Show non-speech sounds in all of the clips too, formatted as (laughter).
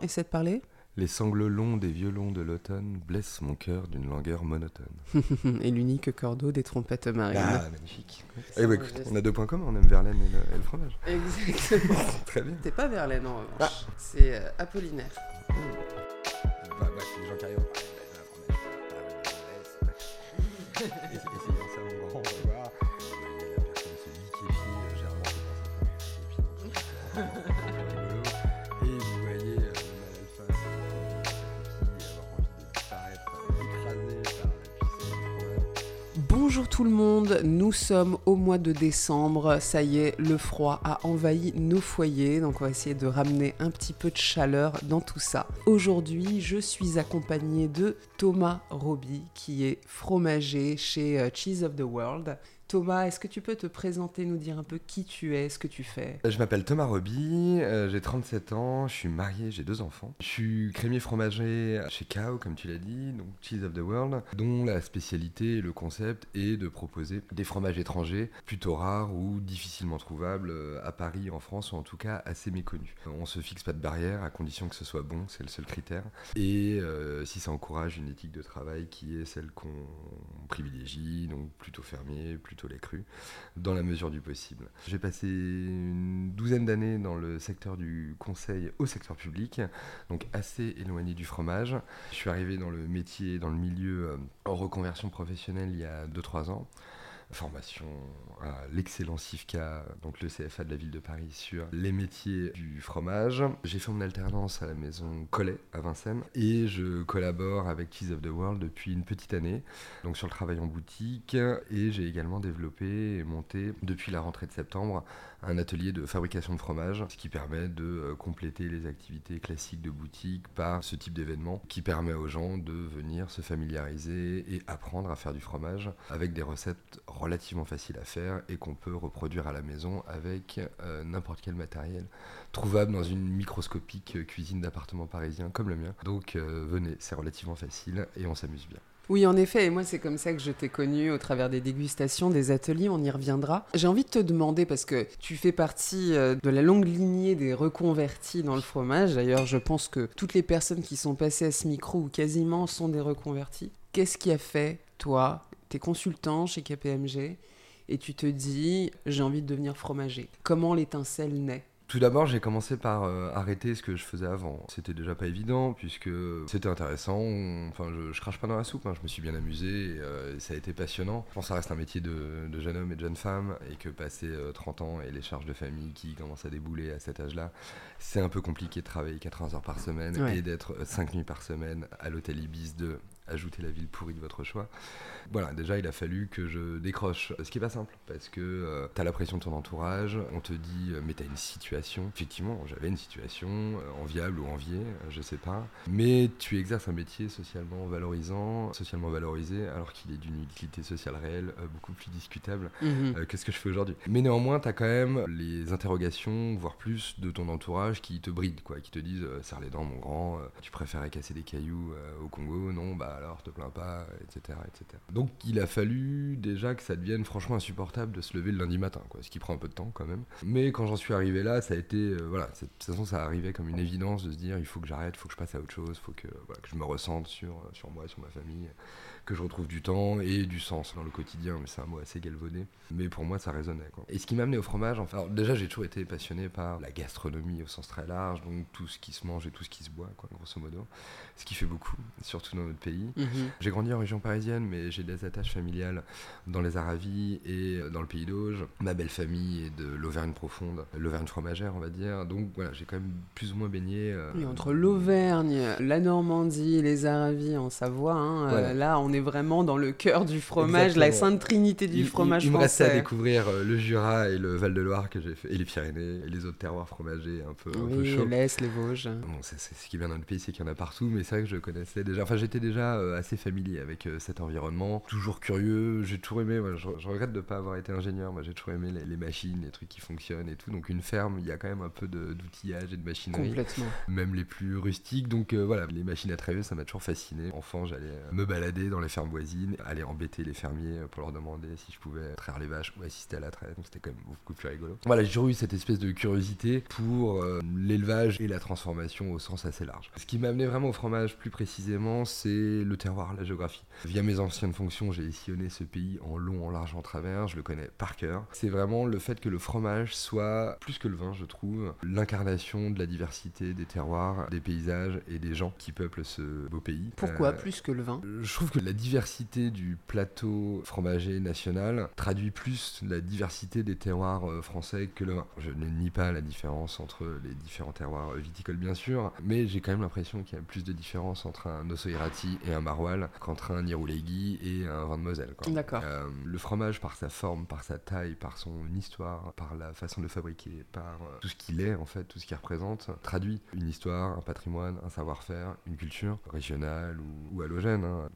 Essaie de parler. Les sanglots longs des violons de l'automne blessent mon cœur d'une langueur monotone. (laughs) et l'unique cordeau des trompettes marines. Ah, magnifique. Eh ben, écoute, on a deux points communs, on aime Verlaine et le, et le fromage. Exactement. (laughs) Très bien. T'es pas Verlaine en revanche. Ah. C'est euh, Apollinaire. Bah. Ah, bah, fromage, bah, ouais, ouais, ouais. (laughs) Bonjour tout le monde, nous sommes au mois de décembre, ça y est, le froid a envahi nos foyers, donc on va essayer de ramener un petit peu de chaleur dans tout ça. Aujourd'hui, je suis accompagnée de Thomas Roby, qui est fromager chez euh, Cheese of the World. Thomas, est-ce que tu peux te présenter, nous dire un peu qui tu es, ce que tu fais? Je m'appelle Thomas Roby, euh, j'ai 37 ans, je suis marié, j'ai deux enfants. Je suis crémier fromager chez Kao, comme tu l'as dit, donc Cheese of the World, dont la spécialité et le concept est de proposer des fromages étrangers plutôt rares ou difficilement trouvables euh, à Paris, en France, ou en tout cas assez méconnus. On se fixe pas de barrière à condition que ce soit bon, c'est le seul critère. Et euh, si ça encourage une éthique de travail qui est celle qu'on privilégie, donc plutôt fermier, plutôt les crus, dans la mesure du possible. J'ai passé une douzaine d'années dans le secteur du conseil au secteur public, donc assez éloigné du fromage. Je suis arrivé dans le métier, dans le milieu euh, en reconversion professionnelle il y a 2-3 ans formation à l'excellent CIFCA, donc le CFA de la ville de Paris, sur les métiers du fromage. J'ai fait mon alternance à la maison Collet à Vincennes et je collabore avec Cheese of the World depuis une petite année, donc sur le travail en boutique. Et j'ai également développé et monté depuis la rentrée de septembre un atelier de fabrication de fromage, ce qui permet de euh, compléter les activités classiques de boutique par ce type d'événement qui permet aux gens de venir se familiariser et apprendre à faire du fromage avec des recettes relativement faciles à faire et qu'on peut reproduire à la maison avec euh, n'importe quel matériel trouvable dans une microscopique cuisine d'appartement parisien comme le mien. Donc euh, venez, c'est relativement facile et on s'amuse bien. Oui, en effet, et moi c'est comme ça que je t'ai connu au travers des dégustations, des ateliers, on y reviendra. J'ai envie de te demander, parce que tu fais partie euh, de la longue lignée des reconvertis dans le fromage, d'ailleurs je pense que toutes les personnes qui sont passées à ce micro, ou quasiment, sont des reconvertis. Qu'est-ce qui a fait, toi, t'es consultant chez KPMG, et tu te dis, j'ai envie de devenir fromager? Comment l'étincelle naît? Tout d'abord, j'ai commencé par euh, arrêter ce que je faisais avant. C'était déjà pas évident puisque c'était intéressant. Enfin, je, je crache pas dans la soupe. hein. Je me suis bien amusé. Et, euh, ça a été passionnant. Je pense que ça reste un métier de, de jeune homme et de jeune femme et que passer euh, 30 ans et les charges de famille qui commencent à débouler à cet âge-là, c'est un peu compliqué de travailler 80 heures par semaine Ouais. et d'être 5 nuits par semaine à l'hôtel Ibis de ajouter la ville pourrie de votre choix. Voilà, déjà il a fallu que je décroche, ce qui est pas simple, parce que euh, t'as la pression de ton entourage, on te dit euh, mais t'as une situation. Effectivement, j'avais une situation euh, enviable ou enviée, euh, je sais pas. Mais tu exerces un métier socialement valorisant, socialement valorisé, alors qu'il est d'une utilité sociale réelle euh, beaucoup plus discutable Mhm. euh, qu'est-ce que je fais aujourd'hui. Mais néanmoins, tu as quand même les interrogations, voire plus, de ton entourage qui te brident, quoi, qui te disent serre les dents, mon grand, tu préférais casser des cailloux au Congo, non, bah alors te plains pas, etc., etc. Donc il a fallu déjà que ça devienne franchement insupportable de se lever le lundi matin, quoi, ce qui prend un peu de temps quand même. Mais quand j'en suis arrivé là, ça a été, euh, voilà, de toute façon, ça arrivait comme une évidence de se dire il faut que j'arrête, il faut que je passe à autre chose, il faut que, voilà, que je me ressente sur, sur moi, sur ma famille que je retrouve du temps et du sens dans le quotidien, mais c'est un mot assez galvaudé. Mais pour moi, ça résonnait. Quoi. Et ce qui m'a amené au fromage, enfin, alors déjà, j'ai toujours été passionné par la gastronomie au sens très large, donc tout ce qui se mange et tout ce qui se boit, quoi, grosso modo. Ce qui fait beaucoup, surtout dans notre pays. Mhm. J'ai grandi en région parisienne, mais j'ai des attaches familiales dans les Aravis et dans le pays d'Auge. Ma belle famille est de l'Auvergne profonde, l'Auvergne fromagère, on va dire. Donc voilà, j'ai quand même plus ou moins baigné. euh, entre l'Auvergne, la Normandie, les Aravis en Savoie, hein, euh, là on est vraiment dans le cœur du fromage, la sainte trinité du il, fromage il, il me restait à français. découvrir euh, le Jura et le Val-de-Loire que j'ai fait, et les Pyrénées, et les autres terroirs fromagers un peu, un peu Oui, chauds. l'Est, les Vosges. Bon, c'est, c'est- ce qui est bien dans le pays, c'est qu'il y en a partout, mais c'est vrai que je connaissais déjà. Enfin, j'étais déjà euh, assez familier avec euh, cet environnement. Toujours curieux, j'ai toujours aimé, moi, je, je regrette de ne pas avoir été ingénieur, moi j'ai toujours aimé les, les machines, les trucs qui fonctionnent et tout. Donc une ferme, il y a quand même un peu de- d'outillage et de machinerie Complètement. même les plus rustiques. Donc euh, voilà, les machines à tréver, ça m'a toujours fasciné. Enfant, j'allais me balader dans les fermes voisines, aller embêter les fermiers pour leur demander si je pouvais traire les vaches ou assister à la traite. Donc c'était quand même beaucoup plus rigolo. Voilà, j'ai toujours eu cette espèce de curiosité pour euh, l'élevage et la transformation au sens assez large. Ce qui m'a amené vraiment au fromage plus précisément, c'est le terroir, la géographie. Via mes anciennes fonctions, j'ai sillonné ce pays en long, en large, en travers. Je le connais par cœur. C'est vraiment le fait que le fromage soit, plus que le vin, je trouve, l'incarnation de la diversité des terroirs, des paysages et des gens qui peuplent ce beau pays. Pourquoi Euh, plus que le vin? je trouve que la diversité du plateau fromager national traduit plus la diversité des terroirs euh, français que le vin. Je ne nie pas la différence entre les différents terroirs euh, viticoles, bien sûr, mais j'ai quand même l'impression qu'il y a plus de différence entre un Ossoirati et un Maroilles qu'entre un Iroulegui et un vin de Moselle. D'accord. Euh, le fromage, par sa forme, par sa taille, par son histoire, par la façon de le fabriquer, par tout ce qu'il est, en fait, tout ce qu'il représente, traduit une histoire, un patrimoine, un savoir-faire, une culture régionale ou, ou halogène. hein.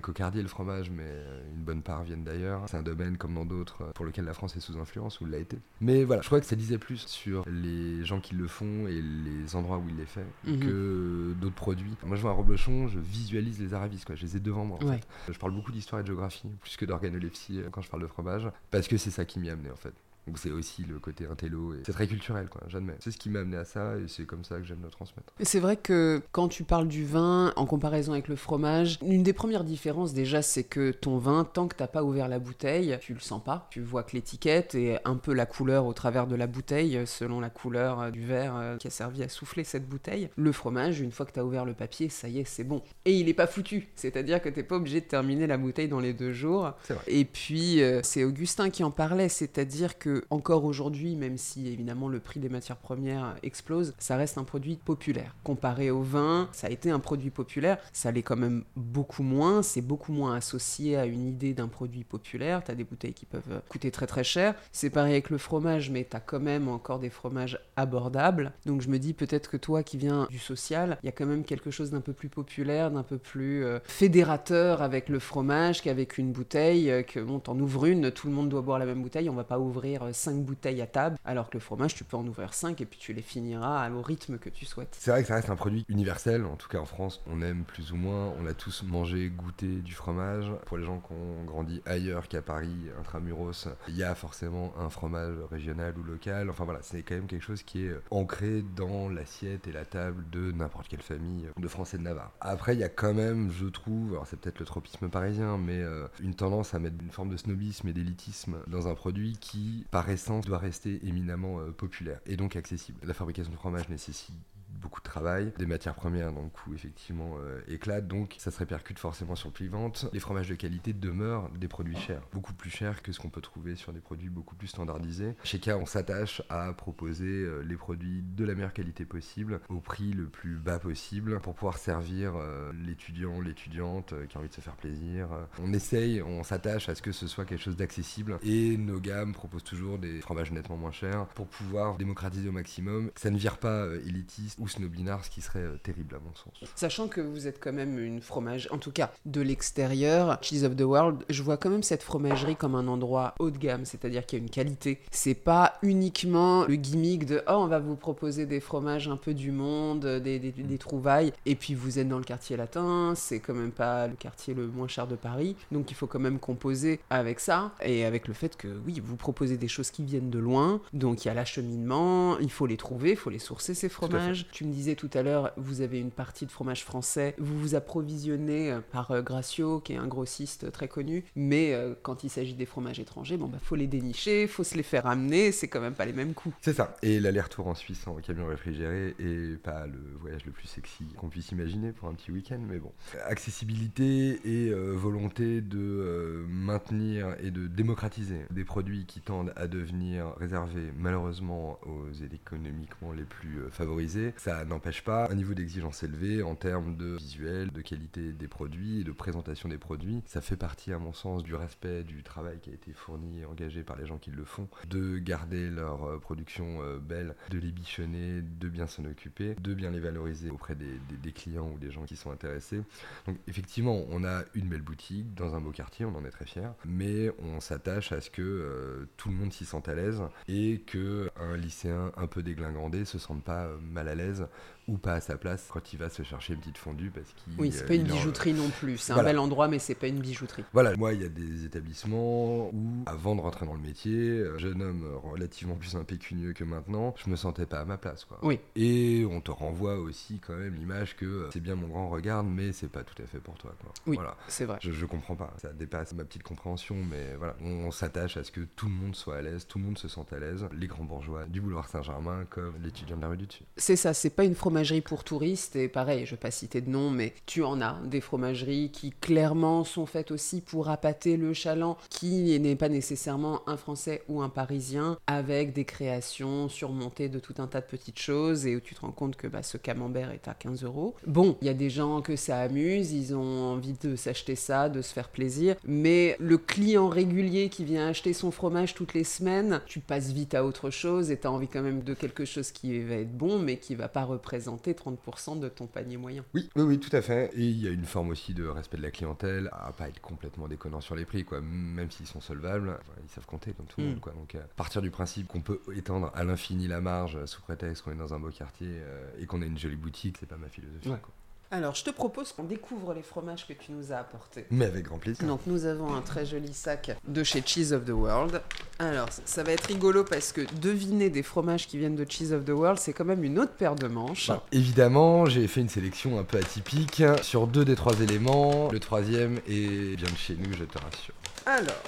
Cocardier le fromage, mais euh, une bonne part viennent d'ailleurs. C'est un domaine comme dans d'autres pour lequel la France est sous influence ou l'a été. Mais voilà, je crois que ça disait plus sur les gens qui le font et les endroits où il les fait Mhm. que d'autres produits. Moi, je vois un reblochon, je visualise les aravis, quoi. Je les ai devant moi. en Ouais. fait. Je parle beaucoup d'histoire et de géographie, plus que d'organolepsie euh, quand je parle de fromage, parce que c'est ça qui m'y a amené en fait. Donc c'est aussi le côté intello, et c'est très culturel, quoi, j'admets. C'est ce qui m'a amené à ça, et c'est comme ça que j'aime le transmettre. C'est vrai que quand tu parles du vin en comparaison avec le fromage, une des premières différences déjà, c'est que ton vin, tant que t'as pas ouvert la bouteille, tu le sens pas. Tu vois que l'étiquette et un peu la couleur au travers de la bouteille, selon la couleur euh, du verre euh, qui a servi à souffler cette bouteille. Le fromage, une fois que t'as ouvert le papier, ça y est, c'est bon. Et il est pas foutu. C'est-à-dire que t'es pas obligé de terminer la bouteille dans les deux jours. C'est vrai. Et puis, euh, c'est Augustin qui en parlait, c'est-à-dire que encore aujourd'hui, même si évidemment le prix des matières premières explose, ça reste un produit populaire. Comparé au vin, ça a été un produit populaire, ça l'est quand même beaucoup moins, c'est beaucoup moins associé à une idée d'un produit populaire, t'as des bouteilles qui peuvent euh, coûter très très cher. C'est pareil avec le fromage, mais t'as quand même encore des fromages abordables. Donc je me dis peut-être que toi qui viens du social, il y a quand même quelque chose d'un peu plus populaire, d'un peu plus euh, fédérateur avec le fromage qu'avec une bouteille, euh, que bon, t'en ouvres une, tout le monde doit boire la même bouteille, on va pas ouvrir euh, cinq bouteilles à table, alors que le fromage, tu peux en ouvrir cinq et puis tu les finiras au rythme que tu souhaites. C'est vrai que ça reste un produit universel, en tout cas en France, on aime plus ou moins, on a tous mangé, goûté du fromage. Pour les gens qui ont grandi ailleurs qu'à Paris, intramuros, il y a forcément un fromage régional ou local. Enfin voilà, c'est quand même quelque chose qui est ancré dans l'assiette et la table de n'importe quelle famille de Français de Navarre. Après, il y a quand même, je trouve, alors c'est peut-être le tropisme parisien, mais euh, une tendance à mettre une forme de snobisme et d'élitisme dans un produit qui, par essence, doit rester éminemment euh, populaire et donc accessible. La fabrication de fromage nécessite beaucoup de travail, des matières premières dont le coût effectivement euh, éclate, donc ça se répercute forcément sur le prix vente. Les fromages de qualité demeurent des produits chers, beaucoup plus chers que ce qu'on peut trouver sur des produits beaucoup plus standardisés. Chez K, on s'attache à proposer euh, les produits de la meilleure qualité possible, au prix le plus bas possible, pour pouvoir servir euh, l'étudiant, l'étudiante euh, qui a envie de se faire plaisir. On essaye, on s'attache à ce que ce soit quelque chose d'accessible, et nos gammes proposent toujours des fromages nettement moins chers pour pouvoir démocratiser au maximum. Ça ne vire pas élitiste ou snobinard, ce qui serait euh, terrible à mon sens. Sachant que vous êtes quand même une fromage, en tout cas de l'extérieur, Cheese of the World, je vois quand même cette fromagerie comme un endroit haut de gamme, c'est-à-dire qu'il y a une qualité. C'est pas uniquement le gimmick de oh on va vous proposer des fromages un peu du monde, des, des- des trouvailles, et puis vous êtes dans le quartier latin, c'est quand même pas le quartier le moins cher de Paris, donc il faut quand même composer avec ça, et avec le fait que oui, vous proposez des choses qui viennent de loin, donc il y a l'acheminement, il faut les trouver, il faut les sourcer ces fromages. Tu me disais tout à l'heure, vous avez une partie de fromage français, vous vous approvisionnez euh, par euh, Gracio, qui est un grossiste très connu, mais euh, quand il s'agit des fromages étrangers, bon bah faut les dénicher, faut se les faire amener, c'est quand même pas les mêmes coûts. C'est ça. Et l'aller-retour en Suisse en camion réfrigéré est pas le voyage le plus sexy qu'on puisse imaginer pour un petit week-end, mais bon. Accessibilité et volonté de maintenir et de démocratiser des produits qui tendent à devenir réservés malheureusement aux économiquement les plus favorisés, N'empêche pas un niveau d'exigence élevé en termes de visuel, de qualité des produits et de présentation des produits. Ça fait partie, à mon sens, du respect du travail qui a été fourni et engagé par les gens qui le font, de garder leur euh, production euh, belle, de les bichonner, de bien s'en occuper, de bien les valoriser auprès des, clients ou des gens qui sont intéressés. Donc effectivement, on a une belle boutique dans un beau quartier, on en est très fiers, mais on s'attache à ce que euh, tout le monde s'y sente à l'aise et que un lycéen un peu déglingandé se sente pas mal à l'aise française ou pas à sa place quand il va se chercher une petite fondue parce qu'il oui c'est pas une bijouterie non plus c'est un bel endroit mais c'est pas une bijouterie. Voilà moi il y a des établissements où avant de rentrer dans le métier jeune homme relativement plus impécunieux que maintenant je me sentais pas à ma place quoi. Oui. Et on te renvoie aussi quand même l'image que c'est bien mon grand regard mais c'est pas tout à fait pour toi quoi. oui voilà. c'est vrai. Je, je comprends pas. Ça dépasse ma petite compréhension mais voilà. On, s'attache à ce que tout le monde soit à l'aise tout le monde se sente à l'aise. Les grands bourgeois du boulevard Saint-Germain comme l'étudiant de la rue du dessus. C'est ça c'est pas une fromage fromageries pour touristes, et pareil, je vais pas citer de nom, mais tu en as des fromageries qui clairement sont faites aussi pour appâter le chaland, qui n'est pas nécessairement un Français ou un Parisien, avec des créations surmontées de tout un tas de petites choses, et où tu te rends compte que bah, ce camembert est à 15 euros. Bon, il y a des gens que ça amuse, ils ont envie de s'acheter ça, de se faire plaisir, mais le client régulier qui vient acheter son fromage toutes les semaines, tu passes vite à autre chose, et tu as envie quand même de quelque chose qui va être bon, mais qui va pas représenter 30% de ton panier moyen. Oui, oui, oui, tout à fait. Et il y a une forme aussi de respect de la clientèle, à pas être complètement déconnant sur les prix, quoi. Même s'ils sont solvables, ils savent compter comme tout le mm. monde, quoi. Donc, à partir du principe qu'on peut étendre à l'infini la marge sous prétexte qu'on est dans un beau quartier euh, et qu'on a une jolie boutique, c'est pas ma philosophie. Quoi. Alors, je te propose qu'on découvre les fromages que tu nous as apportés. Mais avec grand plaisir. Donc, nous avons un très joli sac de chez Cheese of the World. Alors, ça va être rigolo parce que deviner des fromages qui viennent de Cheese of the World, c'est quand même une autre paire de manches. Bah, évidemment, j'ai fait une sélection un peu atypique sur deux des trois éléments. Le troisième est bien de chez nous, je te rassure. Alors,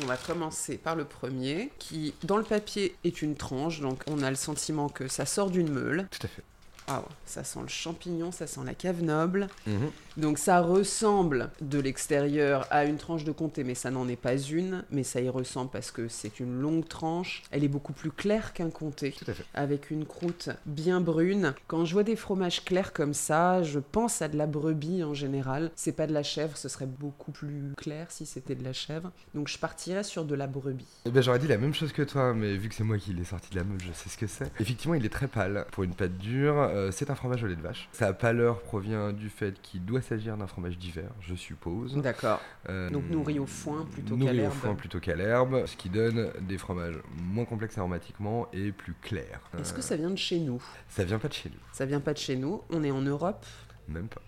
on va commencer par le premier, qui dans le papier est une tranche, donc on a le sentiment que ça sort d'une meule. Tout à fait. Ah ça sent le champignon, ça sent la cave noble. Mhm. Donc ça ressemble de l'extérieur à une tranche de comté, mais ça n'en est pas une. Mais ça y ressemble parce que c'est une longue tranche. Elle est beaucoup plus claire qu'un comté, avec une croûte bien brune. Quand je vois des fromages clairs comme ça, je pense à de la brebis en général. C'est pas de la chèvre, ce serait beaucoup plus clair si c'était de la chèvre. Donc je partirais sur de la brebis. Eh ben, j'aurais dit la même chose que toi, mais vu que c'est moi qui l'ai sorti de la meule, je sais ce que c'est. Effectivement, il est très pâle pour une pâte dure. Euh, c'est un fromage au lait de vache. Sa pâleur provient du fait qu'il doit s'agir d'un fromage d'hiver, je suppose. D'accord. Euh, Donc nourri au foin plutôt qu'à l'herbe. Nourri au foin plutôt qu'à l'herbe, ce qui donne des fromages moins complexes aromatiquement et plus clairs. Est-ce que ça vient de chez nous? Ça vient pas de chez nous. Ça vient pas de chez nous. On est en Europe? Même pas.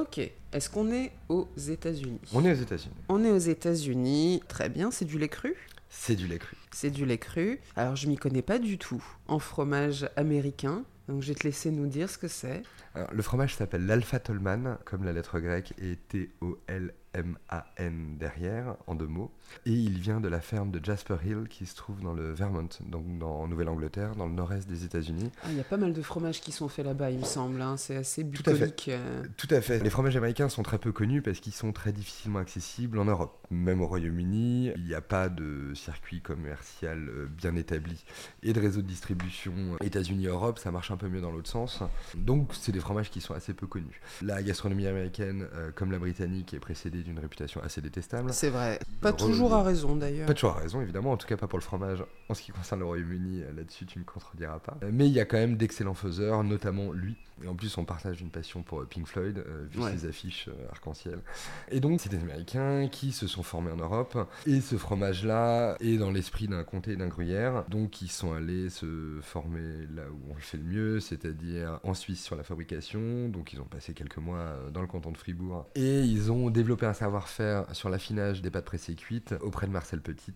Ok. Est-ce qu'on est aux États-Unis? On est aux États-Unis. On est aux États-Unis. Très bien. C'est du lait cru? C'est du lait cru. C'est du lait cru. Alors, je m'y connais pas du tout en fromage américain. Donc je vais te laisser nous dire ce que c'est. le fromage s'appelle l'Alpha Tolman, comme la lettre grecque, et T-O-L M-A-N derrière, en deux mots. Et il vient de la ferme de Jasper Hill qui se trouve dans le Vermont, donc dans, en Nouvelle-Angleterre, dans le nord-est des États-Unis. Ah, il y a pas mal de fromages qui sont faits là-bas, il me semble. Hein. C'est assez bucolique. Euh. Tout à, fait. Les fromages américains sont très peu connus parce qu'ils sont très difficilement accessibles en Europe. Même au Royaume-Uni, il n'y a pas de circuit commercial euh, bien établi et de réseau de distribution États-Unis-Europe. Ça marche un peu mieux dans l'autre sens. Donc, c'est des fromages qui sont assez peu connus. La gastronomie américaine, euh, comme la britannique, est précédée d'une réputation assez détestable. C'est vrai. Pas toujours à raison d'ailleurs. Pas toujours à raison, évidemment. En tout cas, pas pour le fromage. En ce qui concerne le Royaume-Uni, là-dessus, tu ne me contrediras pas. Euh, mais il y a quand même d'excellents faiseurs, notamment lui. Et en plus, on partage une passion pour euh, Pink Floyd, vu ses affiches arc-en-ciel. Et donc, c'est des Américains qui se sont formés en Europe. Et ce fromage-là est dans l'esprit d'un comté et d'un gruyère. Donc, ils sont allés se former là où on le fait le mieux, c'est-à-dire en Suisse sur la fabrication. Donc, ils ont passé quelques mois dans le canton de Fribourg. Et ils ont développé un savoir-faire sur l'affinage des pâtes pressées cuites auprès de Marcel Petit,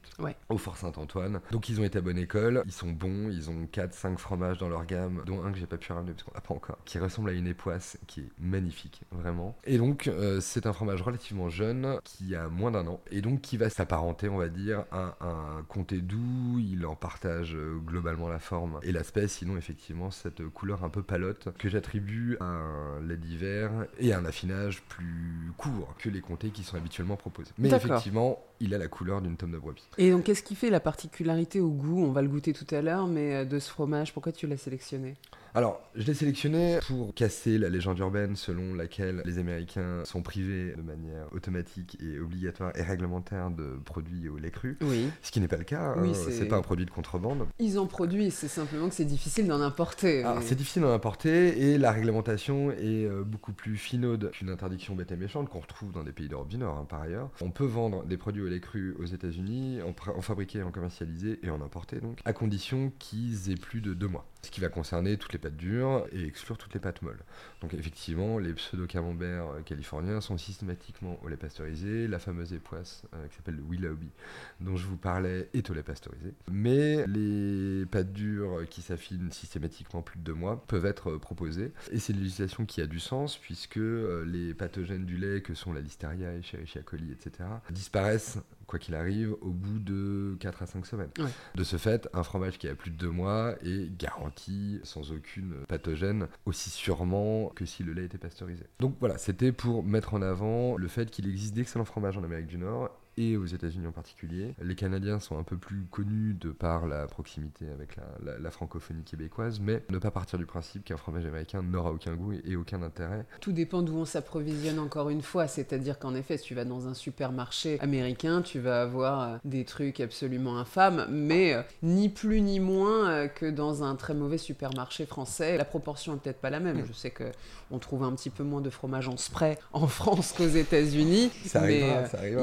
au Fort Saint-Antoine. Donc ils ont été à bonne école, ils sont bons, ils ont 4-5 fromages dans leur gamme, dont un que j'ai pas pu ramener parce qu'on l'a pas encore, qui ressemble à une époisse, qui est magnifique, vraiment. Et donc euh, c'est un fromage relativement jeune, qui a moins d'un an, et donc qui va s'apparenter, on va dire, à un comté doux, il en partage euh, globalement la forme et l'aspect, sinon effectivement cette couleur un peu palote que j'attribue à un lait d'hiver et à un affinage plus court que les comtés qui sont habituellement proposés. Mais effectivement, il a la couleur d'une tome de brebis. Et donc, qu'est-ce qui fait la particularité au goût? On va le goûter tout à l'heure, mais euh, de ce fromage, pourquoi tu l'as sélectionné? Alors, je l'ai sélectionné pour casser la légende urbaine selon laquelle les Américains sont privés de manière automatique et obligatoire et réglementaire de produits au lait cru. Oui. Ce qui n'est pas le cas. Oui, hein, c'est- c'est pas un produit de contrebande. Ils en produisent, c'est simplement que c'est difficile d'en importer. Alors, mais- c'est difficile d'en importer et la réglementation est euh, beaucoup plus finaude qu'une interdiction bête et méchante qu'on retrouve dans des pays d'Europe du Nord, hein, par ailleurs. On peut vendre des produits au lait cru aux États-Unis, en fabriquer, en commercialiser et en importer, donc, à condition qu'ils aient plus de deux mois. Ce qui va concerner toutes les pâtes dures et exclure toutes les pâtes molles. Donc, effectivement, les pseudo-camemberts euh, californiens sont systématiquement au lait pasteurisé. La fameuse époisse euh, qui s'appelle le Willoughby, dont je vous parlais, est au lait pasteurisé. Mais les pâtes dures qui s'affinent systématiquement plus de deux mois peuvent être euh, proposées. Et c'est une législation qui a du sens puisque euh, les pathogènes du lait, que sont la listeria, Escherichia coli, etc., disparaissent, quoi qu'il arrive, au bout de 4 à 5 semaines. Ouais. De ce fait, un fromage qui a plus de deux mois est garanti sans aucune pathogène aussi sûrement que si le lait était pasteurisé. Donc voilà, c'était pour mettre en avant le fait qu'il existe d'excellents fromages en Amérique du Nord et aux États-Unis en particulier. Les Canadiens sont un peu plus connus de par la proximité avec la, la- la francophonie québécoise, mais ne pas partir du principe qu'un fromage américain n'aura aucun goût et, et aucun intérêt. Tout dépend d'où on s'approvisionne encore une fois. C'est-à-dire qu'en effet, si tu vas dans un supermarché américain, tu vas avoir euh, des trucs absolument infâmes, mais euh, ni plus ni moins euh, que dans un très mauvais supermarché français. La proportion est peut-être pas la même. Mm. Je sais que on trouve un petit peu moins de fromage en spray en (laughs) France qu'aux États-Unis. Mais,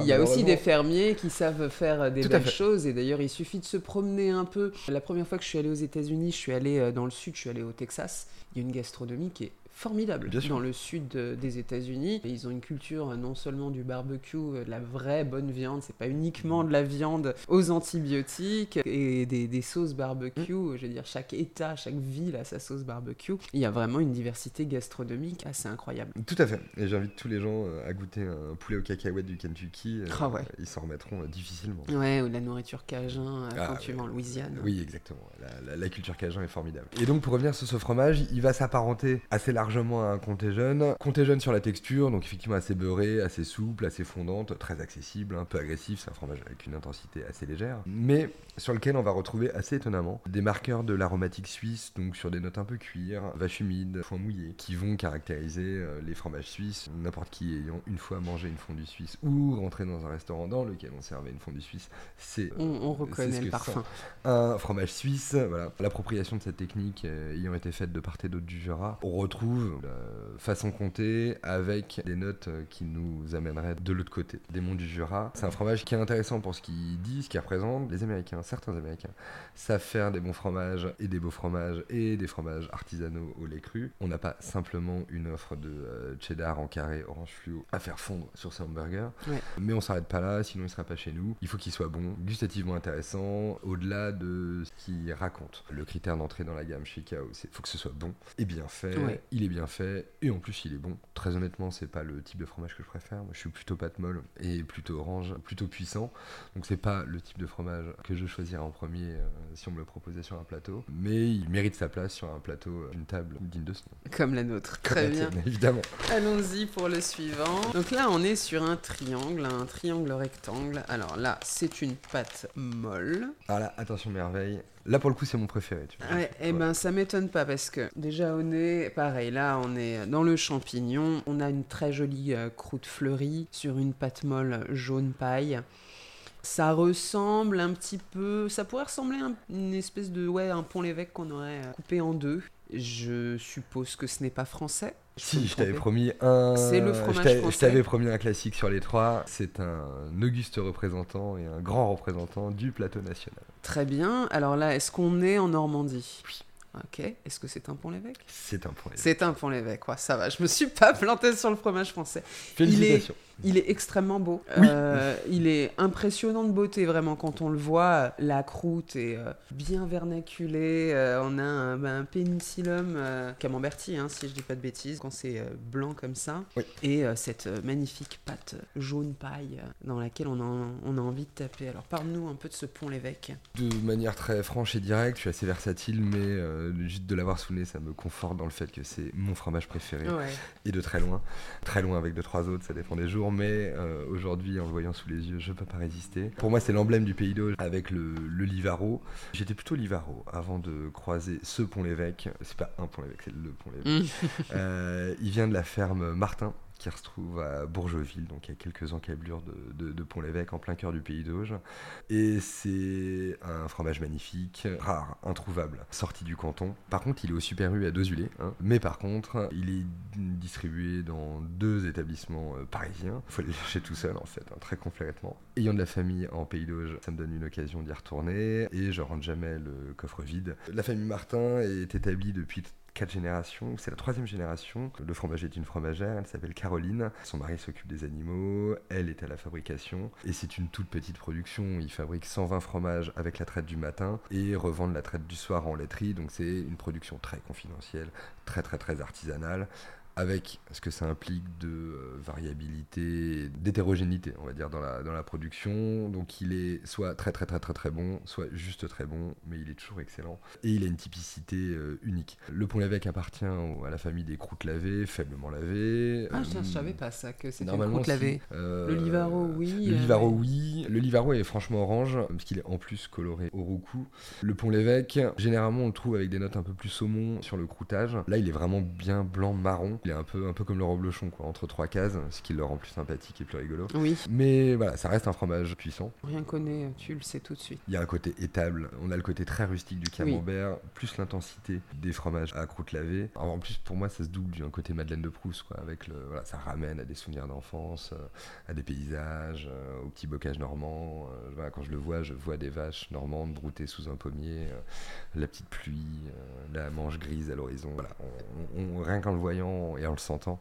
Il y a aussi des. Fermiers qui savent faire euh, des Tout belles choses et d'ailleurs il suffit de se promener un peu. La première fois que je suis allé aux États-Unis, je suis allé euh, dans le sud, je suis allé au Texas. Il y a une gastronomie qui est formidable dans le sud euh, des États-Unis. Et Ils ont une culture euh, non seulement du barbecue, euh, de la vraie bonne viande, c'est pas uniquement de la viande aux antibiotiques et des, des sauces barbecue. Mm. Je veux dire, chaque État, chaque ville a sa sauce barbecue. Il y a vraiment une diversité gastronomique assez incroyable. Tout à fait. Et j'invite tous les gens euh, à goûter un poulet aux cacahuètes du Kentucky. euh, Ah ouais. Ils s'en remettront euh, difficilement. Ouais, ou de la nourriture cajun euh, Ah, quand tu vas en Louisiane. Oui, exactement. La, la- la culture cajun est formidable. Et donc, pour revenir sur ce fromage, il va s'apparenter assez largement à un comté jeune. Comté jeune sur la texture, donc effectivement assez beurré, assez souple, assez fondante, très accessible, un peu agressif. C'est un fromage avec une intensité assez légère. Mais sur lequel on va retrouver assez étonnamment des marqueurs de l'aromatique suisse, donc sur des notes un peu cuir, vache humide, foin mouillé, qui vont caractériser euh, les fromages suisses. N'importe qui ayant une fois mangé une fondue suisse ou rentré dans un restaurant dans lequel on servait une fondue suisse, c'est On, on c'est reconnaît ce le que parfum. un fromage suisse, voilà. L'appropriation de cette technique euh, ayant été faite de part et d'autre du Jura, on retrouve la façon comptée avec des notes euh, qui nous amèneraient de l'autre côté des monts du Jura. C'est un fromage qui est intéressant pour ce qu'il dit, ce qu'il représente. Les Américains, certains Américains, savent faire des bons fromages et des beaux fromages et des fromages artisanaux au lait cru. On n'a pas simplement une offre de euh, cheddar en carré orange fluo à faire fondre sur ses hamburgers. Ouais. Mais on s'arrête pas là, sinon il sera pas chez nous. Il faut qu'il soit bon, gustativement intéressant, au-delà de ce qu'il raconte. Le critère d'entrée dans la gamme chez Kao, c'est faut que ce soit bon et bien fait. Ouais. Il est bien fait et en plus il est bon. Très honnêtement, c'est pas le type de fromage que je préfère. Moi, je suis plutôt pâte molle et plutôt orange, plutôt puissant. Donc c'est pas le type de fromage que je choisirais en premier euh, si on me le proposait sur un plateau. Mais il mérite sa place sur un plateau euh, d'une table digne de ce nom. Comme la nôtre. Très bien. évidemment. Allons-y pour le suivant. Donc là, on est sur un triangle, un triangle rectangle. Alors là, c'est une pâte molle. Alors là, attention merveille. Là pour le coup, c'est mon préféré. Tu vois. Ouais, et ben ça m'étonne pas parce que déjà au nez, pareil, là on est dans le champignon, on a une très jolie euh, croûte fleurie sur une pâte molle jaune paille. Ça ressemble un petit peu, ça pourrait ressembler à un- une espèce de ouais un pont l'évêque qu'on aurait euh, coupé en deux. Je suppose que ce n'est pas français. Si, je t'avais promis un. C'est le fromage Je t'avais promis un classique sur les trois. C'est un auguste représentant et un grand représentant du plateau national. Très bien. Alors là, est-ce qu'on est en Normandie? Oui. Ok. Est-ce que c'est un pont l'évêque? C'est un point. C'est un pont l'évêque, ouais, ça va. Je me suis pas (laughs) planté sur le fromage français. Félicitations. Il est extrêmement beau. Oui. Euh, il est impressionnant de beauté, vraiment. Quand on le voit, la croûte est euh, bien vernaculée. Euh, on a un, ben, un pénicillum camemberti, hein, si je dis pas de bêtises, quand c'est blanc comme ça. Oui. Et cette magnifique pâte jaune paille dans laquelle on a, on a envie de taper. Alors parle-nous un peu de ce pont l'évêque. De manière très franche et directe, je suis assez versatile, mais juste de l'avoir sous le nez, ça me conforte dans le fait que c'est mon fromage préféré. Ouais. Et de très loin. Très loin avec deux, trois autres, ça dépend des jours. Mais euh, aujourd'hui, en le voyant sous les yeux, je peux pas résister. Pour moi, c'est l'emblème du Pays d'Auge avec le, le Livaro. J'étais plutôt Livaro avant de croiser ce pont-l'évêque. C'est pas un pont-l'évêque, c'est le pont-l'évêque. Euh, il vient de la ferme Martin qui se retrouve à Bourgeville, donc a quelques encablures de, de, Pont-l'Évêque en plein cœur du pays d'Auge. Et c'est un fromage magnifique, rare, introuvable, sorti du canton. Par contre, il est au Super U à Dozulé, hein. mais par contre, il est distribué dans deux établissements euh, parisiens. Il faut aller chercher tout seul en fait, hein, très complètement. Ayant de la famille en pays d'Auge, ça me donne une occasion d'y retourner et je rentre jamais le coffre vide. La famille Martin est établie depuis quatre générations. C'est la troisième génération. Le fromager est une fromagère, elle s'appelle Caroline. Son mari s'occupe des animaux, elle est à la fabrication. Et c'est une toute petite production. Ils fabriquent 120 fromages avec la traite du matin et revendent la traite du soir en laiterie. Donc c'est une production très confidentielle, très très très artisanale avec ce que ça implique de euh, variabilité, d'hétérogénéité, on va dire, dans la, dans la production. Donc il est soit très très très très très bon, soit juste très bon, mais il est toujours excellent. Et il a une typicité euh, unique. Le pont l'évêque appartient à la famille des croûtes lavées, faiblement lavées. Ah, Euh, je, je savais pas ça, que c'était une croûte si. lavée. Euh, Le Livaro, oui. Le euh, Livaro, oui. Le Livaro est franchement orange, parce qu'il est en plus coloré au roucou. Le pont l'évêque, généralement, on le trouve avec des notes un peu plus saumon sur le croûtage. Là, il est vraiment bien blanc-marron. Il est un peu, un peu comme le reblochon, quoi, entre trois cases, ce qui le rend plus sympathique et plus rigolo. Oui, Mais voilà, ça reste un fromage puissant. rien connaît, tu le sais tout de suite. Il y a un côté étable, on a le côté très rustique du camembert, plus l'intensité des fromages à croûte lavée. Alors, en plus, pour moi, ça se double d'un côté Madeleine de Proust, quoi, avec le, voilà, ça ramène à des souvenirs d'enfance, euh, à des paysages, euh, au petit bocage normand. euh, voilà, quand je le vois, je vois des vaches normandes broutées sous un pommier, la petite pluie, la manche grise à l'horizon. Voilà, on, on- rien qu'en le voyant et en le sentant,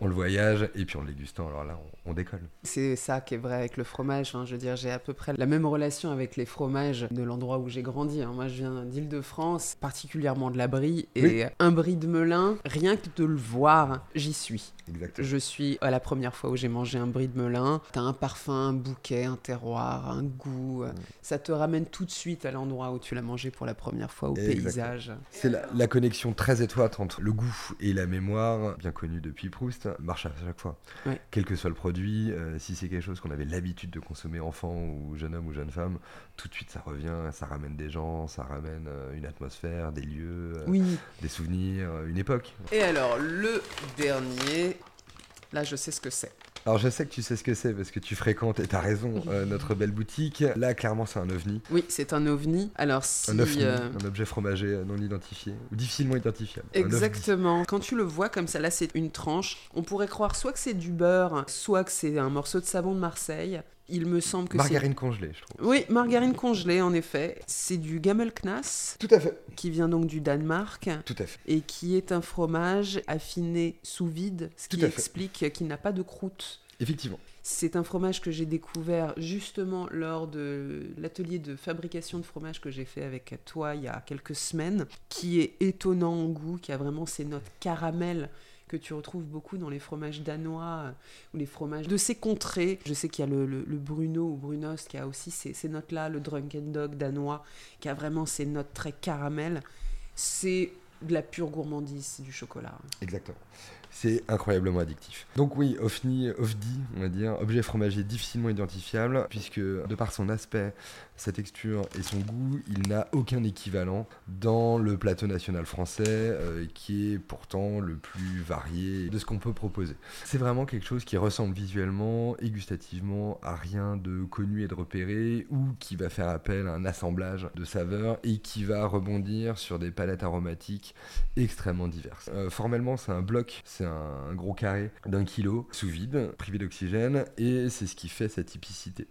on le voyage et puis en le dégustant, alors là, on, on décolle. C'est ça qui est vrai avec le fromage. hein. Je veux dire, j'ai à peu près la même relation avec les fromages de l'endroit où j'ai grandi. hein. Moi, je viens d'Île-de-France, particulièrement de la Brie. Et Oui. un brie de melun, rien que de le voir, j'y suis. Exactement. Je suis à la première fois où j'ai mangé un brie de melun. T'as un parfum, un bouquet, un terroir, un goût. euh, Ça te ramène tout de suite à l'endroit où tu l'as mangé pour la première fois, au Exactement. paysage. C'est la, la connexion très étroite entre le goût et la mémoire, bien connue depuis Proust, marche à chaque fois. Ouais. Quel que soit le produit, euh, si c'est quelque chose qu'on avait l'habitude de consommer enfant ou jeune homme ou jeune femme, tout de suite ça revient, ça ramène des gens, ça ramène euh, une atmosphère, des lieux, euh, Oui. des souvenirs, euh, une époque. Et alors, le dernier, là, je sais ce que c'est. Alors je sais que tu sais ce que c'est parce que tu fréquentes, et t'as raison, euh, notre belle boutique. Là clairement c'est un ovni, Oui, c'est un ovni. Alors, si. un ovni, euh, un objet fromager non identifié, ou difficilement identifiable. Exactement. Quand tu le vois comme ça, là c'est une tranche, on pourrait croire soit que c'est du beurre, soit que c'est un morceau de savon de Marseille. Il me semble que c'est... Margarine congelée, je trouve. Oui, margarine congelée en effet. C'est du Gammelknass Tout à fait. qui vient donc du Danemark Tout à fait. et qui est un fromage affiné sous vide, ce qui Tout explique qu'il n'a pas de croûte. Effectivement. C'est un fromage que j'ai découvert justement lors de l'atelier de fabrication de fromage que j'ai fait avec toi il y a quelques semaines, qui est étonnant en goût, qui a vraiment ces notes caramel que tu retrouves beaucoup dans les fromages danois euh, ou les fromages de ces contrées. Je sais qu'il y a le, le- Bruno ou Brunost qui a aussi ces, notes-là, le Drunken Dog danois qui a vraiment ces notes très caramel. C'est de la pure gourmandise, du chocolat. Exactement. C'est incroyablement addictif. Donc oui, OFNI, OFDI, on va dire, objet fromager difficilement identifiable, puisque de par son aspect, sa texture et son goût, il n'a aucun équivalent dans le plateau national français, euh, qui est pourtant le plus varié de ce qu'on peut proposer. C'est vraiment quelque chose qui ressemble visuellement et gustativement à rien de connu et de repéré, ou qui va faire appel à un assemblage de saveurs et qui va rebondir sur des palettes aromatiques extrêmement diverses. Euh, formellement, c'est un bloc, c'est un, un gros carré d'un kilo, sous vide, privé d'oxygène, et c'est ce qui fait sa typicité.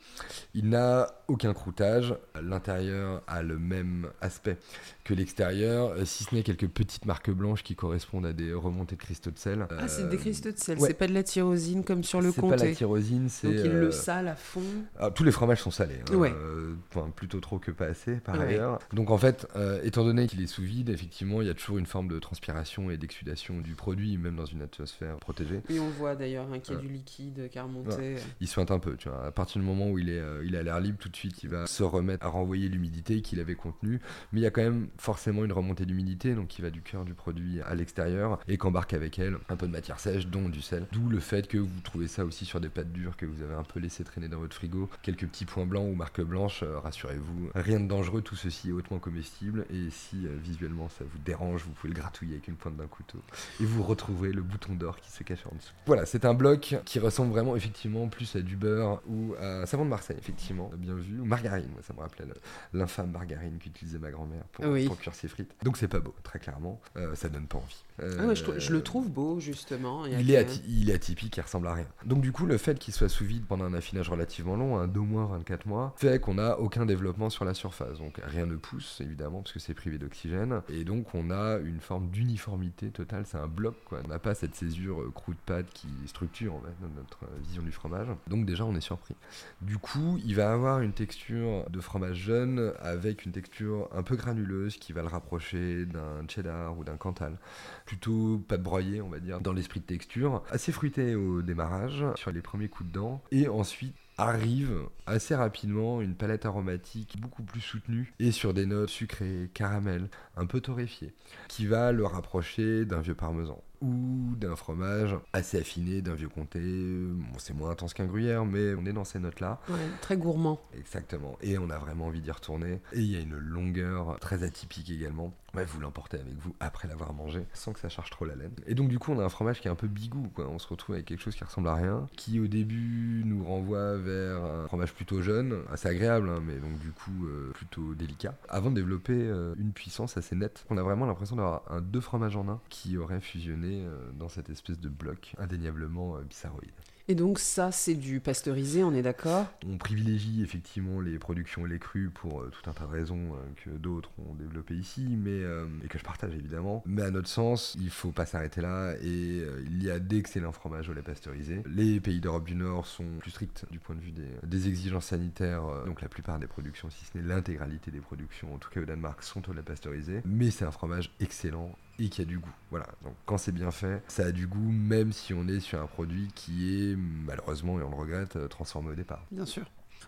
Il n'a aucun croûtage, l'intérieur a le même aspect que l'extérieur, euh, si ce n'est quelques petites marques blanches qui correspondent à des remontées de cristaux de sel. Ah, c'est Euh, des cristaux de sel, ouais. c'est pas de la tyrosine comme sur le C'est pas la comté. tyrosine, c'est... Donc il euh, le sale à fond. ah, tous les fromages sont salés, hein, Ouais. euh, enfin, plutôt trop que pas assez par Ouais. ailleurs. Donc en fait, euh, étant donné qu'il est sous vide, effectivement, il y a toujours une forme de transpiration et d'exsudation du produit, même dans une une atmosphère protégée. Et on voit d'ailleurs hein, qu'il y a du liquide qui a remonté. Il sointe un peu, tu vois. À partir du moment où il est, euh, il a l'air libre, tout de suite, il va se remettre à renvoyer l'humidité qu'il avait contenue. Mais il y a quand même forcément une remontée d'humidité, donc qui va du cœur du produit à l'extérieur et qu'embarque avec elle un peu de matière sèche, dont du sel. D'où le fait que vous trouvez ça aussi sur des pâtes dures que vous avez un peu laissé traîner dans votre frigo. Quelques petits points blancs ou marques blanches, euh, rassurez-vous, rien de dangereux, tout ceci est hautement comestible. Et si euh, visuellement ça vous dérange, vous pouvez le gratouiller avec une pointe d'un couteau. Et vous retrouverez le bouton d'or qui se cache en dessous. Voilà, c'est un bloc qui ressemble vraiment effectivement plus à du beurre ou à savon de Marseille, effectivement, bien vu, ou margarine. Moi, ça me rappelait l'infâme margarine qu'utilisait ma grand-mère pour, cuire ses frites. Donc c'est pas beau, très clairement. Euh, ça donne pas envie. Ah je, le trouve beau, justement. Il, est il est atypique, il ressemble à rien. Donc du coup, le fait qu'il soit sous vide pendant un affinage relativement long, un 2 mois, 24 mois, fait qu'on n'a aucun développement sur la surface. Donc rien ne pousse, évidemment, parce que c'est privé d'oxygène. Et donc on a une forme d'uniformité totale, c'est un bloc, quoi. On n'a pas cette césure euh, croûte-pâte qui structure en fait, notre euh, vision du fromage. Donc déjà, on est surpris. Du coup, il va avoir une texture de fromage jeune avec une texture un peu granuleuse qui va le rapprocher d'un cheddar ou d'un cantal. Plutôt pas de broyer, on va dire, dans l'esprit de texture. Assez fruité au démarrage, sur les premiers coups de dents. Et ensuite, arrive assez rapidement une palette aromatique beaucoup plus soutenue et sur des notes sucrées, caramel, un peu torréfiées, qui va le rapprocher d'un vieux parmesan ou d'un fromage assez affiné, d'un vieux comté. Bon, c'est moins intense qu'un gruyère, mais on est dans ces notes-là. très gourmand. Exactement. Et on a vraiment envie d'y retourner. Et il y a une longueur très atypique également. Ouais, vous l'emportez avec vous après l'avoir mangé, sans que ça charge trop la laine. Et donc du coup, on a un fromage qui est un peu bigou, quoi. On se retrouve avec quelque chose qui ressemble à rien, qui au début nous renvoie vers un fromage plutôt jeune, assez agréable, hein, mais donc du coup euh, plutôt délicat, avant de développer euh, une puissance assez nette. On a vraiment l'impression d'avoir un deux fromages en un qui aurait fusionné euh, dans cette espèce de bloc indéniablement bizarroïde. Et donc ça, c'est du pasteurisé, on est d'accord? On privilégie effectivement les productions et les crus pour euh, tout un tas de raisons que d'autres ont développées ici, mais et que je partage évidemment. Mais à notre sens, il faut pas s'arrêter là et il y a d'excellents fromages au lait pasteurisé. Les pays d'Europe du Nord sont plus stricts du point de vue des, des exigences sanitaires, donc la plupart des productions, si ce n'est l'intégralité des productions, en tout cas au Danemark, sont au lait pasteurisé. Mais c'est un fromage excellent et qui a du goût. Voilà, donc quand c'est bien fait, ça a du goût même si on est sur un produit qui est malheureusement, et on le regrette, euh, transformé au départ. Bien sûr.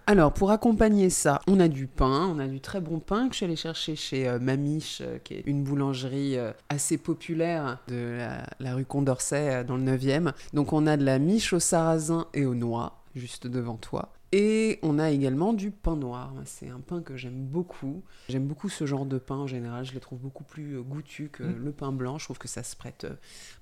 Alors, pour accompagner ça, on a du pain, on a du très bon pain que je suis allée chercher chez euh, Mamiche, euh, qui est une boulangerie assez populaire de la, la rue Condorcet dans le 9e. Donc, on a de la miche au sarrasin et aux noix, juste devant toi. Et on a également du pain noir. C'est un pain que j'aime beaucoup. J'aime beaucoup ce genre de pain en général. Je le trouve beaucoup plus euh, goûtu que mmh. le pain blanc. Je trouve que ça se prête euh,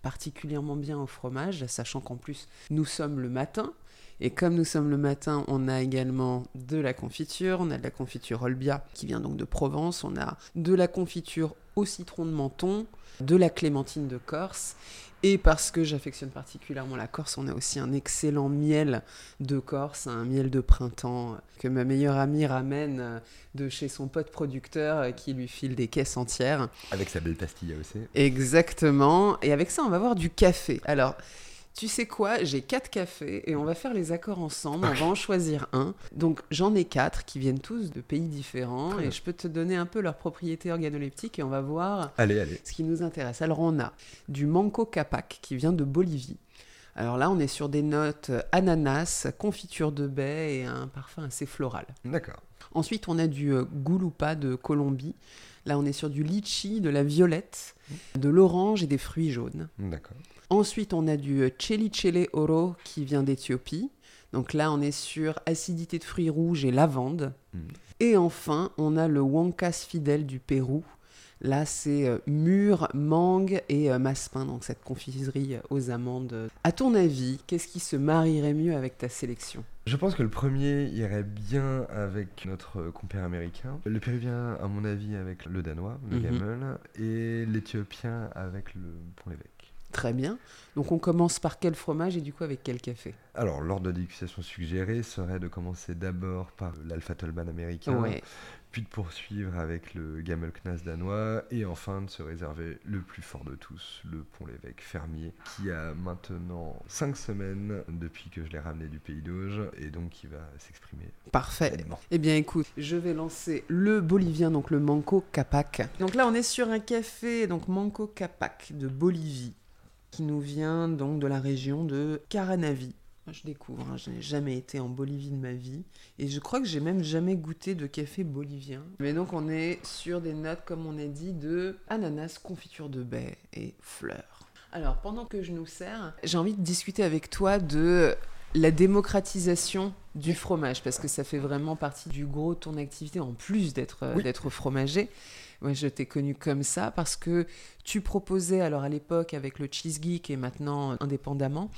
particulièrement bien au fromage, sachant qu'en plus, nous sommes le matin. Et comme nous sommes le matin, on a également de la confiture. On a de la confiture Olbia qui vient donc de Provence. On a de la confiture au citron de Menton, de la clémentine de Corse et parce que j'affectionne particulièrement la Corse, on a aussi un excellent miel de Corse, un miel de printemps que ma meilleure amie ramène de chez son pote producteur qui lui file des caisses entières. Avec sa belle pastille aussi. Exactement. Et avec ça, on va avoir du café. Alors, tu sais quoi, j'ai quatre cafés et on va faire les accords ensemble, on va en choisir un. Donc j'en ai quatre qui viennent tous de pays différents et je peux te donner un peu leurs propriétés organoleptiques et on va voir ce qui nous intéresse. Alors on a du Manco Capac qui vient de Bolivie. Alors là, on est sur des notes ananas, confiture de baie et un parfum assez floral. D'accord. Ensuite, on a du euh, Gulupa de Colombie. Là, on est sur du litchi, de la violette, de l'orange et des fruits jaunes. D'accord. Ensuite, on a du Chele Oro qui vient d'Éthiopie. Donc là, on est sur acidité de fruits rouges et lavande. Hmm. Et enfin, on a le Wankas Fidel du Pérou. Là, c'est euh, mûre, mangue et euh, massepain, donc cette confiserie aux amandes. À ton avis, qu'est-ce qui se marierait mieux avec ta sélection? Je pense que le premier irait bien avec notre compère américain. Le péruvien, à mon avis, avec le danois, le mm gamel, et l'éthiopien avec le pont-l'évêque. Très bien. Donc on commence par quel fromage et du coup avec quel café? Alors l'ordre de dégustation suggéré serait de commencer d'abord par l'Alpha Tolman américain, puis de poursuivre avec le Gammelknas danois et enfin de se réserver le plus fort de tous, le Pont-l'Évêque fermier, qui a maintenant 5 semaines depuis que je l'ai ramené du Pays d'Auge et donc qui va s'exprimer. Parfait. Eh bien écoute, je vais lancer le bolivien, donc le Manco Capac. Donc là on est sur un café, donc Manco Capac de Bolivie qui nous vient donc de la région de Caranavi. Je découvre, hein, je n'ai jamais été en Bolivie de ma vie et je crois que j'ai même jamais goûté de café bolivien. Mais donc on est sur des notes, comme on a dit, de ananas, confiture de baie et fleurs. Alors pendant que je nous sers, j'ai envie de discuter avec toi de la démocratisation du fromage, parce que ça fait vraiment partie du gros de ton activité, en plus d'être d'être fromager. Moi, je t'ai connu comme ça parce que tu proposais, alors à l'époque avec le Cheese Geek et maintenant indépendamment,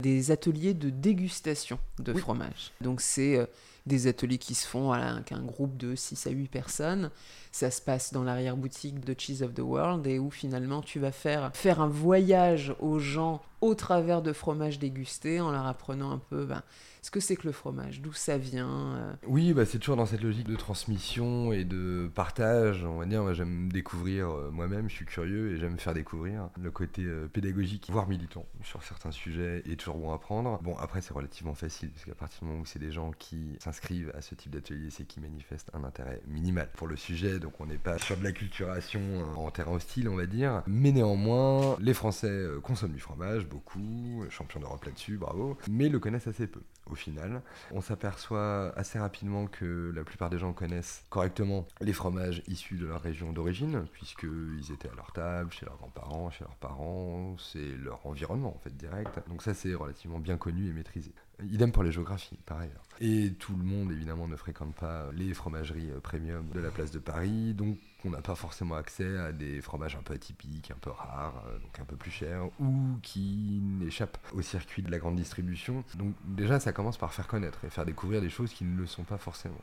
des ateliers de dégustation de fromage. Donc, c'est euh, des ateliers qui se font avec un groupe de 6 à 8 personnes. Ça se passe dans l'arrière-boutique de Cheese of the World et où finalement tu vas faire, faire un voyage aux gens au travers de fromages dégustés en leur apprenant un peu ben, ce que c'est que le fromage, d'où ça vient. Euh. Oui, bah, c'est toujours dans cette logique de transmission et de partage. On va dire, j'aime découvrir euh, moi-même, je suis curieux et j'aime faire découvrir le côté euh, pédagogique, voire militant sur certains sujets est toujours bon à prendre. Bon, après, c'est relativement facile parce qu'à partir du moment où c'est des gens qui s'inscrivent à ce type d'atelier, c'est qu'ils manifestent un intérêt minimal pour le sujet. Donc, on n'est pas sur de la culturation en terrain hostile, on va dire. Mais néanmoins, les Français consomment du fromage, beaucoup, champion d'Europe là-dessus, bravo, mais le connaissent assez peu au final. On s'aperçoit assez rapidement que la plupart des gens connaissent correctement les fromages issus de leur région d'origine, puisqu'ils étaient à leur table, chez leurs grands-parents, chez leurs parents, c'est leur environnement en fait direct. Donc ça c'est relativement bien connu et maîtrisé. Idem pour les géographies, par ailleurs. Et tout le monde, évidemment, ne fréquente pas les fromageries euh, premium de la place de Paris, donc on n'a pas forcément accès à des fromages un peu atypiques, un peu rares, euh, donc un peu plus chers, ou qui n'échappent au circuit de la grande distribution. Donc déjà, ça commence par faire connaître et faire découvrir des choses qui ne le sont pas forcément.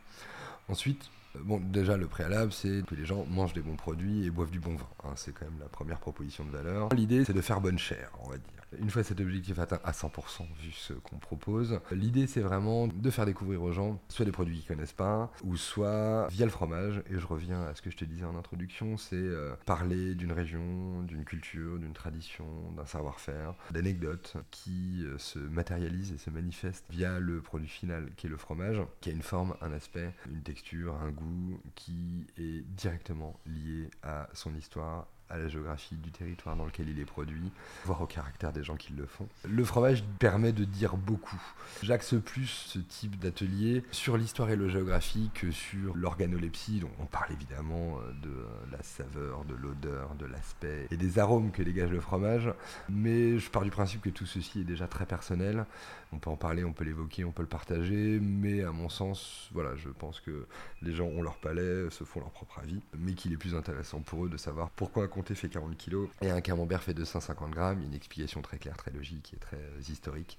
Ensuite, euh, Bon, déjà, le préalable, c'est que les gens mangent des bons produits et boivent du bon vin. Hein. c'est quand même la première proposition de valeur. L'idée, c'est de faire bonne chère, on va dire. Une fois cet objectif atteint à 100%, vu ce qu'on propose, l'idée c'est vraiment de faire découvrir aux gens soit des produits qu'ils connaissent pas, ou soit via le fromage. Et je reviens à ce que je te disais en introduction, c'est euh, parler d'une région, d'une culture, d'une tradition, d'un savoir-faire, d'anecdotes qui euh, se matérialisent et se manifestent via le produit final qui est le fromage, qui a une forme, un aspect, une texture, un goût qui est directement lié à son histoire, à la géographie du territoire dans lequel il est produit, voire au caractère des gens qui le font. Le fromage permet de dire beaucoup. J'axe plus ce type d'atelier sur l'histoire et le géographie que sur l'organolepsie, on parle évidemment euh, de la saveur, de l'odeur, de l'aspect et des arômes que dégage le fromage, mais je pars du principe que tout ceci est déjà très personnel. On peut en parler, on peut l'évoquer, on peut le partager, mais à mon sens, voilà, je pense que les gens ont leur palais, se font leur propre avis, mais qu'il est plus intéressant pour eux de savoir pourquoi fait 40 kg et un camembert fait 250 grammes. Une explication très claire, très logique et très euh, historique.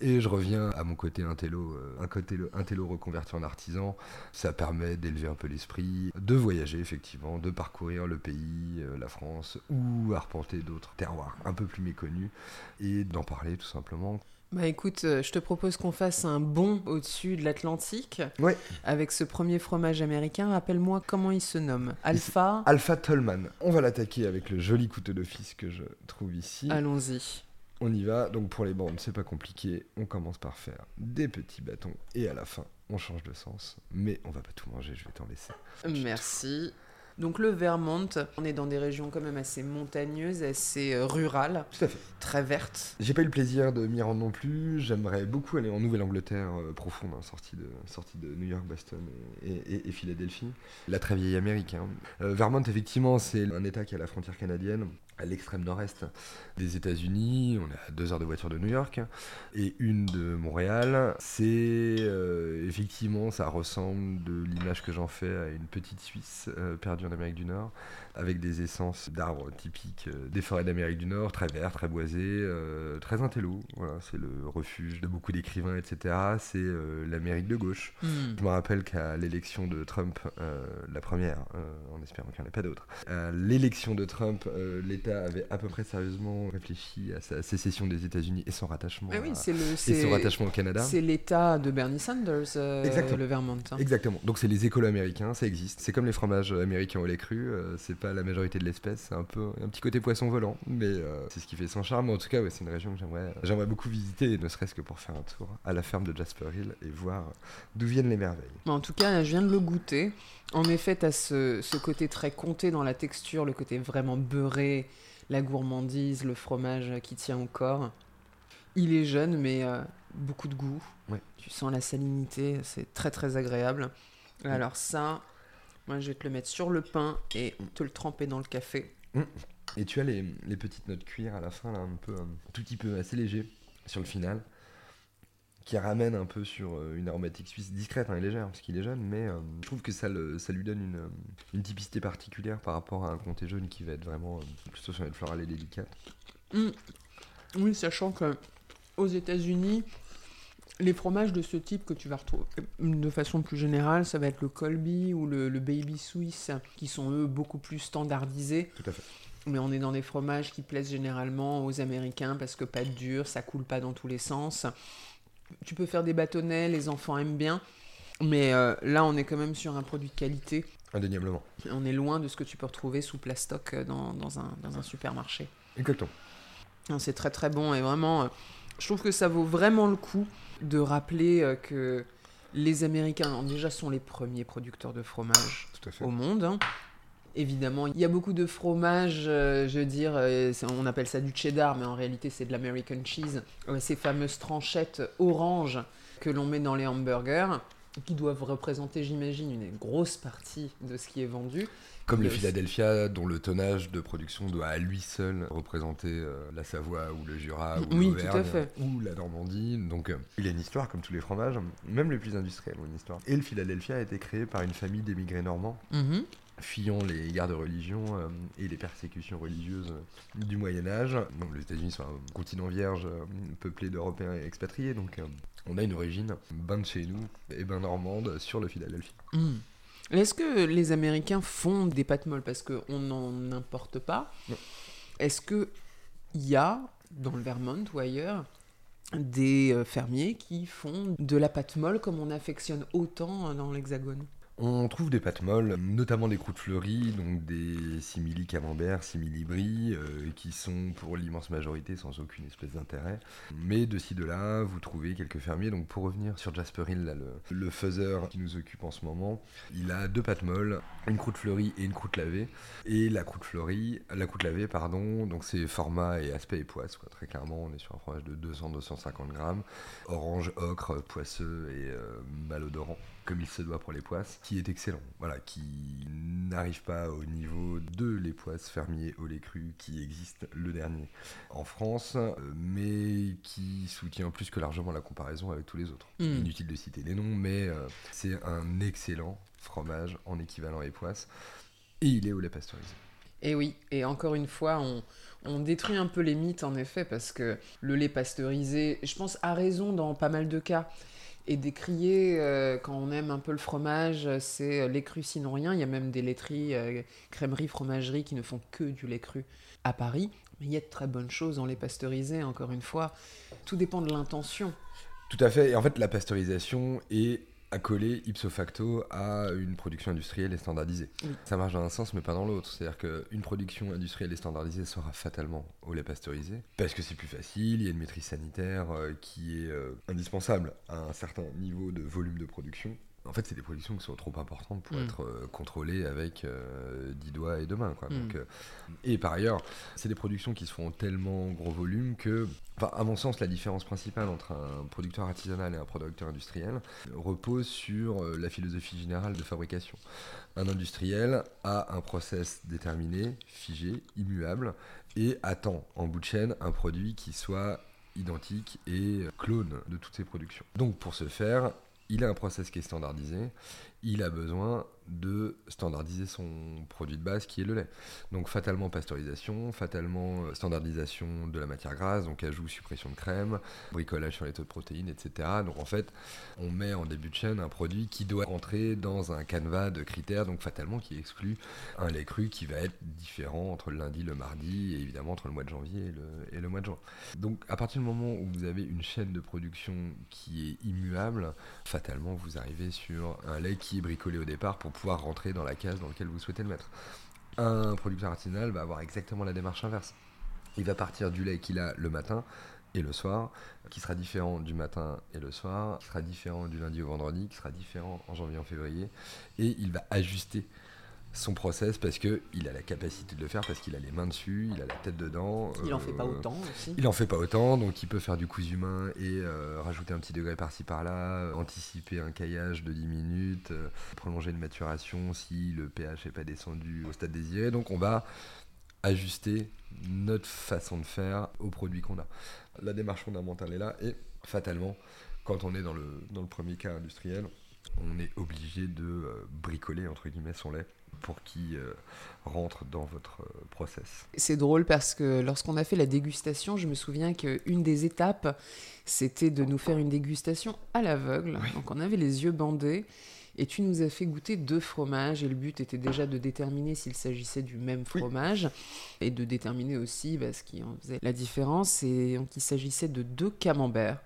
Et je reviens à mon côté intello, euh, un côté intello reconverti en artisan. Ça permet d'élever un peu l'esprit, de voyager effectivement, de parcourir le pays, euh, la France, ou arpenter d'autres terroirs un peu plus méconnus et d'en parler tout simplement. Bah écoute, euh, je te propose qu'on fasse un bond au-dessus de l'Atlantique ouais. avec ce premier fromage américain. Rappelle-moi comment il se nomme. Alpha. Alpha Tollman. On va l'attaquer avec le joli couteau d'office que je trouve ici. Allons-y. On y va. Donc pour les bandes, c'est pas compliqué. On commence par faire des petits bâtons et à la fin, on change de sens. Mais on va pas tout manger, je vais t'en laisser. Merci. Donc le Vermont, on est dans des régions quand même assez montagneuses, assez euh, rurales. Tout à fait. Très vertes. J'ai pas eu le plaisir de m'y rendre non plus. J'aimerais beaucoup aller en Nouvelle-Angleterre euh, profonde, hein, sortie, de, sortie de New York, Boston et, Philadelphie. La très vieille Amérique. Hein. Euh, Vermont, effectivement, c'est un État qui est à la frontière canadienne à l'extrême nord-est des États-Unis, on est à deux heures de voiture de New York, et une de Montréal. C'est euh, effectivement, ça ressemble de l'image que j'en fais à une petite Suisse euh, perdue en Amérique du Nord avec des essences d'arbres typiques euh, des forêts d'Amérique du Nord, très verts, très boisés, euh, très intello. Voilà, c'est le refuge de beaucoup d'écrivains, etc. C'est l'Amérique de gauche. Hmm. Je me rappelle qu'à l'élection de Trump, la première, en espérant qu'il n'y en ait pas d'autres, à l'élection de Trump, l'État avait à peu près sérieusement réfléchi à sa sécession des États-Unis et son rattachement, oui, et son rattachement au Canada. C'est l'État de Bernie Sanders, le Vermont. Hein. Exactement. Donc c'est les écoles américains, ça existe. C'est comme les fromages américains au lait cru. c'est la majorité de l'espèce. C'est un peu un petit côté poisson volant, mais euh, c'est ce qui fait son charme. En tout cas, c'est une région que j'aimerais, j'aimerais beaucoup visiter, ne serait-ce que pour faire un tour à la ferme de Jasper Hill et voir d'où viennent les merveilles. En tout cas, je viens de le goûter. En effet, tu as ce, ce, côté très compté dans la texture, le côté vraiment beurré, la gourmandise, le fromage qui tient au corps. Il est jeune, mais euh, beaucoup de goût. Ouais. Tu sens la salinité, c'est très très agréable. Alors ça, moi je vais te le mettre sur le pain et te le tremper dans le café. Et tu as les, les petites notes cuir à la fin, là, un peu, un tout petit peu assez léger sur le final, qui ramène un peu sur euh, une aromatique suisse discrète hein, et légère, parce qu'il est jeune, mais euh, je trouve que ça, le- ça lui donne une, euh, une typicité particulière par rapport à un comté jaune qui va être vraiment euh, plutôt sur une florale et délicate. Mm. Oui, sachant que aux États-Unis, les fromages de ce type que tu vas retrouver de façon plus générale, ça va être le Colby ou le, le Baby Suisse, qui sont eux beaucoup plus standardisés. Tout à fait. Mais on est dans des fromages qui plaisent généralement aux Américains parce que pas dur, ça coule pas dans tous les sens. Tu peux faire des bâtonnets, les enfants aiment bien. Mais euh, là, on est quand même sur un produit de qualité. Indéniablement. On est loin de ce que tu peux retrouver sous plastoc euh, dans, dans un, dans un supermarché. Exactement. C'est très très bon et vraiment, euh, je trouve que ça vaut vraiment le coup de rappeler que les Américains déjà sont les premiers producteurs de fromage Tout à fait. au monde. hein. Évidemment, il y a beaucoup de fromages, euh, je veux dire, euh, on appelle ça du cheddar, mais en réalité c'est de l'American cheese. Euh, ces fameuses tranchettes orange que l'on met dans les hamburgers, qui doivent représenter, j'imagine, une grosse partie de ce qui est vendu. Comme le Philadelphia, dont le tonnage de production doit à lui seul représenter euh, la Savoie ou le Jura ou Oui, l'Auvergne ou la Normandie. Donc euh, il a une histoire comme tous les fromages, même les plus industriels ont une histoire. Et le Philadelphia a été créé par une famille d'émigrés normands Mhm. Fuyant les guerres de religion euh, et les persécutions religieuses euh, du Moyen Âge. Donc les États-Unis sont un continent vierge euh, peuplé d'Européens et expatriés, donc euh, on a une origine ben de chez nous et ben normande sur le Philadelphia. Mm. Est-ce que les Américains font des pâtes molles? Parce qu'on n'en importe pas. Est-ce que il y a dans le Vermont ou ailleurs des fermiers qui font de la pâte molle comme on affectionne autant dans l'Hexagone? On trouve des pâtes molles, notamment des croûtes fleuries, donc des simili camembert, simili brie, euh, qui sont pour l'immense majorité sans aucune espèce d'intérêt. Mais de ci de là, vous trouvez quelques fermiers. Donc pour revenir sur Jasper Hill, le, le qui nous occupe en ce moment, il a deux pâtes molles, une croûte fleurie et une croûte lavée. Et la croûte fleurie, la croûte lavée, pardon, donc c'est format et aspect et poisse. Très clairement, on est sur un fromage de 200-250 grammes, orange, ocre, poisseux et euh, malodorant comme il se doit pour les poisses, qui est excellent. Voilà, qui n'arrive pas au niveau de les poisses fermiers au lait cru qui existe le dernier en France, euh, mais qui soutient plus que largement la comparaison avec tous les autres. Mm. Inutile de citer les noms, mais euh, c'est un excellent fromage en équivalent et poisse. Et il est au lait pasteurisé. Et oui, et encore une fois, on, on détruit un peu les mythes en effet, parce que le lait pasteurisé, je pense à raison dans pas mal de cas, et décrier euh, quand on aime un peu le fromage, c'est euh, lait cru sinon rien. Il y a même des laiteries, euh, fromageries qui ne font que du lait cru à Paris. Mais il y a de très bonnes choses dans les pasteurisés, encore une fois. Tout dépend de l'intention. Tout à fait. Et en fait, la pasteurisation est accolée ipso facto à une production industrielle et standardisée. Oui. Ça marche dans un sens, mais pas dans l'autre. C'est-à-dire qu'une production industrielle et standardisée sera fatalement au lait pasteurisé, parce que c'est plus facile, il y a une maîtrise sanitaire euh, qui est euh, indispensable à un certain niveau de volume de production. En fait, c'est des productions qui sont trop importantes pour Mm. être euh, contrôlées avec euh, 10 doigts et deux mains. Quoi. Mm. Donc, euh, et par ailleurs, c'est des productions qui se font en tellement gros volume que, à mon sens, la différence principale entre un producteur artisanal et un producteur industriel repose sur euh, la philosophie générale de fabrication. Un industriel a un process déterminé, figé, immuable, et attend en bout de chaîne un produit qui soit identique et clone de toutes ses productions. Donc pour ce faire, il a un process qui est standardisé, il a besoin de standardiser son produit de base qui est le lait. Donc fatalement pasteurisation, fatalement euh, standardisation de la matière grasse, donc ajout, suppression de crème, bricolage sur les taux de protéines, etc. Donc en fait, on met en début de chaîne un produit qui doit rentrer dans un canevas de critères, donc fatalement qui exclut un lait cru qui va être différent entre le lundi, le mardi, et évidemment entre le mois de janvier et le, et le mois de juin. Donc à partir du moment où vous avez une chaîne de production qui est immuable, fatalement vous arrivez sur un lait qui bricolé au départ pour pouvoir rentrer dans la case dans laquelle vous souhaitez le mettre. Un producteur artisanal va avoir exactement la démarche inverse. Il va partir du lait qu'il a le matin et le soir, qui sera différent du matin et le soir, qui sera différent du lundi au vendredi, qui sera différent en janvier en février, et il va ajuster son process parce que il a la capacité de le faire, parce qu'il a les mains dessus, il a la tête dedans. Il en fait pas autant aussi. Il en fait pas autant, donc il peut faire du cousu humain et rajouter un petit degré par-ci par-là, anticiper un caillage de 10 minutes, prolonger une maturation si le pH n'est pas descendu au stade désiré. Donc on va ajuster notre façon de faire au produit qu'on a. La démarche fondamentale est là et fatalement, quand on est dans le, dans le premier cas industriel, on est obligé de euh, bricoler entre guillemets son lait pour qu'il euh, rentre dans votre euh, process. C'est drôle parce que lorsqu'on a fait la dégustation, je me souviens qu'une des étapes, c'était de nous faire une dégustation à l'aveugle. Donc on avait les yeux bandés et tu nous as fait goûter deux fromages et le but était déjà de déterminer s'il s'agissait du même fromage et de déterminer aussi bah, ce qui en faisait la différence. Et donc il s'agissait de deux camemberts.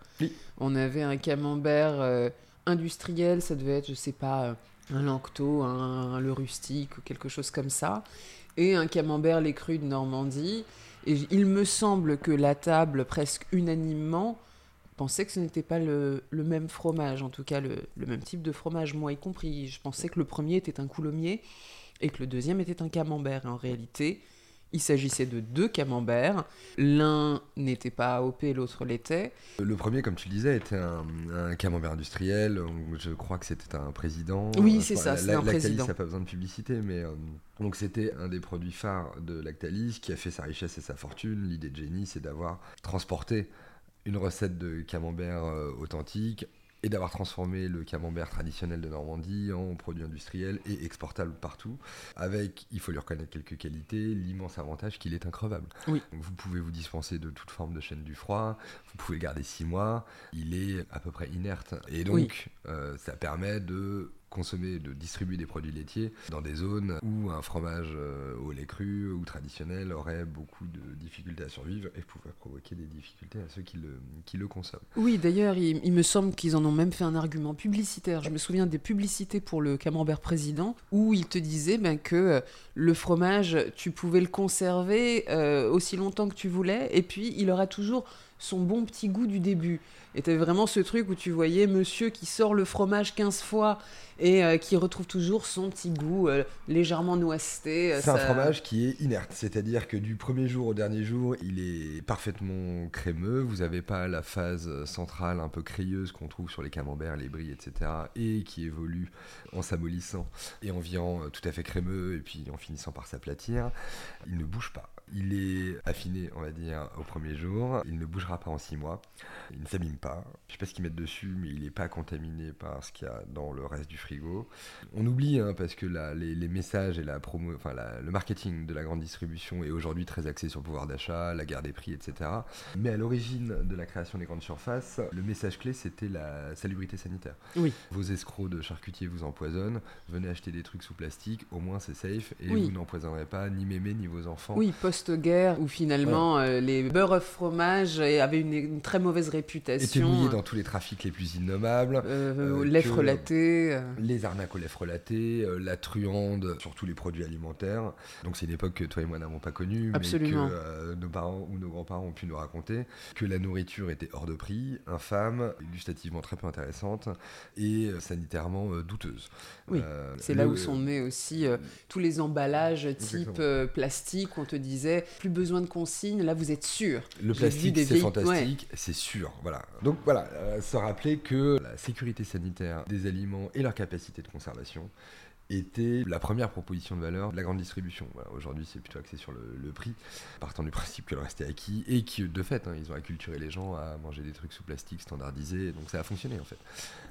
On avait un camembert euh, industriel, ça devait être, je sais pas, euh, un Lancto, un, le rustique ou quelque chose comme ça, et un camembert les crus de Normandie. Et il me semble que la table, presque unanimement, pensais que ce n'était pas le, même fromage, en tout cas le, même type de fromage, moi y compris. Je pensais que le premier était un coulommiers et que le deuxième était un camembert. en réalité, il s'agissait de deux camemberts. L'un n'était pas AOP, l'autre l'était. Le premier, comme tu le disais, était un, camembert industriel. Je crois que c'était un président. Oui, c'est ça, c'est un président. ça n'a pas besoin de publicité, mais euh, donc c'était un des produits phares de Lactalis qui a fait sa richesse et sa fortune. L'idée de Jenny, c'est d'avoir transporté une recette de camembert euh, authentique et d'avoir transformé le camembert traditionnel de Normandie en produit industriel et exportable partout, avec, il faut lui reconnaître quelques qualités, l'immense avantage qu'il est increvable. Oui. vous pouvez vous dispenser de toute forme de chaîne du froid, vous pouvez le garder six mois, il est à peu près inerte. Et donc, euh, ça permet de consommer, de distribuer des produits laitiers dans des zones où un fromage euh, au lait cru ou traditionnel aurait beaucoup de difficultés à survivre et pourrait provoquer des difficultés à ceux qui le, qui le consomment. Oui, d'ailleurs, il, me semble qu'ils en ont même fait un argument publicitaire. Je me souviens des publicités pour le camembert président où ils te disaient ben, que euh, le fromage, tu pouvais le conserver euh, aussi longtemps que tu voulais et puis il aura toujours son bon petit goût du début. Et t'avais vraiment ce truc où tu voyais monsieur qui sort le fromage 15 fois et euh, qui retrouve toujours son petit goût euh, légèrement noiseté. Euh, c'est un fromage qui est inerte, c'est-à-dire que du premier jour au dernier jour, il est parfaitement crémeux. Vous n'avez pas la phase centrale un peu crayeuse qu'on trouve sur les camemberts, les bris, etc. et qui évolue en s'amollissant et en virant tout à fait crémeux et puis en finissant par s'aplatir. Il ne bouge pas. Il est affiné, on va dire, au premier jour. Il ne bougera pas en six mois. Il ne s'abîme pas. Je sais pas ce qu'ils mettent dessus, mais il n'est pas contaminé par ce qu'il y a dans le reste du frigo. On oublie, hein, parce que les, messages et la promo, enfin le marketing de la grande distribution est aujourd'hui très axé sur le pouvoir d'achat, la guerre des prix, etc. Mais à l'origine de la création des grandes surfaces, le message clé c'était la salubrité sanitaire. Oui. Vos escrocs de charcutier vous empoisonnent. Venez acheter des trucs sous plastique, au moins c'est safe et vous n'empoisonnerez pas ni mémé ni vos enfants. Oui, post-guerre où finalement euh, les beurres fromage avaient une, très mauvaise réputation. Étaient mouillés dans tous les trafics les plus innommables. Euh, euh, lait frelaté. Les arnaques au lait frelaté, la truande sur tous les produits alimentaires. Donc c'est une époque que toi et moi n'avons pas connue, mais que nos parents ou nos grands-parents ont pu nous raconter, que la nourriture était hors de prix, infâme, gustativement très peu intéressante et sanitairement douteuse. Oui, c'est là où sont nés aussi tous les emballages type plastique on te disait plus besoin de consignes, là vous êtes sûr. Le plastique c'est fantastique, c'est sûr. Voilà. Donc voilà, euh, se rappeler que la sécurité sanitaire des aliments et leur capacité de conservation était la première proposition de valeur de la grande distribution. Aujourd'hui, c'est plutôt axé sur le, prix, partant du principe que le reste est acquis et que, de fait, hein, ils ont acculturé les gens à manger des trucs sous plastique standardisés, donc ça a fonctionné en fait.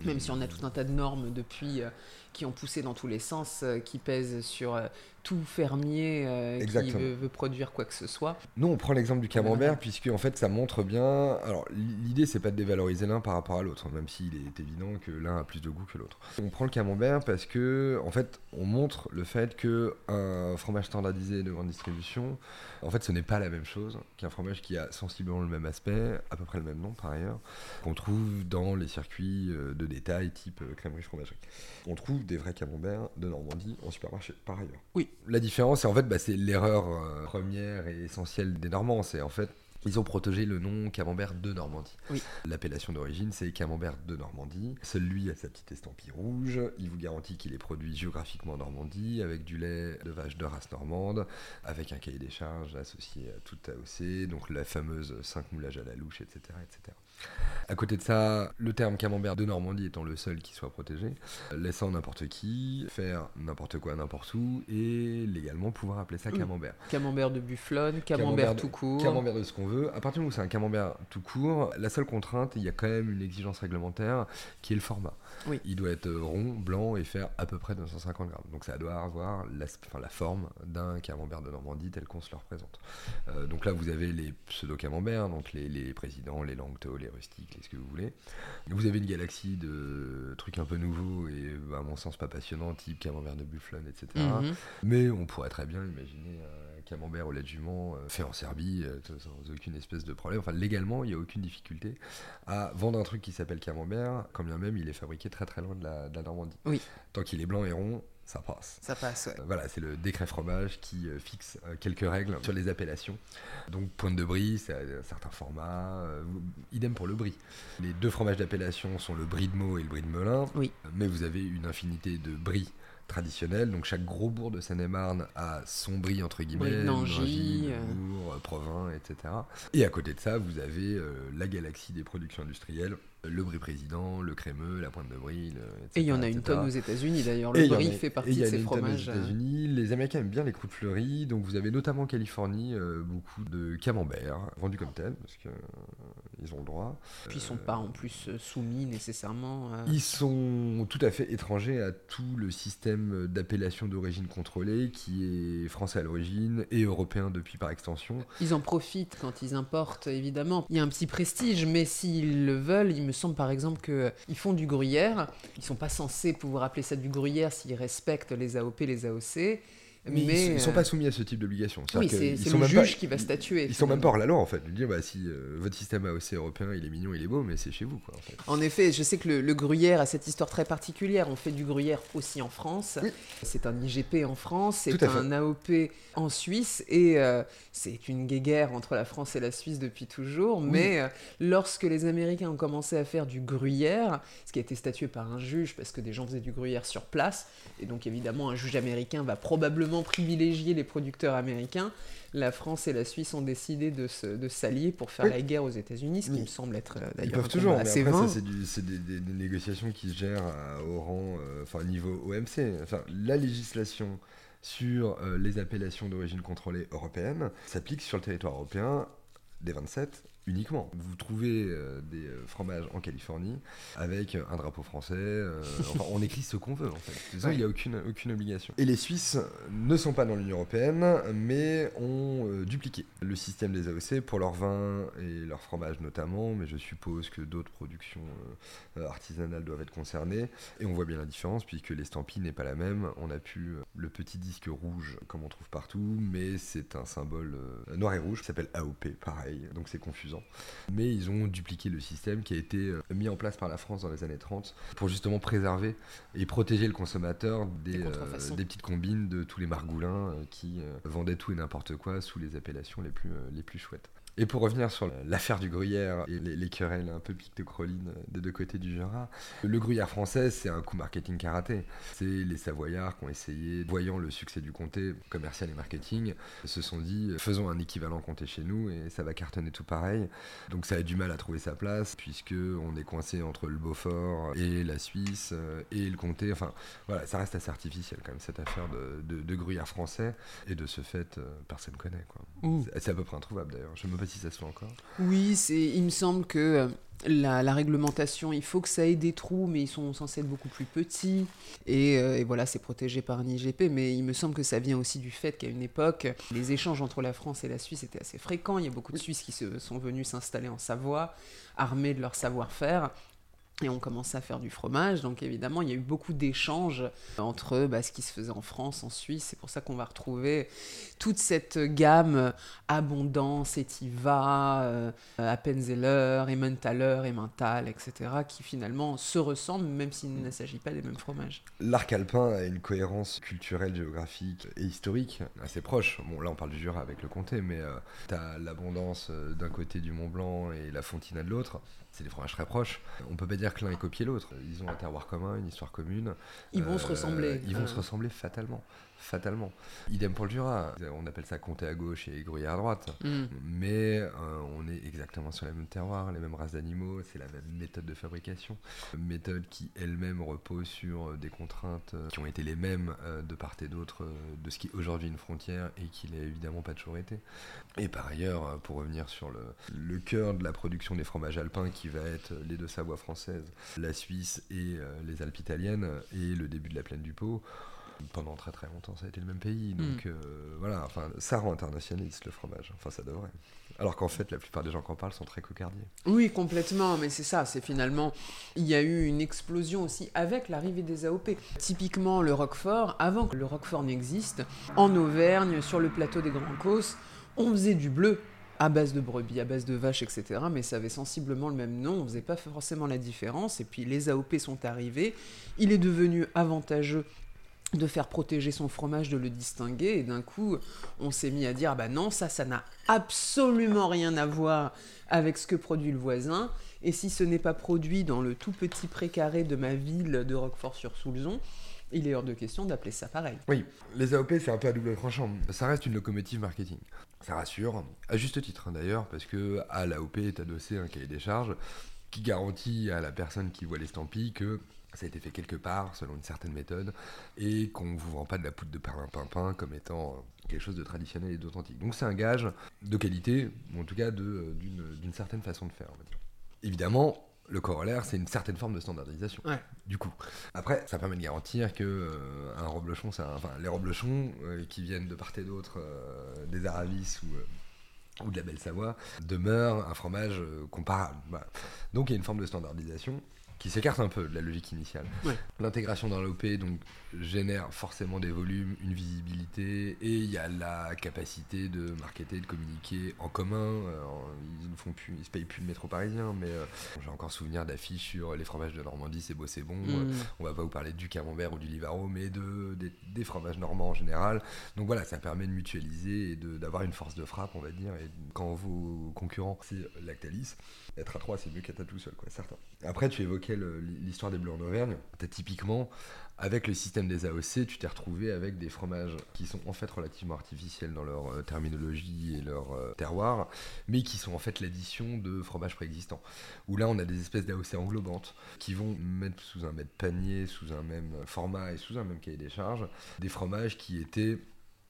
Même si on a tout un tas de normes depuis euh, qui ont poussé dans tous les sens, euh, qui pèsent sur euh, tout fermier euh, qui veut, produire quoi que ce soit. Nous, on prend l'exemple du camembert, puisque en fait, ça montre bien. Alors, l'idée, c'est pas de dévaloriser l'un par rapport à l'autre, même s'il est évident que l'un a plus de goût que l'autre. On prend le camembert parce que, en fait, on montre le fait que un fromage standardisé de grande distribution, en fait, ce n'est pas la même chose qu'un fromage qui a sensiblement le même aspect, à peu près le même nom par ailleurs, qu'on trouve dans les circuits de détail type crèmerie fromagerie. On trouve des vrais camemberts de Normandie en supermarché par ailleurs. Oui, la différence, c'est en fait, bah, c'est l'erreur euh, première et essentielle des Normands. C'est en fait, ils ont protégé le nom camembert de Normandie. Oui. L'appellation d'origine, c'est camembert de Normandie. Celui a sa petite estampille rouge. Il vous garantit qu'il est produit géographiquement en Normandie, avec du lait de vache de race normande, avec un cahier des charges associé à toute AOC, donc la fameuse 5 moulages à la louche, etc. etc. À côté de ça, le terme camembert de Normandie étant le seul qui soit protégé, laissant n'importe qui faire n'importe quoi n'importe où et légalement pouvoir appeler ça Mm. camembert. Camembert de bufflone, camembert, de- tout court. Camembert de ce qu'on veut. À partir du moment où c'est un camembert tout court, la seule contrainte, il y a quand même une exigence réglementaire qui est le format. Oui. Il doit être rond, blanc et faire à peu près 250 grammes. Donc ça doit avoir la, enfin, la forme d'un camembert de Normandie tel qu'on se le représente. Euh, donc là, vous avez les pseudo-camemberts, donc les, les présidents, les langtos, les rustiques, les ce que vous voulez. Vous avez une galaxie de trucs un peu nouveaux et à mon sens pas passionnants, type camembert de bufflone, etc. Mhm. Mais on pourrait très bien imaginer un camembert au lait de jument euh, fait en Serbie euh, sans aucune espèce de problème. Enfin, légalement, il n'y a aucune difficulté à vendre un truc qui s'appelle camembert, quand bien même il est fabriqué très très loin de la, de la Normandie. Oui. Tant qu'il est blanc et rond, ça passe. Ça passe, ouais. Euh, Voilà, c'est le décret fromage qui euh, fixe euh, quelques règles sur les appellations. Donc, pointe de brie, c'est un certain format. idem pour le brie. Les deux fromages d'appellation sont le brie de Meaux et le brie de Melun. Oui. Mais vous avez une infinité de brie traditionnels. Donc, chaque gros bourg de Seine-et-Marne a son brie, entre guillemets. Nangy, euh, Provins, etc. Et à côté de ça, vous avez euh, la galaxie des productions industrielles. Le brie président, le crémeux, la pointe de brie, le- etc. Et il y en a une tonne aux États-Unis d'ailleurs. Le brie fait partie de ces une tonne fromages. Aux euh, États-Unis, les Américains aiment bien les croûtes fleuries, donc vous avez notamment en Californie euh, beaucoup de camembert vendus comme tel parce que euh, ils ont le droit. Puis ils sont pas en plus euh, soumis nécessairement. euh, Ils sont tout à fait étrangers à tout le système d'appellation d'origine contrôlée qui est français à l'origine et européen depuis par extension. Ils en profitent quand ils importent, évidemment. Il y a un petit prestige, mais s'ils le veulent, il me semble par exemple qu'ils font du gruyère. Ils sont pas censés pouvoir appeler ça du gruyère s'ils respectent les AOP, les AOC. Mais, Mais, ils, sont, ils sont euh, pas soumis à ce type d'obligation. Oui, c'est ils le même pas- juge qui va statuer. Ils sont même pas hors la loi en fait. De dire bah si euh, votre système AOC européen il est mignon, il est beau, mais c'est chez vous quoi. En fait. En effet, je sais que le, le gruyère a cette histoire très particulière. On fait du gruyère aussi en France. Oui. C'est un IGP en France, c'est fait. un AOP en Suisse, et euh, c'est une guéguerre entre la France et la Suisse depuis toujours. Mais euh, lorsque les Américains ont commencé à faire du gruyère, ce qui a été statué par un juge, parce que des gens faisaient du gruyère sur place, et donc évidemment un juge américain va probablement privilégier les producteurs américains. La France et la Suisse ont décidé de se- de s'allier pour faire Oui. la guerre aux États-Unis, ce qui Oui. me semble être euh, Ils d'ailleurs peuvent un toujours, mais assez après, ça, c'est des, des- des négociations qui se gèrent à- au rang, euh, enfin, niveau OMC. Enfin, la législation sur euh, les appellations d'origine contrôlée européenne s'applique sur le territoire européen des 27 uniquement. Vous trouvez euh, des euh, fromages en Californie avec un drapeau français. euh, enfin, on écrit ce qu'on veut en fait. Il n'y a aucune, aucune obligation. Et les Suisses ne sont pas dans l'Union européenne, mais ont dupliqué le système des AOC pour leurs vins et leurs fromages notamment. Mais je suppose que d'autres productions artisanales doivent être concernées. Et on voit bien la différence puisque l'estampille n'est pas la même. On a pu le petit disque rouge comme on trouve partout, mais c'est un symbole noir et rouge qui s'appelle AOP, pareil. Donc c'est confusant. Mais ils ont dupliqué le système qui a été euh, mis en place par la France dans les années 30 pour justement préserver et protéger le consommateur des, euh, des petites combines de tous les margoulins euh, qui euh, vendaient tout et n'importe quoi sous les appellations les plus, les plus chouettes. Et pour revenir sur l'affaire du gruyère et les, les querelles un peu pictocrolines des deux côtés du Jura, le gruyère français, c'est un coup marketing karaté. C'est les Savoyards qui ont essayé, voyant le succès du comté commercial et marketing, se sont dit faisons un équivalent comté chez nous et ça va cartonner tout pareil. Donc ça a du mal à trouver sa place puisque on est coincé entre le Beaufort et la Suisse euh, et le comté. Enfin voilà, ça reste assez artificiel quand même cette affaire de, de- de gruyère français et de ce fait, euh, personne connaît quoi. Ouh. C'est- à peu près introuvable d'ailleurs. Je ne fait encore. Oui, c'est, il me semble que euh, la, la réglementation, il faut que ça ait des trous, mais ils sont censés être beaucoup plus petits. Et, euh, et voilà, c'est protégé par un IGP, mais il me semble que ça vient aussi du fait qu'à une époque, les échanges entre la France et la Suisse étaient assez fréquents. Il y a beaucoup de Suisses qui se sont venus s'installer en Savoie, armés de leur savoir-faire. Et on commençait à faire du fromage, donc évidemment il y a eu beaucoup d'échanges entre bah, ce qui se faisait en France, en Suisse. C'est pour ça qu'on va retrouver toute cette gamme Abondance, Etiva, euh, Appenzeller, Emmentaler, Emmental, etc., qui finalement se ressemblent, même s'il ne s'agit pas des mêmes fromages. L'arc alpin a une cohérence culturelle, géographique et historique assez proche. Bon, là on parle du Jura avec le comté, mais euh, tu as l'abondance euh, d'un côté du Mont Blanc et la Fontina de l'autre c'est des fromages très proches. On peut pas dire que l'un ait copié l'autre. Ils ont un terroir commun, une histoire commune. Ils vont se ressembler. Ils vont se ressembler fatalement fatalement. Idem pour le Jura. On appelle ça comté à gauche et gruyère à droite. Mm. Mais euh, on est exactement sur les mêmes terroirs, les mêmes races d'animaux, c'est la même méthode de fabrication. Méthode qui elle-même repose sur des contraintes euh, qui ont été les mêmes euh, de part et d'autre de ce qui est aujourd'hui une frontière et qui l'a évidemment pas toujours été. Et par ailleurs, pour revenir sur le, le cœur de la production des fromages alpins qui va être les deux Savoies françaises, la Suisse et les Alpes italiennes et le début de la plaine du Pau, pendant très très longtemps, ça a été le même pays. Donc mm. euh, voilà, enfin, ça rend internationaliste le fromage. Enfin, ça devrait. Alors qu'en fait, la plupart des gens qui en parlent sont très cocardiers. Oui, complètement, mais c'est ça, c'est finalement, il y a eu une explosion aussi avec l'arrivée des AOP. Typiquement, le Roquefort, avant que le Roquefort n'existe, en Auvergne, sur le plateau des Grands Causses, on faisait du bleu à base de brebis, à base de vaches, etc. Mais ça avait sensiblement le même nom, on ne faisait pas forcément la différence. Et puis les AOP sont arrivés, il est devenu avantageux de faire protéger son fromage, de le distinguer. Et d'un coup, on s'est mis à dire, ah bah non, ça, ça n'a absolument rien à voir avec ce que produit le voisin. Et si ce n'est pas produit dans le tout petit précaré de ma ville de Roquefort-sur-Soulzon, il est hors de question d'appeler ça pareil. Oui, les AOP, c'est un peu à double tranchant. Ça reste une locomotive marketing. Ça rassure, à juste titre hein, d'ailleurs, parce que à l'AOP est adossé un cahier des charges qui garantit à la personne qui voit l'estampille que ça a été fait quelque part selon une certaine méthode et qu'on ne vous vend pas de la poudre de perlimpinpin comme étant euh, quelque chose de traditionnel et d'authentique. Donc c'est un gage de qualité, ou en tout cas euh, d'une certaine façon de faire. Évidemment, le corollaire, c'est une certaine forme de standardisation. Du coup, après, ça permet de garantir que euh, un reblochon, enfin les reblochons qui viennent de part et d'autre des Aravis ou ou de la Belle Savoie demeurent un fromage comparable. Donc il y a une forme de standardisation qui s'écarte un peu de la logique initiale. L'intégration dans l'OP donc génère forcément des volumes, une visibilité et il y a la capacité de marketer, de communiquer en commun. Euh, ils ne font plus, ils se payent plus le métro parisien, mais euh, j'ai encore souvenir d'affiches sur les fromages de Normandie, c'est beau, c'est bon. Mm. on va pas vous parler du camembert ou du livaro, mais de des, fromages normands en général. Donc voilà, ça permet de mutualiser et d'avoir une force de frappe, on va dire. Et quand vos concurrents c'est Lactalis, être à trois, c'est mieux qu'être à tout seul, quoi, certain. Après, tu évoquais l'histoire des bleus en Auvergne. Typiquement, avec le système des AOC, tu t'es retrouvé avec des fromages qui sont en fait relativement artificiels dans leur euh, terminologie et leur euh, terroir, mais qui sont en fait l'addition de fromages préexistants. Où là, on a des espèces d'AOC englobantes qui vont mettre sous un même panier, sous un même format et sous un même cahier des charges, des fromages qui étaient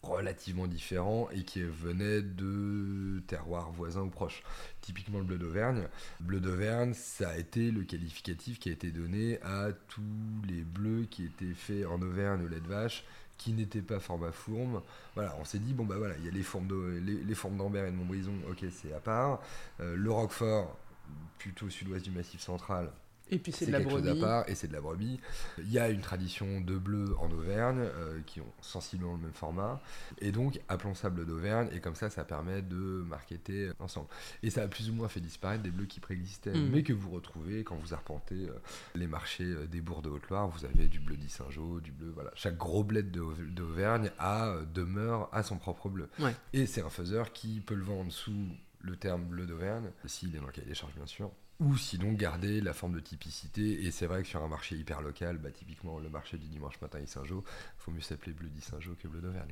relativement différents et qui venaient de terroirs voisins ou proches. Typiquement le bleu d'Auvergne. Bleu d'Auvergne, ça a été le qualificatif qui a été donné à tous les bleus qui étaient faits en Auvergne au lait de vache qui n'étaient pas format fourme. Voilà, on s'est dit, bon bah voilà, il y a les formes d'Ambert et de Montbrison, ok, c'est à part. Euh, le Roquefort, plutôt sud-ouest du Massif central, et puis c'est de la brebis. et c'est de la brebis. Il y a une tradition de bleu en Auvergne euh, qui ont sensiblement le même format. Et donc, appelons ça bleu d'Auvergne. Et comme ça, ça permet de marketer ensemble. Et ça a plus ou moins fait disparaître des bleus qui préexistaient, mm. mais que vous retrouvez quand vous arpentez euh, les marchés euh, des bourgs de Haute-Loire. Vous avez du bleu d'Issingeau, du bleu. Voilà. Chaque gros bled d'Auvergne a, demeure à son propre bleu. Et c'est un faiseur qui peut le vendre sous le terme bleu d'Auvergne, s'il est dans le cahier des charges, bien sûr ou sinon garder la forme de typicité. Et c'est vrai que sur un marché hyper local, bah, typiquement le marché du dimanche matin à Saint-Jean, il faut mieux s'appeler bleu Saint-Jean que bleu d'Auvergne.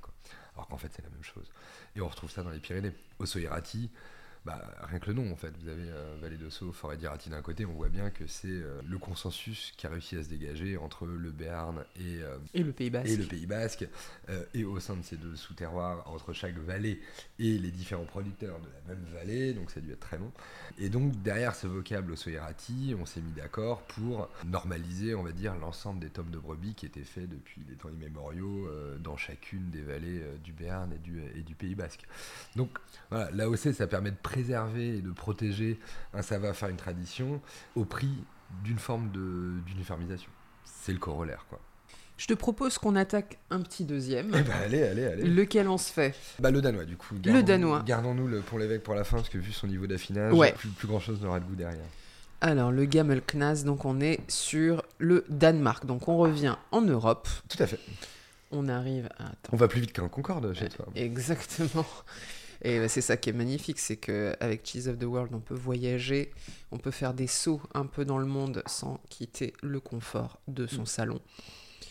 Alors qu'en fait, c'est la même chose. Et on retrouve ça dans les Pyrénées. Au Soirati, bah, rien que le nom en fait. Vous avez euh, Vallée d'Osso, Forêt d'Irati d'un côté, on voit bien que c'est euh, le consensus qui a réussi à se dégager entre le Béarn et, euh, et le Pays Basque. Et, le Pays Basque et au sein de ces deux sous-terroirs, entre chaque vallée et les différents producteurs de la même vallée, donc ça a dû être très long. Et donc derrière ce vocable Osoirati, on s'est mis d'accord pour normaliser, on va dire, l'ensemble des tomes de brebis qui étaient faits depuis les temps immémoriaux dans chacune des vallées du Béarn et du, et du Pays Basque. Donc voilà, l'AOC ça permet de préserver et de protéger un savoir-faire, une tradition, au prix d'une forme d'uniformisation. C'est le corollaire, quoi. Je te propose qu'on attaque un petit deuxième. Eh ben, allez, allez, allez. Lequel on se fait? Bah, le danois, du coup. Le danois. Gardons-nous le, pour l'évêque pour la fin, parce que vu son niveau d'affinage, Ouais. plus, plus grand chose n'aura de goût derrière. Alors, le Gammelknas, donc on est sur le Danemark. Donc on revient en Europe. Tout à fait. On arrive à... Attends. On va plus vite qu'un Concorde chez toi. Exactement. Et bah, c'est ça qui est magnifique, c'est qu'avec Cheese of the World, on peut voyager, on peut faire des sauts un peu dans le monde sans quitter le confort de son salon.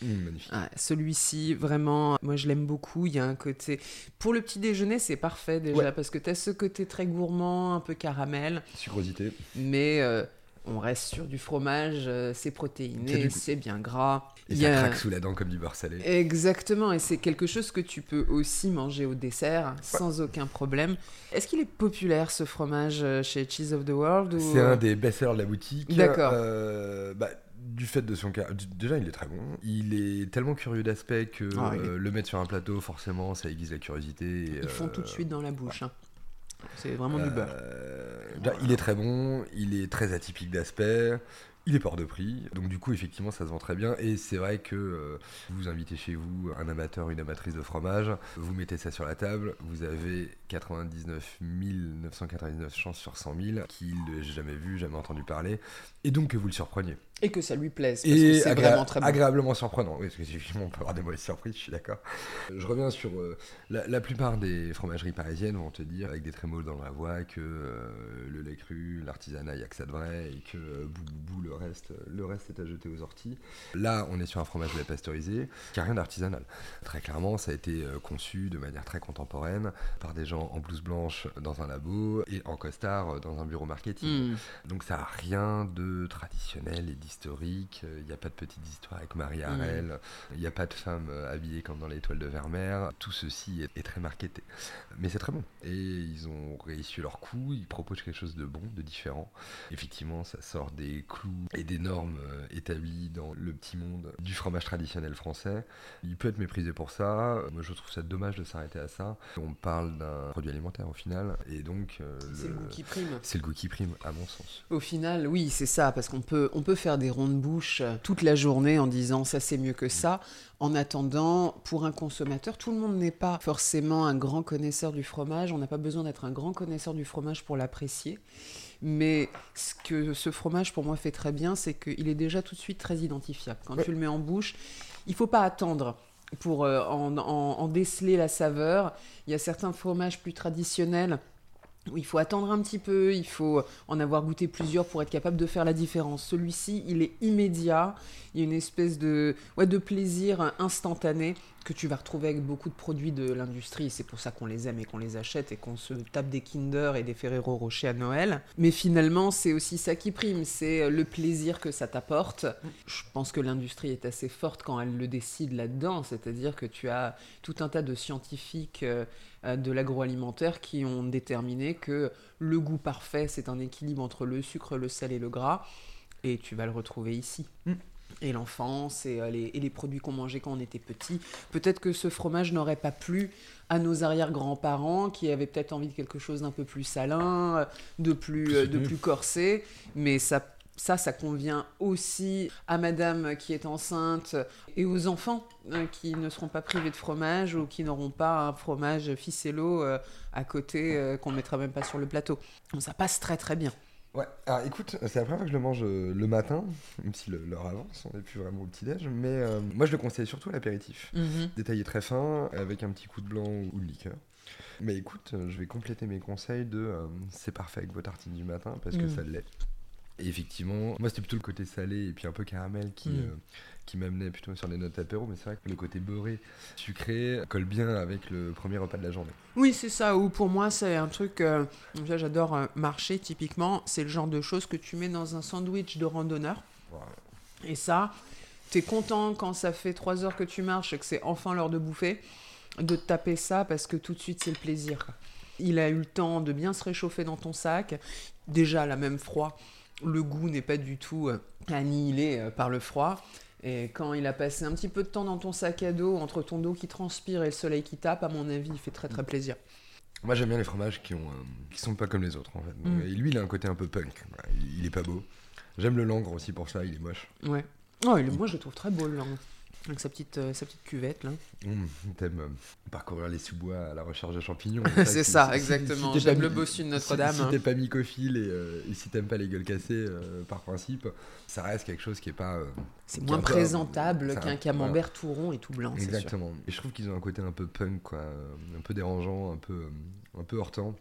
Mmh, magnifique. Ah, Celui-ci, vraiment, moi je l'aime beaucoup. Il y a un côté. Pour le petit déjeuner, c'est parfait déjà, Ouais. parce que tu as ce côté très gourmand, un peu caramel, Sucrosité. mais euh, on reste sur du fromage, euh, c'est protéiné, c'est bien gras. Et Il ça y a- craque sous la dent comme du beurre salé. Exactement, et c'est quelque chose que tu peux aussi manger au dessert sans aucun problème. Est-ce qu'il est populaire ce fromage euh, chez Cheese of the World ou... C'est un des best-sellers de la boutique. D'accord. Euh, bah, du fait de son cas. Déjà, il est très bon. Il est tellement curieux d'aspect que Ah, est- euh, le mettre sur un plateau, forcément, ça aiguise la curiosité. et, Ils font tout de suite dans la bouche. hein. C'est vraiment du. Euh, Il est très bon, il est très atypique d'aspect, il est hors de prix, donc du coup effectivement ça se vend très bien et c'est vrai que euh, vous invitez chez vous un amateur, une amatrice de fromage, vous mettez ça sur la table, vous avez 99 999 chances sur 100 000 qu'il n'ait jamais vu, jamais entendu parler, et donc que vous le surpreniez. Et que ça lui plaise, parce que Et c'est agré- vraiment très bon. agréablement surprenant, oui, parce qu'effectivement on peut avoir des mauvaises surprises, je suis d'accord. Je reviens sur euh, la, la plupart des fromageries parisiennes vont te dire avec des trémolos dans la voix que euh, le lait cru, l'artisanat, il n'y a que ça de vrai et que euh, le reste, le reste est à jeter aux orties. Là, on est sur un fromage lait pasteurisé qui n'a rien d'artisanal. Très clairement, ça a été euh, conçu de manière très contemporaine par des gens en blouse blanche dans un labo et en costard euh, dans un bureau marketing. Hmm. Donc ça n'a rien de traditionnel et d'historique. Il n'y a pas de petite histoire avec Marie Harel. Il n'y a pas de femme euh, habillée comme dans l'étoile de Vermeer. Tout ceci est, est très marketé. Mais c'est très bon. Et ils ont réussi leur coup. Ils proposent quelque chose de bon, de différent. Effectivement, ça sort des clous et des normes euh, établies dans le petit monde du fromage traditionnel français. Il peut être méprisé pour ça. Moi, je trouve ça dommage de s'arrêter à ça. On parle d'un produit alimentaire au final. Et donc, euh, C'est le goût qui prime. c'est le goût qui prime, à mon sens. Au final, oui, c'est ça, parce qu'on peut, on peut faire des ronds de bouche euh, toute la journée en disant ça c'est mieux que ça. En attendant, pour un consommateur, tout le monde n'est pas forcément un grand connaisseur du fromage. On n'a pas besoin d'être un grand connaisseur du fromage pour l'apprécier. Mais ce que ce fromage pour moi fait très bien, c'est qu'il est déjà tout de suite très identifiable. Quand tu le mets en bouche, il faut pas attendre pour euh, en, déceler la saveur. Il y a certains fromages plus traditionnels il faut attendre un petit peu, il faut en avoir goûté plusieurs pour être capable de faire la différence. Celui-ci, il est immédiat, il y a une espèce de, ouais, de plaisir instantané que tu vas retrouver avec beaucoup de produits de l'industrie. C'est pour ça qu'on les aime et qu'on les achète et qu'on se tape des Kinder et des Ferrero Rocher à Noël. Mais finalement, c'est aussi ça qui prime, c'est le plaisir que ça t'apporte. Je pense que l'industrie est assez forte quand elle le décide là-dedans, c'est-à-dire que tu as tout un tas de scientifiques euh, euh, de l'agroalimentaire qui ont déterminé que le goût parfait, c'est un équilibre entre le sucre, le sel et le gras, et tu vas le retrouver ici. Mm. Et l'enfance et, euh, les, et les produits qu'on mangeait quand on était petit. Peut-être que ce fromage n'aurait pas plu à nos arrière-grands-parents qui avaient peut-être envie de quelque chose d'un peu plus salin, euh, de plus, euh, de plus corsé, mais ça ça, ça convient aussi à madame qui est enceinte et aux enfants euh, qui ne seront pas privés de fromage ou qui n'auront pas un fromage ficello euh, à côté qu'on ne mettra même pas sur le plateau. Donc, ça passe très très bien. Ouais, alors écoute, c'est la première fois que je le mange euh, le matin, même si l'heure avance, on n'est plus vraiment au petit-déj, mais euh, moi je le conseille surtout à l'apéritif. Détaillé très fin, avec un petit coup de blanc ou de liqueur. Mais écoute, euh, je vais compléter mes conseils de euh, c'est parfait avec vos tartines du matin, parce que Mm. ça l'est. Et effectivement, moi c'était plutôt le côté salé et puis un peu caramel qui, euh, qui m'amenait plutôt sur des notes apéro, mais c'est vrai que le côté beurré, sucré, colle bien avec le premier repas de la journée. Oui, c'est ça. Ou pour moi, c'est un truc. euh, j'adore euh, marcher, typiquement. C'est le genre de choses que tu mets dans un sandwich de randonneur. Et ça, t'es content quand ça fait trois heures que tu marches et que c'est enfin l'heure de bouffer, de te taper ça parce que tout de suite c'est le plaisir. Il a eu le temps de bien se réchauffer dans ton sac. Déjà, la même froid, le goût n'est pas du tout euh, annihilé euh, par le froid. Et quand il a passé un petit peu de temps dans ton sac à dos, entre ton dos qui transpire et le soleil qui tape, à mon avis, il fait très très plaisir. Moi j'aime bien les fromages qui ont euh, qui sont pas comme les autres en fait. Mm. Et lui il a un côté un peu punk. Il est pas beau, J'aime le langre aussi pour ça, il est moche. Ouais. Oh, il- moi je le trouve très beau le langre. Avec sa petite, euh, sa petite cuvette là. Mmh, (laughs) T'aimes euh, parcourir les sous-bois à la recherche de champignons. (laughs) C'est ça, si- exactement. si J'aime le bossu de Notre-Dame. Si, t'es pas mycophile et, euh, et si t'aimes pas les gueules cassées par principe, ça reste quelque chose qui est pas. C'est moins présentable qu'un camembert tout rond et tout blanc. sûr. Exactement. Et je trouve qu'ils ont un côté un peu punk, quoi, un peu dérangeant, un peu, un peu hors temps,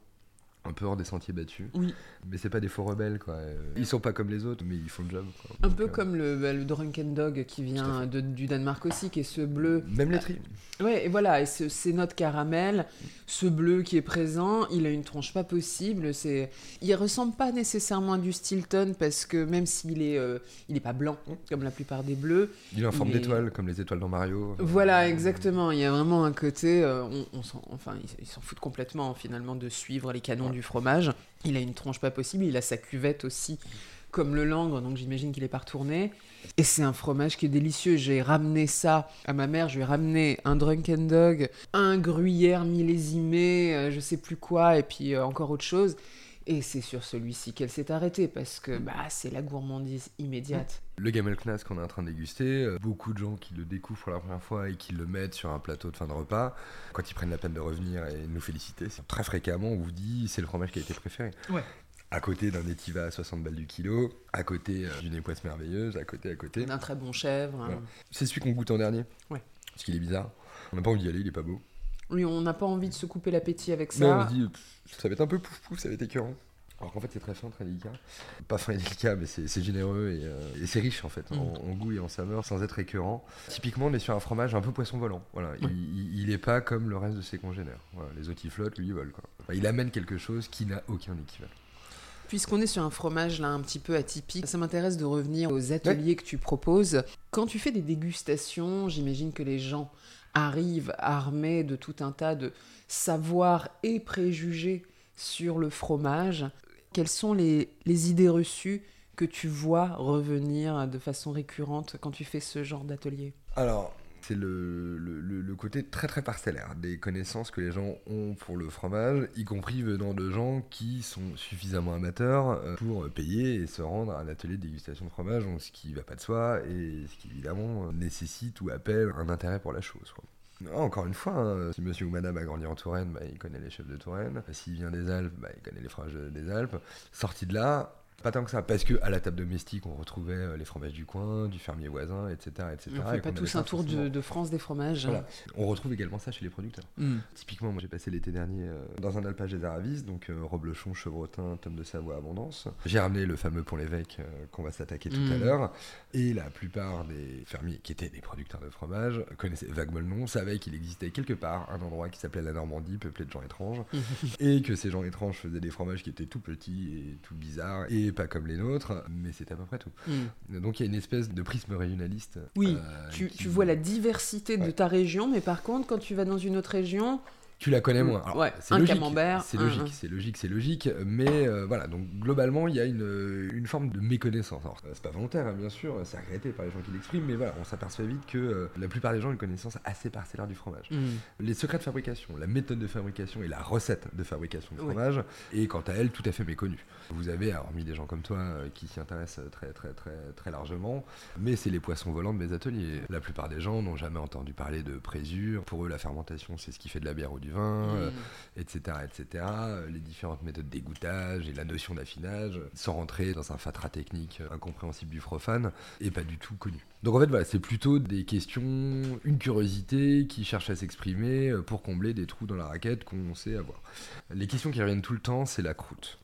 un peu hors des sentiers battus. Oui. Mais c'est pas des faux rebelles, quoi. Euh, Ils sont pas comme les autres, mais ils font le job. quoi. Un Donc, peu euh, comme le, bah, le Drunken Dog qui vient de- du Danemark aussi, qui est ce bleu. Même les tri. Ouais, et voilà, et ce- ces notes caramel, ce bleu qui est présent, il a une tronche pas possible. C'est, il ressemble pas nécessairement à du Stilton parce que même s'il est, euh, il est pas blanc comme la plupart des bleus. Il est en forme d'étoile, comme les étoiles dans Mario. Voilà, exactement. Il y a vraiment un côté, euh, on, on s'en, enfin, ils ils s'en foutent complètement finalement de suivre les canons du fromage. Il a une tronche pas possible, il a sa cuvette aussi, comme le langre, donc j'imagine qu'il est pas retourné. Et c'est un fromage qui est délicieux. J'ai ramené ça à ma mère, je lui ai ramené un Drunken Dog, un gruyère millésimé, euh, je sais plus quoi, et puis euh, encore autre chose. Et c'est sur celui-ci qu'elle s'est arrêtée parce que bah, c'est la gourmandise immédiate. Le Gamelknas qu'on est en train de déguster, euh, beaucoup de gens qui le découvrent pour la première fois et qui le mettent sur un plateau de fin de repas, quand ils prennent la peine de revenir et de nous féliciter, c'est très fréquemment on vous dit c'est le fromage qui a été préféré. Ouais. À côté d'un étiva à 60 balles du kilo, à côté euh, d'une époisse merveilleuse, à côté, à côté. D'un très bon chèvre. hein. Voilà. C'est celui qu'on goûte en dernier. Ouais. Parce qu'il est bizarre. On n'a pas envie d'y aller, il est pas beau. Oui, on n'a pas envie de se couper l'appétit avec on ça. se dit, pff, ça va être un peu pouf pouf, ça va être écœurant. Alors qu'en fait, c'est très fin, très délicat. Pas fin et délicat, mais c'est généreux et, euh, et c'est riche en fait, Mm. en, en goût et en saveur, sans être écœurant. Typiquement, on est sur un fromage un peu poisson volant. Voilà, il, il- il est pas comme le reste de ses congénères. Voilà, les autres, ils flottent, lui, ils volent. Quoi. Il amène quelque chose qui n'a aucun équivalent. Puisqu'on est sur un fromage là un petit peu atypique, ça m'intéresse de revenir aux ateliers que tu proposes. Quand tu fais des dégustations, j'imagine que les gens arrivent armés de tout un tas de savoirs et préjugés sur le fromage. Quelles sont les, les idées reçues que tu vois revenir de façon récurrente quand tu fais ce genre d'atelier? Alors, c'est le, côté très très parcellaire des connaissances que les gens ont pour le fromage, y compris venant de gens qui sont suffisamment amateurs euh, pour payer et se rendre à un atelier de dégustation de fromage, ce qui va pas de soi et ce qui évidemment nécessite ou appelle un intérêt pour la chose. Ah, Encore une fois, hein, si monsieur ou madame a grandi en Touraine, bah, il connaît les chefs de Touraine. S'il vient des Alpes, bah, il connaît les fromages des Alpes. Sorti de là, pas tant que ça, parce que à la table domestique, on retrouvait euh, les fromages du coin, du fermier voisin, etc. etc. On et fait pas qu'on tous un tour de, de France des fromages. Voilà. On retrouve également ça chez les producteurs. Mm. Typiquement, moi j'ai passé l'été dernier euh, dans un alpage des Aravis, donc euh, Roblechon, Chevrotin, Tome de Savoie, Abondance. J'ai ramené le fameux Pont l'Évêque euh, qu'on va s'attaquer tout à Mm. l'heure. Et la plupart des fermiers qui étaient des producteurs de fromage connaissaient vaguement le nom, savaient qu'il existait quelque part un endroit qui s'appelait la Normandie, peuplé de gens étranges, (laughs) et que ces gens étranges faisaient des fromages qui étaient tout petits et tout bizarres, et pas comme les nôtres, mais c'est à peu près tout. Mm. Donc il y a une espèce de prisme régionaliste. Oui, euh, Tu, qui- tu vois la diversité de ta région, mais par contre, quand tu vas dans une autre région, Tu la connais Mm, moins. Alors, ouais, c'est un logique, camembert, C'est logique, c'est logique, c'est logique. Mais euh, voilà, donc globalement, il y a une, une forme de méconnaissance. Alors, c'est pas volontaire, hein, bien sûr, c'est regretté par les gens qui l'expriment, mais voilà, on s'aperçoit vite que euh, la plupart des gens ont une connaissance assez parcellaire du fromage. Mm. Les secrets de fabrication, la méthode de fabrication et la recette de fabrication de Oui. fromage est quant à elle tout à fait méconnue. Vous avez, hormis des gens comme toi euh, qui s'y intéressent très très très très largement, mais c'est les poissons volants de mes ateliers. La plupart des gens n'ont jamais entendu parler de présure. Pour eux, la fermentation, c'est ce qui fait de la bière ou du vin, euh, etc., etc. Euh, Les différentes méthodes d'égouttage et la notion d'affinage, sans rentrer dans un fatras technique incompréhensible du profane, et pas du tout connu. Donc en fait, voilà, c'est plutôt des questions, une curiosité qui cherche à s'exprimer pour combler des trous dans la raquette qu'on sait avoir. Les questions qui reviennent tout le temps, c'est la croûte.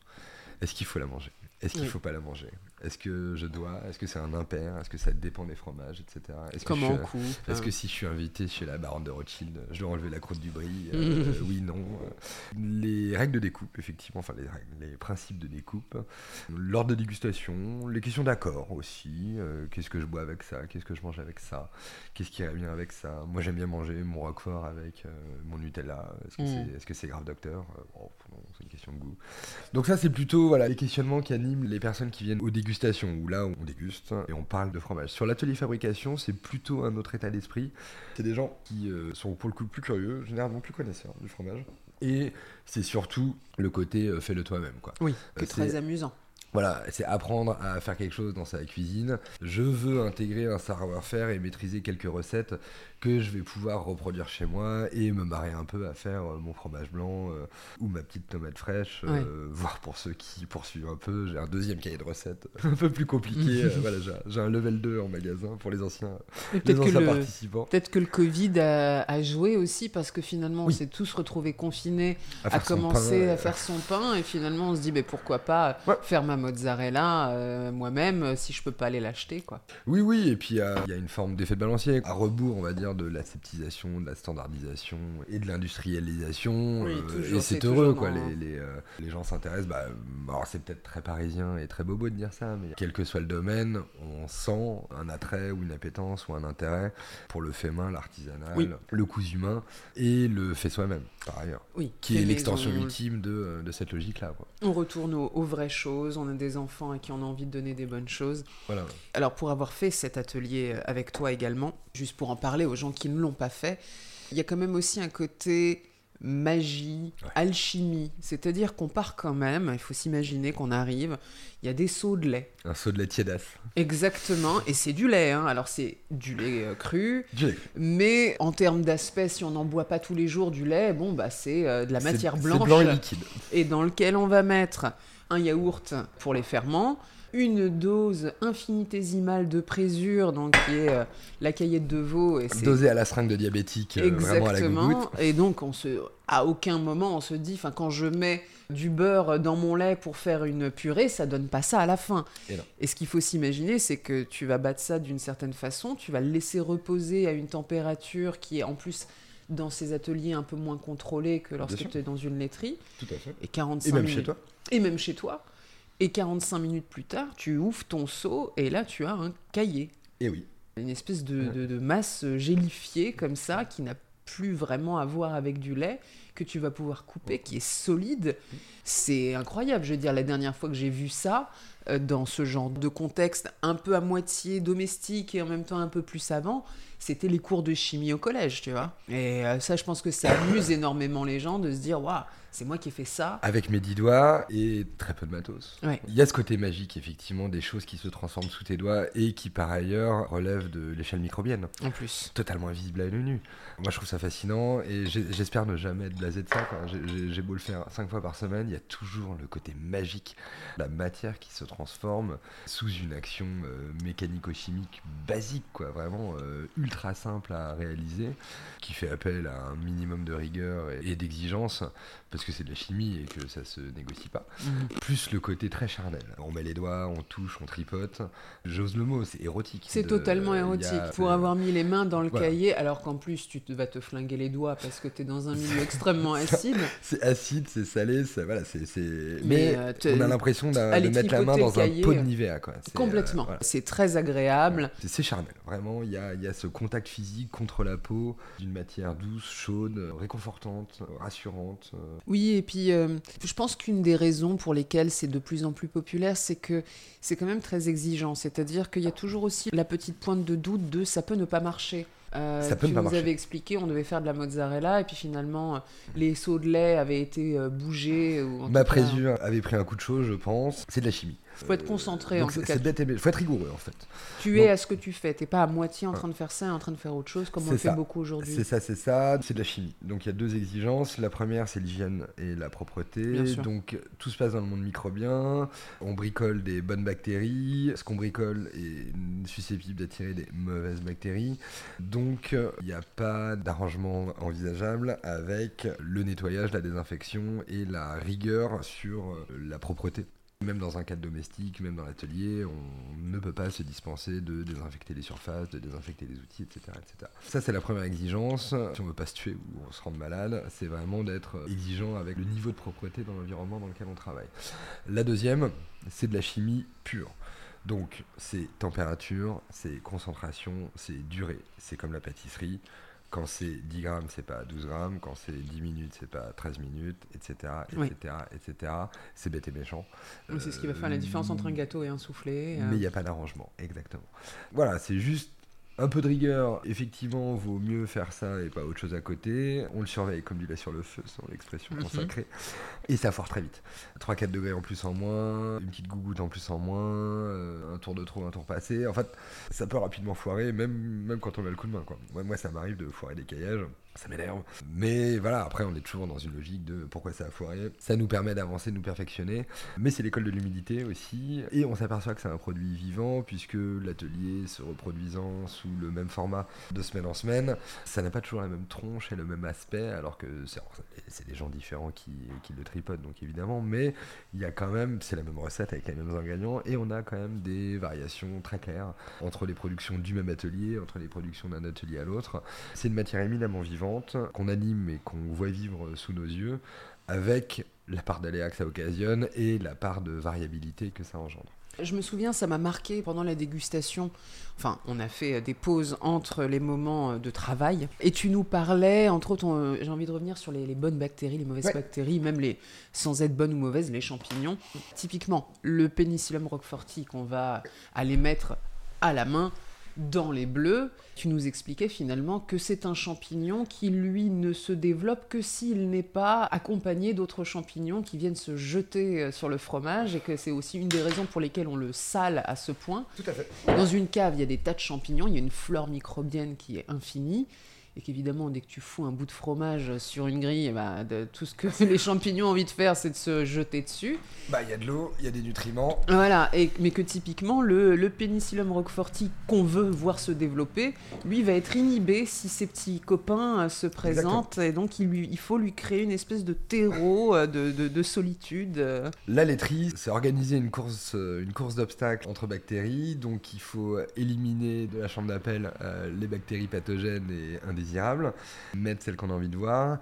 Est-ce qu'il faut la manger? Est-ce qu'il Oui. faut pas la manger? Est-ce que je dois? Est-ce que c'est un impair? Est-ce que ça dépend des fromages, etc. Est-ce que Comment je suis- coupe est-ce hein. que si je suis invité chez la baronne de Rothschild, je dois enlever la croûte du brie? Euh, (laughs) Oui, non. Euh, Les règles de découpe, effectivement, enfin les règles, les principes de découpe, l'ordre de dégustation, les questions d'accord aussi. euh, Qu'est-ce que je bois avec ça? Qu'est-ce que je mange avec ça? Qu'est-ce qui irait bien avec ça? Moi, j'aime bien manger mon roquefort avec euh, mon Nutella. Est-ce que Mm. c'est est -ce c'est grave, docteur? Euh, oh, Non, c'est une question de goût. Donc ça, c'est plutôt voilà, les questionnements qui animent les personnes qui viennent aux où là, on déguste et on parle de fromage. Sur l'atelier fabrication, c'est plutôt un autre état d'esprit. C'est des gens qui euh, sont pour le coup plus curieux, généralement plus connaisseurs du fromage. Et c'est surtout le côté euh, fais-le toi-même. quoi. Oui, Euh, c'est très amusant. Voilà, c'est apprendre à faire quelque chose dans sa cuisine. Je veux intégrer un savoir-faire et maîtriser quelques recettes que je vais pouvoir reproduire chez moi et me marrer un peu à faire euh, mon fromage blanc euh, ou ma petite tomate fraîche. Ouais. (laughs) euh, voire pour ceux qui poursuivent un peu, j'ai un deuxième cahier de recettes (laughs) un peu plus compliqué. (laughs) euh, voilà, j'ai- un level 2 en magasin pour les anciens, les anciens participants. peut-être que le Covid a, a joué aussi parce que finalement Oui. on s'est tous retrouvés confinés à, commencer pain, à faire son pain et finalement on se dit mais pourquoi pas Ouais. faire ma mozzarella moi-même si je peux pas aller l'acheter quoi. Oui, oui, et puis il y a une forme d'effet de balancier, à rebours, on va dire, de l'aseptisation, de la standardisation et de l'industrialisation. Oui, euh, et c'est heureux, quoi. dans- Les, les, euh, les gens s'intéressent. Bah, alors, c'est peut-être très parisien et très bobo de dire ça, mais quel que soit le domaine, on sent un attrait ou une appétence ou un intérêt pour le fait main, l'artisanal, Oui. le coût humain et le fait soi-même, par ailleurs. Oui. Qui est l'extension ultime de, euh, de cette logique-là. On retourne aux, aux vraies choses, on a des enfants à qui on a envie de donner des bonnes choses. Voilà. Alors pour avoir fait cet atelier avec toi également, juste pour en parler aux gens qui ne l'ont pas fait, il y a quand même aussi un côté magie, Ouais. alchimie. C'est-à-dire qu'on part quand même, il faut s'imaginer qu'on arrive, il y a des seaux de lait. Un saut de lait tiédasse. Exactement, et c'est du lait, hein. alors c'est du lait euh, cru, Du lait. mais en termes d'aspect, si on n'en boit pas tous les jours du lait, bon bah c'est euh, de la matière blanche blanc et liquide. et dans lequel on va mettre un yaourt pour les ferments, une dose infinitésimale de présure, donc qui est euh, la caillette de veau, et c'est Dosé à la seringue de diabétique, euh, vraiment à la exactement. Et donc on se, à aucun moment on se dit, enfin quand je mets du beurre dans mon lait pour faire une purée, ça donne pas ça à la fin. Et ce qu'il faut s'imaginer, c'est que tu vas battre ça d'une certaine façon, tu vas le laisser reposer à une température qui est en plus dans ces ateliers un peu moins contrôlée que lorsque tu es dans une laiterie. Tout à fait. Et 45 Et même minutes chez toi. et même chez toi. Et 45 minutes plus tard, tu ouvres ton seau et là, tu as un cahier. Et oui. Une espèce de, de- de masse gélifiée comme ça, qui n'a plus vraiment à voir avec du lait, que tu vas pouvoir couper, qui est solide. C'est incroyable. Je veux dire, la dernière fois que j'ai vu ça, euh, dans ce genre de contexte un peu à moitié domestique et en même temps un peu plus savant, c'était les cours de chimie au collège, tu vois. Et euh, ça, je pense que ça amuse (coughs) énormément les gens de se dire, waouh, c'est moi qui ai fait ça. Avec mes dix doigts et très peu de matos. Ouais. Il y a ce côté magique, effectivement, des choses qui se transforment sous tes doigts et qui, par ailleurs, relèvent de l'échelle microbienne. En plus. Totalement invisible à l'œil nu. Moi, je trouve ça fascinant et j'espère ne jamais être J'ai- beau le faire cinq fois par semaine, il y a toujours le côté magique, la matière qui se transforme sous une action euh, mécanico-chimique basique, quoi, vraiment euh, ultra simple à réaliser, qui fait appel à un minimum de rigueur et d'exigence, parce que c'est de la chimie et que ça se négocie pas. Plus le côté très charnel. On met les doigts, on touche, on tripote. J'ose le mot, c'est érotique. C'est totalement a- érotique. Pour euh, avoir mis les mains dans le Voilà. cahier, alors qu'en plus tu te- vas te flinguer les doigts parce que tu es dans un milieu (laughs) extrêmement acide. C'est acide, c'est salé, c'est voilà, c'est c'est- Mais, mais, euh, on a l'impression de mettre la main dans un pot de euh, Nivea quoi. C'est, euh, Complètement. voilà. C'est très agréable. C'est- C'est charnel, vraiment. Il y a, il y a ce contact physique contre la peau d'une matière douce, chaude, euh, réconfortante, euh, rassurante. Oui, et puis euh, je pense qu'une des raisons pour lesquelles c'est de plus en plus populaire, c'est que c'est quand même très exigeant. C'est-à-dire qu'il y a toujours aussi la petite pointe de doute de ça peut ne pas marcher. Euh, Ça peut tu ne pas nous marcher. avais expliqué, on devait faire de la mozzarella, et puis finalement, euh, les seaux de lait avaient été euh, bougés. Ou en Ma présure avait pris un coup de chaud, je pense. C'est de la chimie. Faut être concentré, en tout cas. Bête. Faut être rigoureux en fait. Tu Donc- es à ce que tu fais, t'es pas à moitié en train de faire ça et en train de faire autre chose, comme on le fait beaucoup aujourd'hui. C'est ça, c'est ça. C'est de la chimie. Donc il y a deux exigences. La première, c'est l'hygiène et la propreté. Donc tout se passe dans le monde microbien. On bricole des bonnes bactéries. Ce qu'on bricole est susceptible d'attirer des mauvaises bactéries. Donc il n'y a pas d'arrangement envisageable avec le nettoyage, la désinfection et la rigueur sur euh, la propreté. Même dans un cadre domestique, même dans l'atelier, on ne peut pas se dispenser de désinfecter les surfaces, de désinfecter les outils, etc. etc. Ça, c'est la première exigence. Si on ne veut pas se tuer ou on se rendre malade, c'est vraiment d'être exigeant avec le niveau de propreté dans l'environnement dans lequel on travaille. La deuxième, c'est de la chimie pure. Donc, c'est température, c'est concentration, c'est durée. C'est comme la pâtisserie. Quand c'est 10 grammes, c'est pas 12 grammes. Quand c'est 10 minutes, c'est pas 13 minutes, etc. Oui. etc., etc. C'est bête et méchant. C'est ce qui va faire la différence entre un gâteau et un soufflé. euh. Mais il n'y a pas d'arrangement, exactement. Voilà, c'est juste Un peu de rigueur, effectivement, vaut mieux faire ça et pas autre chose à côté. On le surveille comme du lait sur le feu, sans l'expression Mhm. consacrée. Et ça foire très vite. 3-4 degrés en plus en moins, une petite gougoute en plus en moins, euh, un tour de trop, un tour passé. En fait, ça peut rapidement foirer, même, même quand on a le coup de main. Quoi. Moi, moi, ça m'arrive de foirer des caillages, ça m'énerve. Mais voilà, après, on est toujours dans une logique de pourquoi ça a foiré. Ça nous permet d'avancer, de nous perfectionner. Mais c'est l'école de l'humidité aussi. Et on s'aperçoit que c'est un produit vivant, puisque l'atelier se reproduisant sous le même format de semaine en semaine, ça n'a pas toujours la même tronche et le même aspect, alors que c'est des gens différents qui, qui le tripotent, donc évidemment. Mais il y a quand même, c'est la même recette avec les mêmes ingrédients, et on a quand même des variations très claires entre les productions du même atelier, entre les productions d'un atelier à l'autre. C'est une matière éminemment vivante, qu'on anime et qu'on voit vivre sous nos yeux, avec la part d'aléa que ça occasionne et la part de variabilité que ça engendre. Je me souviens, ça m'a marqué pendant la dégustation. Enfin, on a fait euh, des pauses entre les moments euh, de travail. Et tu nous parlais, entre autres, on- j'ai envie de revenir sur les, les bonnes bactéries, les mauvaises Ouais. bactéries, même les sans être bonnes ou mauvaises, les champignons. Typiquement, le Penicillium roqueforti qu'on va aller mettre à la main dans les bleus, tu nous expliquais finalement que c'est un champignon qui, lui, ne se développe que s'il n'est pas accompagné d'autres champignons qui viennent se jeter euh, sur le fromage et que c'est aussi une des raisons pour lesquelles on le sale à ce point. Tout à fait. Dans une cave, il y a des tas de champignons, il y a une flore microbienne qui est infinie. Et qu'évidemment, dès que tu fous un bout de fromage sur une grille, de- tout ce que (laughs) les champignons ont envie de faire, c'est de se jeter dessus. Bah, il y a de l'eau, il y a des nutriments. Voilà, et, mais que typiquement, le, le Penicillium roqueforti qu'on veut voir se développer, lui va être inhibé si ses petits copains euh, se présentent. Et donc, il, lui, il faut lui créer une espèce de terreau euh, de, de- de solitude. euh. La laiterie, c'est organiser une course, une course d'obstacles entre bactéries. Donc, il faut éliminer de la chambre d'appel les bactéries pathogènes et indésirables, mettre celles qu'on a envie de voir.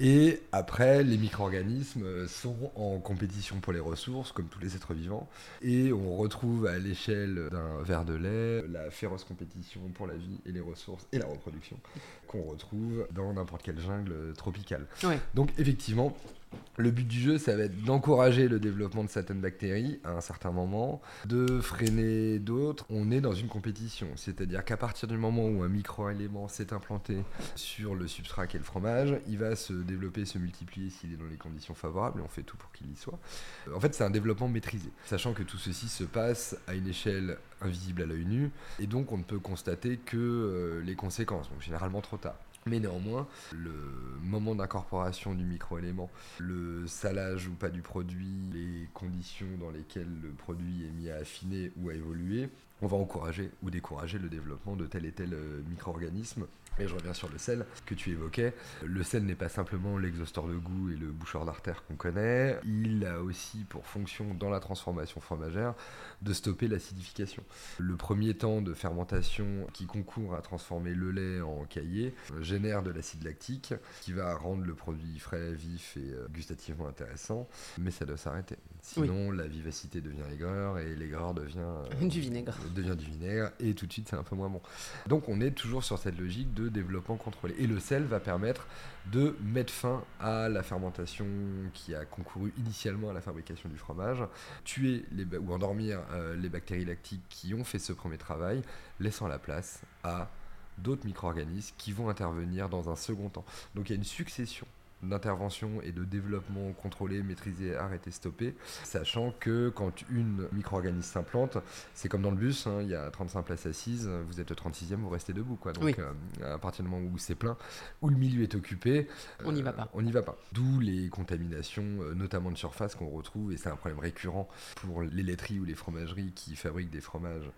Et après, les micro-organismes euh, sont en compétition pour les ressources, comme tous les êtres vivants. Et on retrouve à l'échelle d'un verre de lait la féroce compétition pour la vie et les ressources et la reproduction qu'on retrouve dans n'importe quelle jungle tropicale. Ouais. Donc effectivement, le but du jeu, ça va être d'encourager le développement de certaines bactéries à un certain moment, de freiner d'autres. On est dans une compétition, c'est-à-dire qu'à partir du moment où un micro-élément s'est implanté sur le substrat qui est le fromage, il va se développer, se multiplier s'il est dans les conditions favorables, et on fait tout pour qu'il y soit. Euh, En fait, c'est un développement maîtrisé, sachant que tout ceci se passe à une échelle invisible à l'œil nu, et donc on ne peut constater que euh, les conséquences, donc généralement trop tard. Mais néanmoins, le moment d'incorporation du microélément, le salage ou pas du produit, les conditions dans lesquelles le produit est mis à affiner ou à évoluer, on va encourager ou décourager le développement de tel et tel euh, micro-organisme. Et je reviens sur le sel que tu évoquais. Le sel n'est pas simplement l'exhausteur de goût et le boucheur d'artère qu'on connaît. Il a aussi pour fonction dans la transformation fromagère de stopper l'acidification. Le premier temps de fermentation qui concourt à transformer le lait en caillé génère de l'acide lactique qui va rendre le produit frais, vif et euh, gustativement intéressant, mais ça doit s'arrêter. Sinon, la vivacité devient aigreur et l'aigreur devient euh, (laughs) Du vinaigre. devient du vinaigre et tout de suite c'est un peu moins bon. Donc on est toujours sur cette logique de développement contrôlé. Et le sel va permettre de mettre fin à la fermentation qui a concouru initialement à la fabrication du fromage, tuer ou endormir euh, les bactéries lactiques qui ont fait ce premier travail, laissant la place à d'autres micro-organismes qui vont intervenir dans un second temps. Donc il y a une succession d'intervention et de développement contrôlé, maîtrisé, arrêté, stoppé, sachant que quand une micro-organisme s'implante, c'est comme dans le bus, hein, il y a 35 places assises, vous êtes le 36e, vous restez debout. Quoi. Donc Oui. euh, à partir du moment où c'est plein, où le milieu est occupé, On n'y euh, va pas. On n'y va pas. D'où les contaminations, euh, notamment de surface, qu'on retrouve, et c'est un problème récurrent pour les laiteries ou les fromageries qui fabriquent des fromages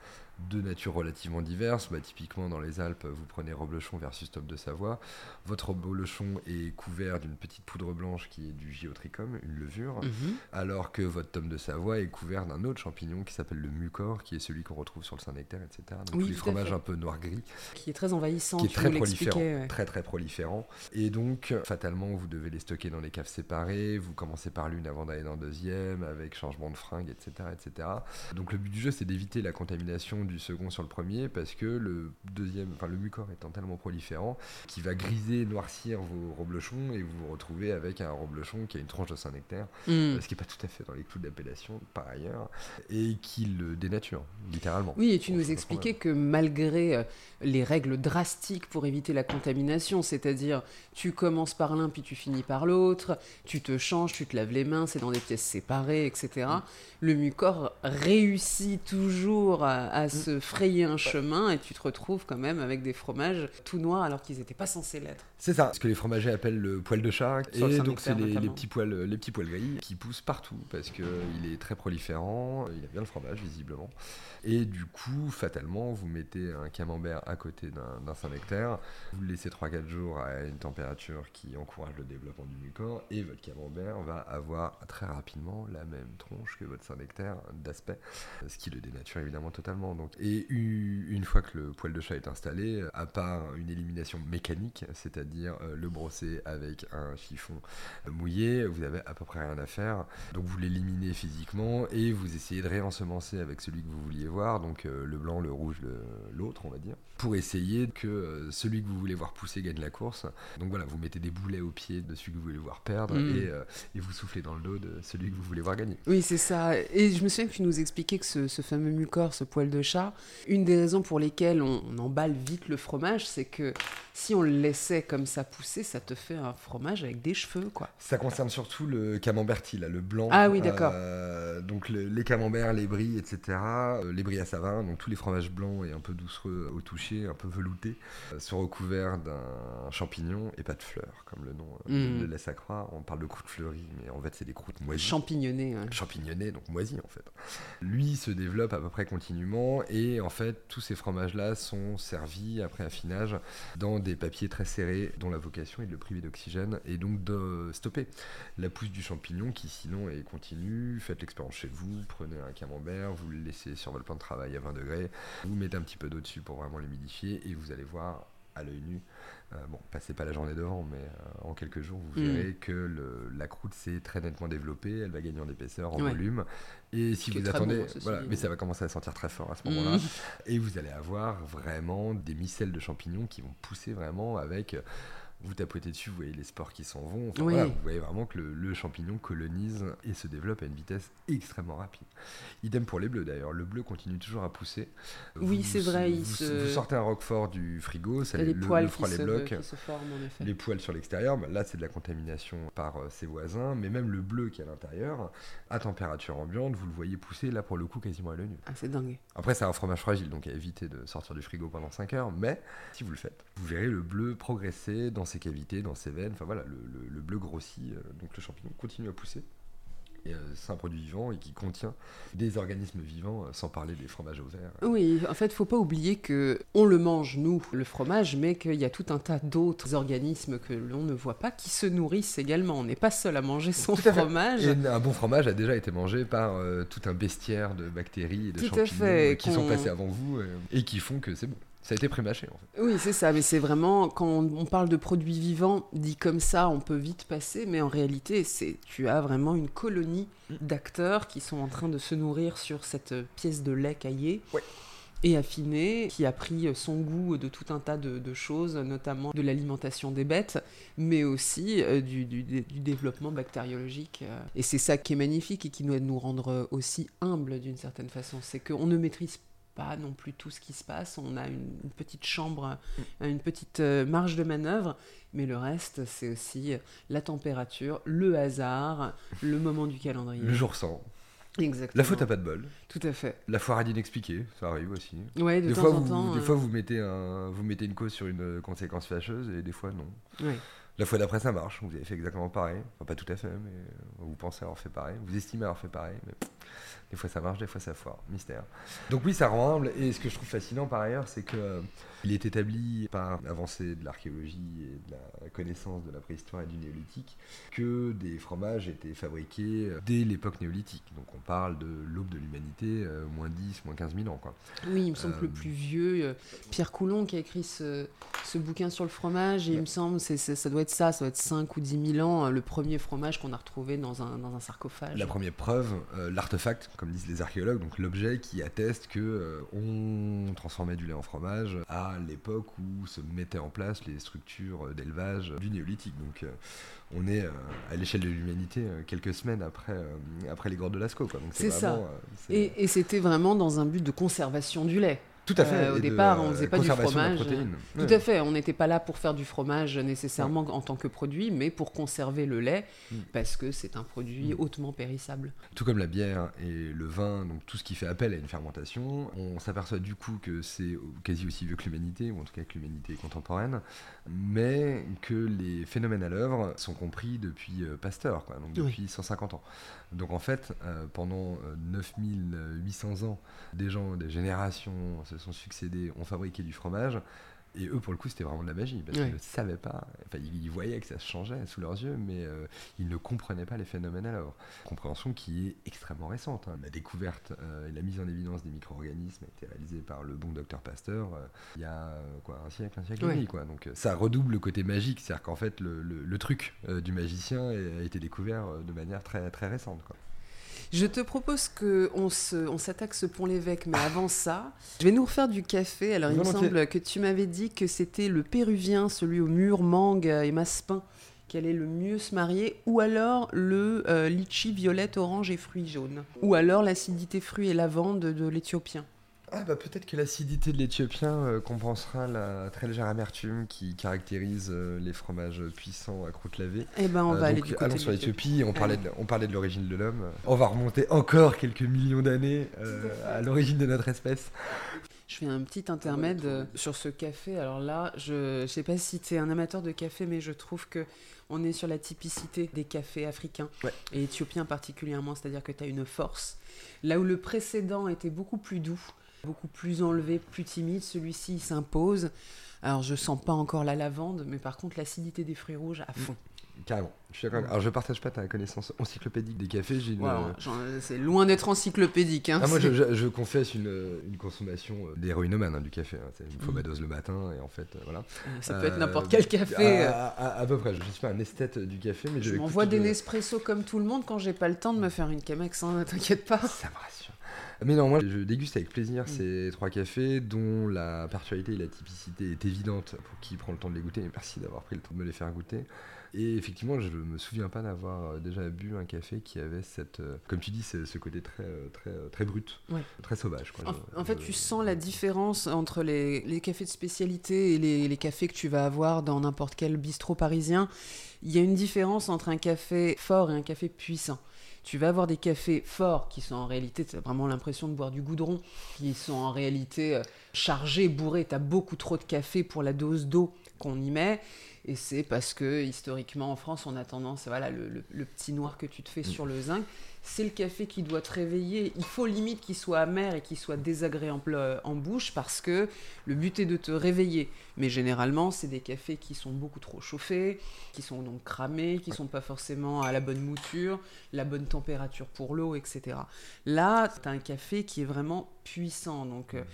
de nature relativement diverse. Bah, typiquement dans les Alpes, vous prenez Reblochon versus Top de Savoie. Votre Reblochon est couvert d'une petite poudre blanche qui est du géotrichum, une levure, Mhm. alors que votre tome de Savoie est couvert d'un autre champignon qui s'appelle le mucor, qui est celui qu'on retrouve sur le Saint-Nectaire, etc. Donc Oui, tous les fromages un peu noir-gris Qui est très envahissant, qui est très proliférant, ouais. très très proliférant. Et donc, fatalement, vous devez les stocker dans les caves séparées. Vous commencez par l'une avant d'aller dans la deuxième, avec changement de fringues, etc., etc. Donc, le but du jeu, c'est d'éviter la contamination du second sur le premier parce que le deuxième, enfin le mucor étant tellement proliférant, qui va griser, noircir vos reblochons et vous vous retrouvez avec un reblochon qui a une tranche de Saint-Nectaire, Mm. ce qui n'est pas tout à fait dans les clous d'appellation par ailleurs, et qui le dénature, littéralement. Oui, et tu nous expliquais que malgré euh, les règles drastiques pour éviter la contamination, c'est-à-dire tu commences par l'un puis tu finis par l'autre, tu te changes, tu te laves les mains, c'est dans des pièces séparées, etc. Mm. Le mucor réussit toujours à, à se frayer un chemin et tu te retrouves quand même avec des fromages tout noirs alors qu'ils n'étaient pas censés l'être. C'est ça, ce que les fromagers appellent le poil de chat. Sur et donc c'est les, petits poils, les petits poils gris qui poussent partout parce que il est très proliférant, il a bien le fromage visiblement. Et du coup, fatalement, vous mettez un camembert à côté d'un d'un Saint-Nectaire, vous le laissez 3-4 jours à une température qui encourage le développement du mucor et votre camembert va avoir très rapidement la même tronche que votre Saint-Nectaire d'aspect, ce qui le dénature évidemment totalement. Donc. Et une fois que le poil de chat est installé, à part une élimination mécanique, c'est-à-dire euh, le brosser avec un chiffon mouillé, vous avez à peu près rien à faire. Donc vous l'éliminez physiquement et vous essayez de réensemencer avec celui que vous vouliez voir, donc euh, le blanc, le rouge, l'autre, on va dire, pour essayer que euh, celui que vous voulez voir pousser gagne la course. Donc voilà, vous mettez des boulets au pied de celui que vous voulez voir perdre Mm. et, euh, et vous soufflez dans le dos de celui que vous voulez voir gagner. Oui, c'est ça. Et je me souviens que tu nous expliquais que ce, ce fameux mucor, ce poil de chat, une des raisons pour lesquelles on, on emballe vite le fromage, c'est que si on le laissait comme ça pousser, ça te fait un fromage avec des cheveux, quoi. Ça concerne surtout le camemberti, là, le blanc. Ah oui, d'accord. Euh, donc le- les camemberts, les bries, etc. euh, les bries à savin, donc tous les fromages blancs et un peu doucereux au toucher, un peu veloutés, euh, sont recouverts d'un champignon et pas de fleurs, comme le nom euh, Mm. le laisse à croire. On parle de croûtes fleuries, mais en fait c'est des croûtes moisies. Champignonné. ouais. champignonné, donc moisi en fait. Lui se développe à peu près continuellement et en fait tous ces fromages-là sont servis après affinage dans des papiers très serrés dont la vocation est de le priver d'oxygène et donc de stopper la pousse du champignon qui sinon est continue. Faites l'expérience chez vous, prenez un camembert, vous le laissez sur votre plan de travail à 20 degrés, vous mettez un petit peu d'eau dessus pour vraiment l'humidifier et vous allez voir à l'œil nu. euh, bon, passez pas la journée devant, mais euh, en quelques jours, vous Mm. verrez que le- la croûte s'est très nettement développée, elle va gagner en épaisseur, en Ouais. volume. Et si vous attendez, bon, voilà, mais ça va commencer à sentir très fort à ce Mm. moment-là. Et vous allez avoir vraiment des micelles de champignons qui vont pousser vraiment avec. euh, Vous tapotez dessus, vous voyez les spores qui s'en vont. Enfin, Oui. voilà, vous voyez vraiment que le, le champignon colonise et se développe à une vitesse extrêmement rapide. Idem pour les bleus d'ailleurs. Le bleu continue toujours à pousser. Oui, c'est vrai, il Vous, se- vous sortez un roquefort du frigo, ça les- le, poils le qui froid les se, bloque qui se forment, en effet. les poils sur l'extérieur, bah là c'est de la contamination par euh, ses voisins, mais même le bleu qui est à l'intérieur, à température ambiante, vous le voyez pousser là pour le coup quasiment à l'œil nu. Ah, c'est dingue. Après c'est un fromage fragile, donc à éviter de sortir du frigo pendant 5 heures, mais si vous le faites, vous verrez le bleu progresser dans ses cavités, dans ses veines, enfin voilà, le, le- le bleu grossit, euh, donc le champignon continue à pousser. Euh, c'est un produit vivant et qui contient des organismes vivants, euh, sans parler des fromages au verre. Oui, en fait, faut pas oublier que on le mange nous, le fromage, mais qu'il y a tout un tas d'autres organismes que l'on ne voit pas qui se nourrissent également. On n'est pas seul à manger son Tout à fait. fromage. Et un bon fromage a déjà été mangé par euh, tout un bestiaire de bactéries et de Tout champignons qui sont passés avant vous euh, et qui font que c'est bon. Ça a été prémâché en fait. Oui, c'est ça, mais c'est vraiment quand on parle de produits vivants, dit comme ça, on peut vite passer, mais en réalité, c'est tu as vraiment une colonie d'acteurs qui sont en train de se nourrir sur cette pièce de lait caillé. Ouais. Et affiné, qui a pris son goût de tout un tas de, de choses, notamment de l'alimentation des bêtes, mais aussi euh, du, du- du développement bactériologique. euh. Et c'est ça qui est magnifique et qui doit nous rendre aussi humbles d'une certaine façon. C'est qu'on ne maîtrise pas non plus tout ce qui se passe. On a une, une petite chambre, une petite euh, marge de manœuvre, mais le reste, c'est aussi la température, le hasard, le moment du calendrier. Le jour sans. Exactement. La faute à pas de bol. Tout à fait. La foirade inexpliquée, ça arrive aussi. Ouais, de des temps fois, en vous, temps. des euh, fois vous, mettez un, vous mettez une cause sur une euh, conséquence fâcheuse et des fois non. ouais. La fois d'après ça marche, vous avez fait exactement pareil. Enfin pas tout à fait, mais euh, vous pensez avoir fait pareil. Vous estimez avoir fait pareil, mais des fois ça marche, des fois ça foire. Mystère. Donc oui, ça rend humble. Et ce que je trouve fascinant par ailleurs, c'est que euh, il est établi par l'avancée de l'archéologie et de la connaissance de la préhistoire et du néolithique que des fromages étaient fabriqués euh, dès l'époque néolithique. Donc on parle de l'aube de l'humanité, euh, moins 10, moins 15 000 ans. Quoi. Oui, il me semble que le plus vieux, euh, Pierre Coulon, qui a écrit ce, ce bouquin sur le fromage, et il me semble, c'est, ça doit être ça, ça doit être 5 ou 10 000 ans, le premier fromage qu'on a retrouvé dans un, dans un sarcophage. La première preuve, euh, l'artefact, comme disent les archéologues, donc l'objet qui atteste que on transformait du lait en fromage à l'époque où se mettaient en place les structures d'élevage du néolithique. Donc on est à l'échelle de l'humanité quelques semaines après, après les grottes de Lascaux. C'est ça. et, et c'était vraiment dans un but de conservation du lait. Tout à fait. Euh, au départ, on ne faisait pas du fromage. Tout à fait. On n'était pas là pour faire du fromage nécessairement en tant que produit, mais pour conserver le lait, mm. parce que c'est un produit mm. hautement périssable. Tout comme la bière et le vin, donc tout ce qui fait appel à une fermentation, on s'aperçoit du coup que c'est quasi aussi vieux que l'humanité, ou en tout cas que l'humanité contemporaine, mais que les phénomènes à l'œuvre sont compris depuis euh, Pasteur, quoi, donc depuis 150 ans. Donc en fait, euh, pendant 9800 ans, des gens, des générations se sont succédés, ont fabriqué du fromage. Et eux, pour le coup, c'était vraiment de la magie, parce qu'ils ne savaient pas, enfin, ils voyaient que ça se changeait sous leurs yeux, mais euh, ils ne comprenaient pas les phénomènes alors. Compréhension qui est extrêmement récente. Hein. La découverte euh, et la mise en évidence des micro-organismes a été réalisée par le bon docteur Pasteur euh, il y a quoi, un siècle, un siècle et demi. Quoi. Donc ça redouble le côté magique, c'est-à-dire qu'en fait, le, le truc du magicien a été découvert de manière très, très récente. Quoi. Je te propose qu'on on s'attaque ce pont l'évêque, mais avant ça, je vais nous refaire du café. Alors, il me semble que tu m'avais dit que c'était le péruvien, celui au mur, mangue et massepain, qui allait le mieux se marier, ou alors le euh, litchi, violette, orange et fruits jaunes, ou alors l'acidité fruits et lavande de l'éthiopien. Ah bah peut-être que l'acidité de l'éthiopien euh, compensera la très légère amertume qui caractérise euh, les fromages puissants à croûte lavée. Eh ben on euh, va aller du côté allons sur l'Éthiopie, on parlait, de, on parlait de l'origine de l'homme. On va remonter encore quelques millions d'années à l'origine de notre espèce. Je fais un petit intermède sur ce café. Alors là, je ne sais pas si tu es un amateur de café, mais je trouve que on est sur la typicité des cafés africains et éthiopiens particulièrement, c'est-à-dire que tu as une force. Là où le précédent était beaucoup plus doux, beaucoup plus enlevé, plus timide. Celui-ci s'impose. Alors je sens pas encore la lavande, mais par contre l'acidité des fruits rouges à fond. Carrément. Je suis d'accord. Alors je partage pas ta connaissance encyclopédique des cafés. J'ai c'est loin d'être encyclopédique. Hein, ah, moi, (laughs) je, confesse une, une consommation euh, d'héroïnomane hein, du café. Hein. C'est une fois ma dose le matin et en fait, euh, voilà. Ça peut être n'importe quel café. À, peu près. Je suis pas un esthète du café, mais je. m'envoie des Nespresso comme tout le monde quand j'ai pas le temps de me faire une Chemex. Hein, T'inquiète pas. Ça me rassure. Mais non, moi je déguste avec plaisir mm. ces trois cafés dont la particularité et la typicité est évidente pour qui prend le temps de les goûter. merci d'avoir pris le temps de me les faire goûter. Et effectivement, je ne me souviens pas d'avoir euh, déjà bu un café qui avait cette, euh, comme tu dis, ce côté très, euh, très, très brut, très sauvage. En, fait, tu sens la différence entre les, les cafés de spécialité et les, les, cafés que tu vas avoir dans n'importe quel bistrot parisien. Il y a une différence entre un café fort et un café puissant. Tu vas avoir des cafés forts qui sont en réalité, tu as vraiment l'impression de boire du goudron, qui sont en réalité chargés, bourrés. Tu as beaucoup trop de café pour la dose d'eau qu'on y met. Et c'est parce que historiquement en France, on a tendance, voilà, le, petit noir que tu te fais mm. sur le zinc, c'est le café qui doit te réveiller. Il faut limite qu'il soit amer et qu'il soit désagréable euh, en bouche parce que le but est de te réveiller. Mais généralement, c'est des cafés qui sont beaucoup trop chauffés, qui sont donc cramés, qui sont pas forcément à la bonne mouture, la bonne température pour l'eau, etc. Là, tu as un café qui est vraiment puissant. Donc, euh,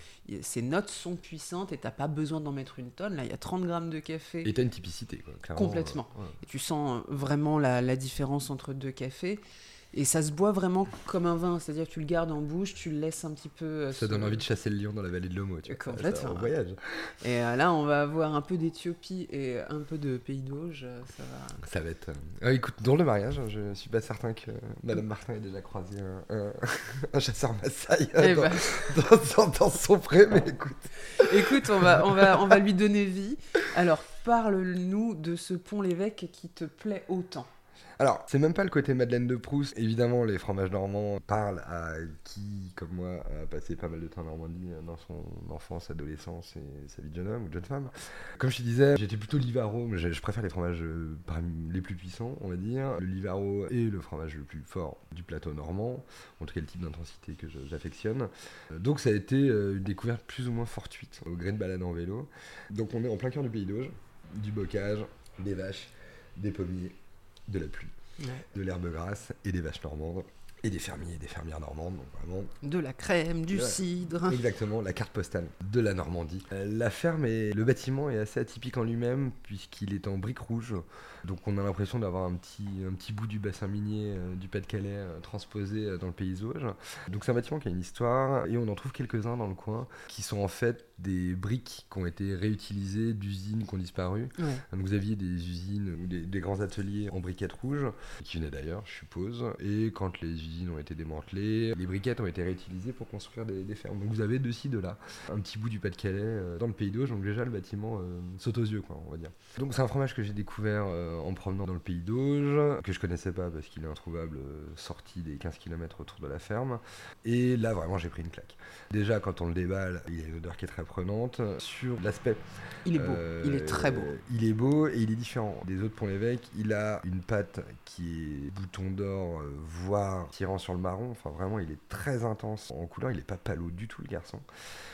ces notes sont puissantes et tu pas besoin d'en mettre une tonne. Là, il y a 30 grammes de café. Et tu as une typicité, quoi, Complètement. Euh, et tu sens vraiment la, la différence entre deux cafés. Et ça se boit vraiment comme un vin, c'est-à-dire que tu le gardes en bouche, tu le laisses un petit peu. Euh, ça donne envie de chasser le lion dans la vallée de l'Omo, tu vois. Complètement. voyage. Et euh, là, on va avoir un peu d'Éthiopie et un peu de Pays d'Auge. Euh, ça va. Ça va être. Ah, écoute, dans le mariage, je suis pas certain que Madame Martin ait déjà croisé un, un, (laughs) chasseur Maasai eh dans, ben. dans, son pré, mais écoute. Écoute, on va, on va, on va lui donner vie. (laughs) Alors, parle-nous de ce pont l'évêque qui te plaît autant. Alors, c'est même pas le côté Madeleine de Proust. Évidemment, les fromages normands parlent à qui, comme moi, a passé pas mal de temps en Normandie euh, dans son enfance, adolescence et sa vie de jeune homme ou jeune femme. Comme je te disais, j'étais plutôt Livaro, mais je préfère les fromages euh, parmi les plus puissants, on va dire. Le Livaro est le fromage le plus fort du plateau normand, en tout cas le type d'intensité que j'affectionne. Euh, donc, ça a été une découverte plus ou moins fortuite au gré de balade en vélo. Donc, on est en plein cœur du pays d'Auge, du bocage, des vaches, des pommiers de la pluie, de l'herbe grasse et des vaches normandes. Et des fermiers et des fermières normandes, donc vraiment De la crème, du Ouais. cidre. Exactement, la carte postale de la Normandie. Euh, La ferme et le bâtiment est assez atypique en lui-même puisqu'il est en briques rouges. Donc on a l'impression d'avoir un petit, un petit bout du bassin minier euh, du Pas-de-Calais euh, transposé euh, dans le paysage. Donc c'est un bâtiment qui a une histoire et on en trouve quelques-uns dans le coin qui sont en fait des briques qui ont été réutilisées d'usines qui ont disparu. Ouais. Donc vous aviez des usines ou des, des grands ateliers en briquettes rouges, qui venaient d'ailleurs, je suppose. Et quand les usines ont été démantelées, les briquettes ont été réutilisées pour construire des, des fermes. Donc vous avez de ci, de là, un petit bout du Pas-de-Calais dans le Pays d'Auge. Donc déjà le bâtiment saute aux yeux, quoi, on va dire. Donc c'est un fromage que j'ai découvert en promenant dans le Pays d'Auge, que je connaissais pas parce qu'il est introuvable euh, sorti des 15 km autour de la ferme. Et là vraiment j'ai pris une claque. Déjà quand on le déballe, il y a une odeur qui est très prenante. Sur l'aspect Il est beau, euh, il est très beau. Il est beau et il est différent des autres Pont-l'Évêque. Il a une pâte qui est bouton d'or, euh, voire tirant sur le marron. Enfin, vraiment, il est très intense en couleur. Il est pas palo du tout, le garçon.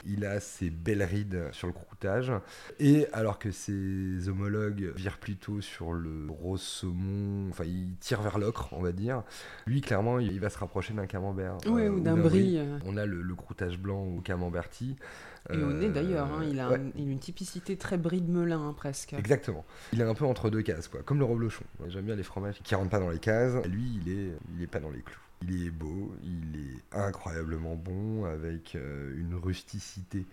Il a ses belles rides sur le croûtage. Et alors que ses homologues virent plutôt sur le gros saumon, enfin, il tire vers l'ocre, on va dire. Lui, clairement, il va se rapprocher d'un camembert. Ouais, euh, ou d'un brie. euh. On a le, le croûtage blanc au camemberti. Et au nez Euh, d'ailleurs, hein, il, a ouais. un- il a une typicité très brie de melun hein, presque. Exactement. Il est un peu entre deux cases, quoi. Comme le reblochon. J'aime bien les fromages qui rentrent pas dans les cases. Lui, il est, il est pas dans les clous. Il est beau, il est incroyablement bon, avec euh, une rusticité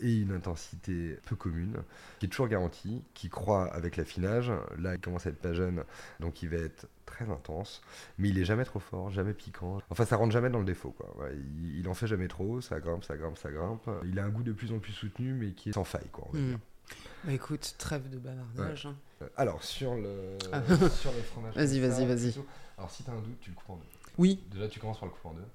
et une intensité peu commune, qui est toujours garantie, qui croît avec l'affinage. Là, il commence à être pas jeune, donc il va être très intense, mais il est jamais trop fort, jamais piquant. Enfin, ça rentre jamais dans le défaut, quoi. Ouais, il, il en fait jamais trop, ça grimpe, ça grimpe, ça grimpe. Il a un goût de plus en plus soutenu, mais qui est sans faille, quoi. on va Hmm. dire. Bah écoute, trêve de bavardage. hein. Euh, Alors, sur le, Ah. sur fromages. (laughs) Vas-y, vas-y, vas-y. Alors, si tu as un doute, tu le coupes en deux. Oui, Déjà, tu commences par le couper en deux.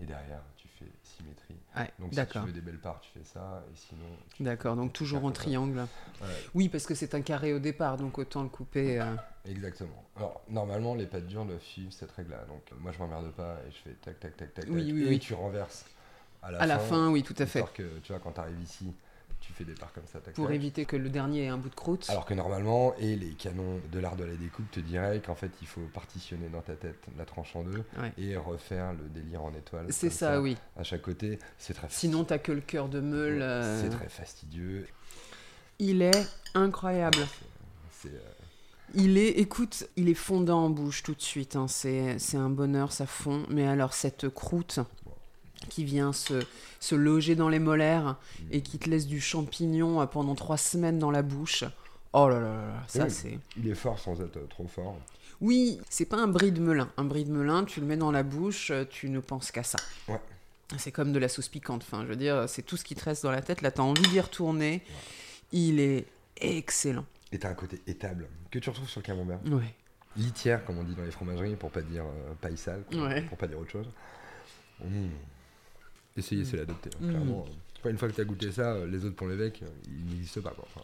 Et derrière, tu fais symétrie. Donc, si tu veux des belles parts, tu fais ça. Et sinon. D'accord, donc toujours en triangle. Ouais, Oui, parce que c'est un carré au départ, donc autant le couper. euh, exactement. Alors, normalement, les pâtes dures doivent suivre cette règle-là. Donc, moi, je m'emmerde pas et je fais tac, tac, tac, tac. Oui, tac, oui, et oui. tu renverses à la À la fin. fin, oui, tout à fait. histoire que, tu vois, quand tu arrives ici, tu fais des parts comme ça, tac, Pour tac. éviter que le dernier ait un bout de croûte. Alors que normalement, et les canons de l'art de la découpe te diraient qu'en fait, il faut partitionner dans ta tête la tranche en deux Ouais. et refaire le délire en étoile. c'est ça, oui. À chaque côté, c'est très Sinon, t'as que le cœur de meule. euh, C'est très fastidieux. Il est incroyable. C'est, euh, Il est, écoute, il est fondant en bouche tout de suite. hein. C'est, c'est un bonheur, ça fond. Mais alors, cette croûte qui vient se, se loger dans les molaires et qui te laisse du champignon euh, pendant trois semaines dans la bouche. Oh là là là, ça Oui. c'est. il est fort sans être trop fort. Oui, c'est pas un brie de melun. Un brie de melun, tu le mets dans la bouche, euh, tu ne penses qu'à ça. Ouais. C'est comme de la sauce piquante. Enfin, je veux dire, c'est tout ce qui te reste dans la tête. Là, t'as envie d'y retourner. Il est excellent. Et t'as un côté étable que tu retrouves sur le camembert. Ouais. Litière, comme on dit dans les fromageries, pour pas dire euh, paille sale, Ouais. pour pas dire autre chose. Mmh. Essayez, c'est l'adopter. hein, Mmh. Clairement, une fois que t'as goûté ça, euh, les autres pour l'évêque, euh, ils n'existent pas. Quoi. Enfin,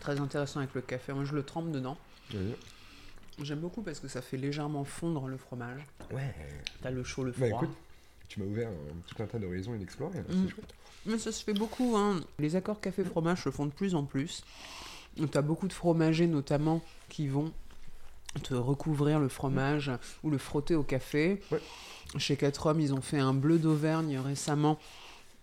Très intéressant avec le café. Moi, je le trempe dedans. J'aime beaucoup parce que ça fait légèrement fondre le fromage. ouais. T'as le chaud, le froid. Bah écoute, tu m'as ouvert euh, tout un tas d'horizons inexplorés. là, Mm. C'est chouette. Mais ça se fait beaucoup. Hein. Les accords café-fromage se font de plus en plus. T'as beaucoup de fromagers notamment qui vont te recouvrir le fromage ou le frotter au café. Ouais. Chez 4 hommes, ils ont fait un bleu d'Auvergne récemment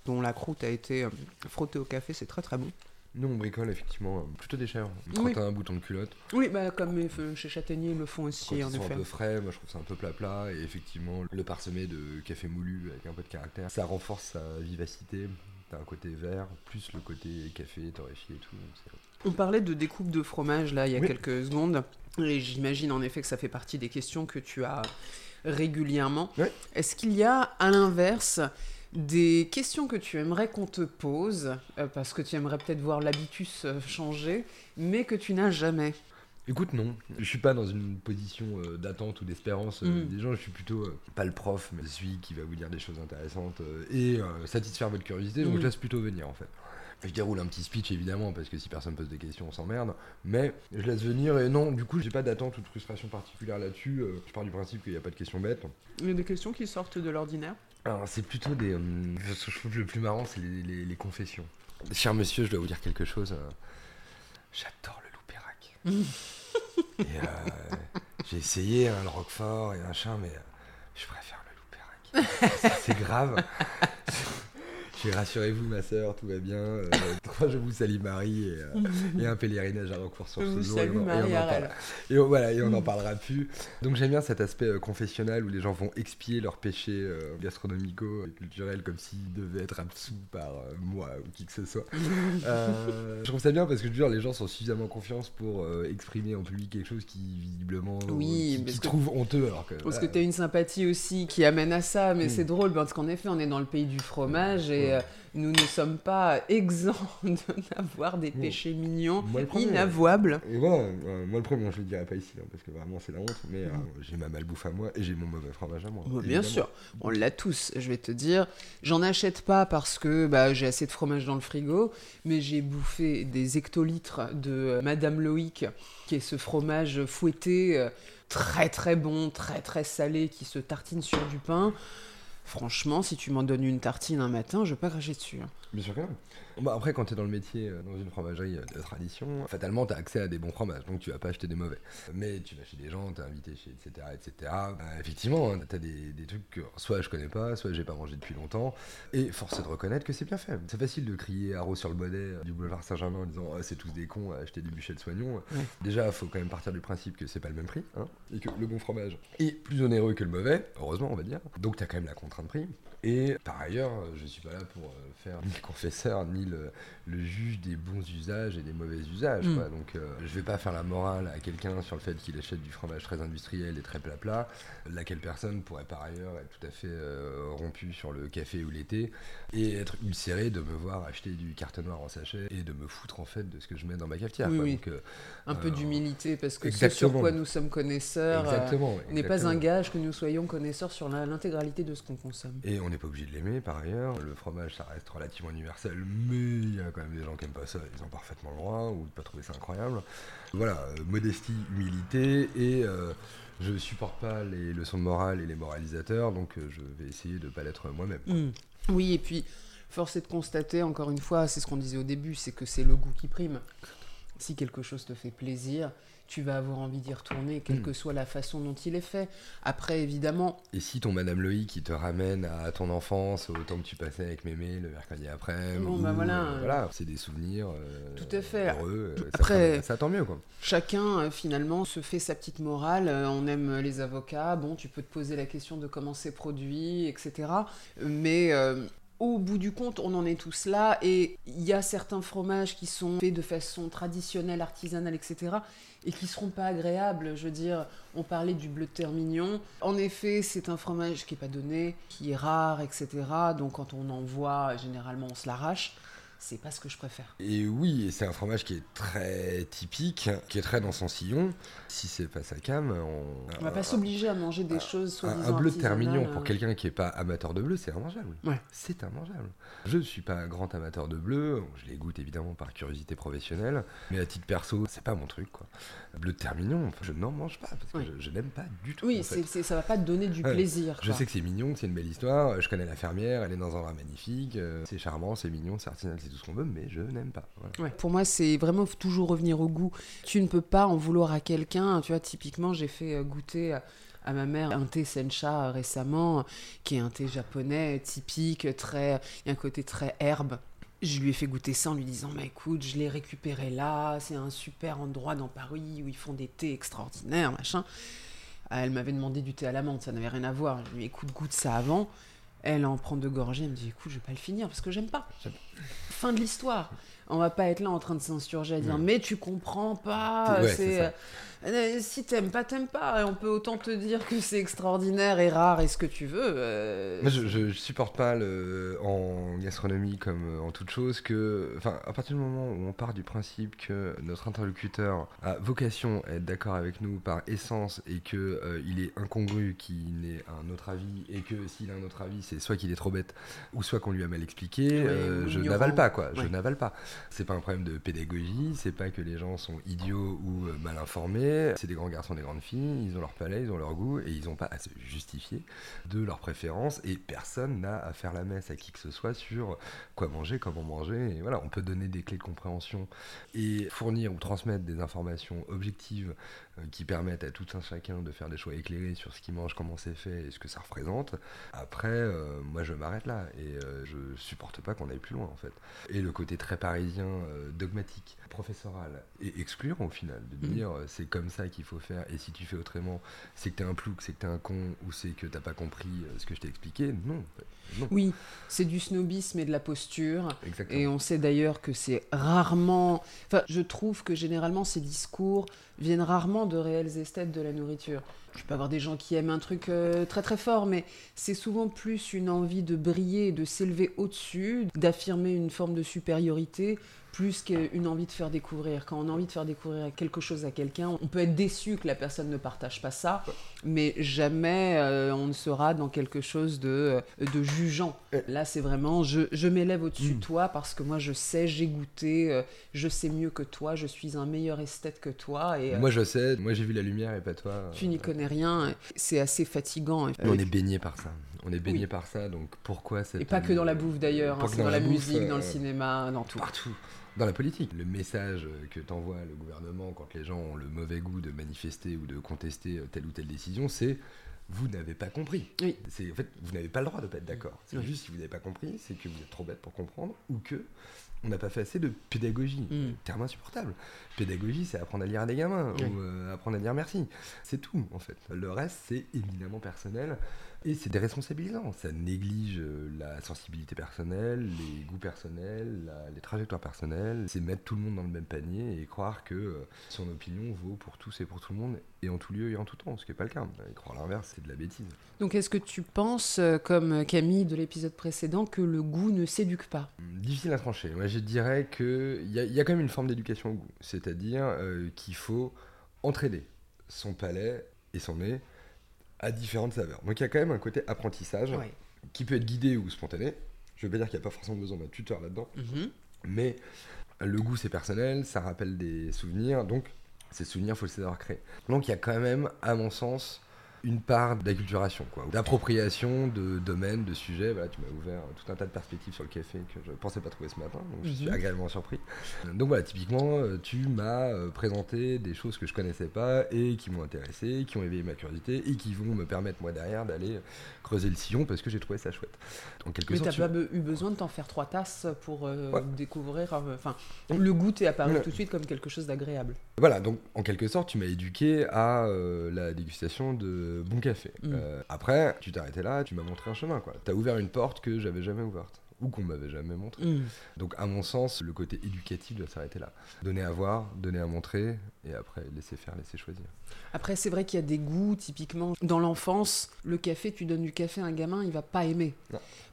dont la croûte a été euh, frottée au café. C'est très très bon. Nous, on bricole effectivement euh, plutôt des chèvres. Quand Oui. t'as un bouton de culotte, Oui, bah, comme chez Châtaignier, ils le font quand aussi, ils en sont effet. un peu frais, moi je trouve ça un peu plat-plat. Et effectivement, le parsemé de café moulu avec un peu de caractère, ça renforce sa vivacité. T'as un côté vert, plus le côté café torréfié et tout. On parlait de découpe de fromage là il y a Oui. quelques secondes et j'imagine en effet que ça fait partie des questions que tu as régulièrement. Est-ce qu'il y a à l'inverse des questions que tu aimerais qu'on te pose euh, parce que tu aimerais peut-être voir l'habitus euh, changer mais que tu n'as jamais? Écoute, non. Je suis pas dans une position euh, d'attente ou d'espérance euh, Mm. des gens. Je suis plutôt euh, pas le prof, mais celui qui va vous dire des choses intéressantes et satisfaire votre curiosité. Donc Mm. je laisse plutôt venir en fait. Je déroule un petit speech évidemment parce que si personne pose des questions, on s'emmerde. Mais je laisse venir et non, du coup, j'ai pas d'attente ou de frustration particulière là-dessus. Euh, je pars du principe qu'il n'y a pas de questions bêtes. Il y a des questions qui sortent de l'ordinaire Alors, c'est plutôt des. euh, ce que je trouve le plus marrant, c'est les, les- les confessions. Cher monsieur, je dois vous dire quelque chose. euh, J'adore le loup-pérac. (laughs) et euh, j'ai essayé hein, le roquefort et machin, mais Je préfère le loup c'est grave. (laughs) Je rassurez-vous, ma soeur, tout va bien. Euh, je vous salue Marie et, euh, un pèlerinage à recours sur ce jour. et, on, Marie et, on, voilà, et on n'en parlera plus. Donc j'aime bien cet aspect euh, confessionnel où les gens vont expier leurs péchés gastronomico-culturels comme s'ils devaient être absous par moi ou qui que ce soit. (laughs) je trouve ça bien parce que je les gens sont suffisamment confiance pour exprimer en public quelque chose qui visiblement oui, qui, trouvent honteux. Alors que, parce que tu as une sympathie aussi qui amène à ça, mais mm. c'est drôle parce qu'en effet on est dans le pays du fromage et euh, nous ne sommes pas (laughs) exempts d'avoir des péchés mignons inavouables. Et moi, le premier, je le dirais pas ici, hein, parce que vraiment c'est la honte, mais euh, j'ai ma malbouffe à moi et j'ai mon mauvais fromage à moi. bien sûr, on l'a tous, je vais te dire. J'en achète pas parce que bah, j'ai assez de fromage dans le frigo, mais j'ai bouffé des hectolitres de euh, Madame Loïc, qui est ce fromage fouetté, très très bon, très très salé, qui se tartine sur du pain. Franchement, si tu m'en donnes une tartine un matin, je vais pas cracher dessus. Hein. Bien sûr que. Bah, après, quand tu es dans le métier, euh, dans une fromagerie euh, de tradition, fatalement, tu as accès à des bons fromages, donc tu vas pas acheter des mauvais. Mais tu vas chez des gens, tu es invité chez etc. etc. Bah, effectivement, hein, tu as des, des, trucs que soit je connais pas, soit j'ai pas mangé depuis longtemps. Et force est de reconnaître que c'est bien fait. C'est facile de crier haro sur le bonnet euh, du boulevard Saint-Germain en disant oh, c'est tous des cons à acheter des bûchets de soignons. Déjà, il faut quand même partir du principe que c'est pas le même prix, hein, et que le bon fromage est plus onéreux que le mauvais, heureusement, on va dire. Donc tu as quand même la contrainte prix. Et par ailleurs, je suis pas là pour faire ni le (laughs) confesseur ni le, le juge des bons usages et des mauvais usages. Mm. Donc euh, je vais pas faire la morale à quelqu'un sur le fait qu'il achète du fromage très industriel et très plat-plat, laquelle personne pourrait par ailleurs être tout à fait euh, rompu sur le café ou l'été et être ulcéré de me voir acheter du cartonnoir en sachet et de me foutre en fait de ce que je mets dans ma cafetière. Donc, euh, un peu d'humilité parce que ce sur quoi nous sommes connaisseurs n'est pas un gage que nous soyons connaisseurs sur l'intégralité de ce qu'on consomme. Et on n'est pas obligé de l'aimer par ailleurs. Le fromage ça reste relativement universel, mais il y a même des gens qui n'aiment pas ça, ils ont parfaitement le droit, ou de pas trouver ça incroyable. Voilà, euh, modestie, humilité, et euh, je supporte pas les leçons de morale et les moralisateurs, donc euh, je vais essayer de ne pas l'être moi-même. Mm. Oui, et puis, force est de constater, encore une fois, c'est ce qu'on disait au début, c'est que c'est le goût qui prime. Si quelque chose te fait plaisir, tu vas avoir envie d'y retourner, quelle hmm. que soit la façon dont il est fait. Après, évidemment. Et si ton Madame Loïc qui te ramène à ton enfance, au temps que tu passais avec Mémé le mercredi après, bon, bah voilà, euh, voilà c'est des souvenirs euh, tout à fait. heureux. Euh, après, ça, tant mieux quoi. Chacun finalement se fait sa petite morale. on aime les avocats. Bon, tu peux te poser la question de comment c'est produit, etc. Mais au bout du compte, on en est tous là, et il y a certains fromages qui sont faits de façon traditionnelle, artisanale, etc., et qui seront pas agréables. Je veux dire, on parlait du bleu de terre mignon. En effet, c'est un fromage qui est pas donné, qui est rare, etc. Donc quand on en voit, généralement, on se l'arrache c'est pas ce que je préfère. Et oui, c'est un fromage qui est très typique, qui est très dans son sillon. Si c'est pas sa cam, on, on va pas s'obliger à manger des choses soi-disant. Un, bleu de terre mignon pour quelqu'un qui est pas amateur de bleu, c'est mangeable. Ouais. C'est mangeable. Je ne suis pas un grand amateur de bleu, je les goûte évidemment par curiosité professionnelle, mais à titre perso, c'est pas mon truc quoi. Bleu de terre mignon, je n'en mange pas parce que je, n'aime pas du tout. Oui, c'est, ça va pas te donner du plaisir. Je sais que c'est mignon, que c'est une belle histoire. Je connais la fermière, elle est dans un rat magnifique, euh, c'est charmant, c'est mignon, c'est artisanal, tout ce qu'on veut, mais je n'aime pas. Pour moi, c'est vraiment toujours revenir au goût. Tu ne peux pas en vouloir à quelqu'un. Tu vois, typiquement, j'ai fait euh, goûter à ma mère un thé sencha euh, récemment, qui est un thé japonais typique, très, il y a un côté très herbe. Je lui ai fait goûter ça en lui disant bah écoute, je l'ai récupéré là, c'est un super endroit dans Paris où ils font des thés extraordinaires, machin. Elle m'avait demandé du thé à la menthe, ça n'avait rien à voir. Je lui ai dit écoute, goûte ça avant. Elle en prend deux gorgées, elle me dit écoute, je vais pas le finir parce que j'aime pas. Fin de l'histoire. On va pas être là en train de s'insurger à dire mais tu comprends pas. c'est euh, si t'aimes pas, t'aimes pas. On peut autant te dire que c'est extraordinaire et rare et ce que tu veux. Euh, Moi, je, je, supporte pas le, en gastronomie comme euh, en toute chose que, enfin, à partir du moment où on part du principe que notre interlocuteur a vocation à être d'accord avec nous par essence et que il est incongru qu'il ait un autre avis et que s'il a un autre avis, c'est soit qu'il est trop bête ou soit qu'on lui a mal expliqué, je n'avale pas quoi. Je n'avale pas. C'est pas un problème de pédagogie, c'est pas que les gens sont idiots ou euh, mal informés. C'est des grands garçons, des grandes filles, ils ont leur palais, ils ont leur goût et ils n'ont pas à se justifier de leurs préférences. Et personne n'a à faire la messe à qui que ce soit sur quoi manger, comment manger. Voilà, on peut donner des clés de compréhension et fournir ou transmettre des informations objectives qui permettent à tout un chacun de faire des choix éclairés sur ce qu'il mange, comment c'est fait et ce que ça représente. Après, euh, moi je m'arrête là et euh, je supporte pas qu'on aille plus loin en fait. Et le côté très parisien, dogmatique, professoral et excluant au final, de mm. dire c'est comme ça qu'il faut faire et si tu fais autrement, c'est que t'es un plouc, c'est que t'es un con ou c'est que t'as pas compris ce que je t'ai expliqué. Non. Non. Oui, c'est du snobisme et de la posture. Exactement. Et on sait d'ailleurs que c'est rarement. Enfin, je trouve que généralement ces discours viennent rarement de réels esthètes de la nourriture. Je peux avoir des gens qui aiment un truc euh, très très fort, mais c'est souvent plus une envie de briller, de s'élever au-dessus, d'affirmer une forme de supériorité plus qu'une envie de faire découvrir. Quand on a envie de faire découvrir quelque chose à quelqu'un, on peut être déçu que la personne ne partage pas ça, mais jamais euh, on ne sera dans quelque chose de, euh, de jugeant. Là, c'est vraiment je, je m'élève au-dessus de mm. toi parce que moi je sais, j'ai goûté, euh, je sais mieux que toi, je suis un meilleur esthète que toi. Et, moi je sais, moi j'ai vu la lumière et pas toi. Tu n'y connais rien, c'est assez fatigant. on est baigné par ça. On est baigné par ça, donc pourquoi cette... Et pas que dans la bouffe d'ailleurs, hein, c'est dans, la, musique, dans le cinéma, dans tout. Partout dans la politique. Le message que t'envoie le gouvernement quand les gens ont le mauvais goût de manifester ou de contester telle ou telle décision, c'est vous n'avez pas compris. Oui. C'est en fait vous n'avez pas le droit de pas être d'accord. C'est juste si vous n'avez pas compris, c'est que vous êtes trop bête pour comprendre ou que on n'a pas fait assez de pédagogie. Mm. Terme insupportable. Pédagogie, c'est apprendre à lire à des gamins ou euh, apprendre à dire merci. C'est tout en fait. Le reste, c'est éminemment personnel. Et c'est déresponsabilisant, ça néglige euh, la sensibilité personnelle, les goûts personnels, les trajectoires personnelles. C'est mettre tout le monde dans le même panier et croire que euh, son opinion vaut pour tous et pour tout le monde, et en tout lieu et en tout temps, ce qui n'est pas le cas. Et croire l'inverse, c'est de la bêtise. Donc est-ce que tu penses, euh, comme Camille de l'épisode précédent, que le goût ne s'éduque pas? Hum, Difficile à trancher. Moi je dirais qu'il y, y, a quand même une forme d'éducation au goût, c'est-à-dire qu'il faut entraîner son palais et son nez à différentes saveurs. Donc il y a quand même un côté apprentissage qui peut être guidé ou spontané. Je veux pas dire qu'il n'y a pas forcément besoin d'un tuteur là-dedans, mhm. mais le goût c'est personnel, ça rappelle des souvenirs, donc ces souvenirs, il faut les savoir créer. Donc il y a quand même, à mon sens, une part d'acculturation, quoi, d'appropriation de domaines, de sujets. Voilà, tu m'as ouvert tout un tas de perspectives sur le café que je pensais pas trouver ce matin, donc je suis mhm. agréablement surpris. Donc voilà, typiquement, euh, tu m'as euh, présenté des choses que je connaissais pas et qui m'ont intéressé, qui ont éveillé ma curiosité et qui vont me permettre moi derrière d'aller creuser le sillon parce que j'ai trouvé ça chouette. En quelque Mais tu n'as pas eu besoin de t'en faire trois tasses pour euh, découvrir. Enfin, le goût est apparu tout de suite comme quelque chose d'agréable. Voilà, donc en quelque sorte, tu m'as éduqué à la dégustation de bon café. Mm. Euh, après, tu t'es arrêté là, tu m'as montré un chemin, quoi. T'as ouvert une porte que j'avais jamais ouverte ou qu'on m'avait jamais montré. Mm. Donc, à mon sens, le côté éducatif doit s'arrêter là. Donner à voir, donner à montrer, et après, laisser faire, laisser choisir. Après, c'est vrai qu'il y a des goûts, typiquement, dans l'enfance, le café, tu donnes du café à un gamin, il va pas aimer.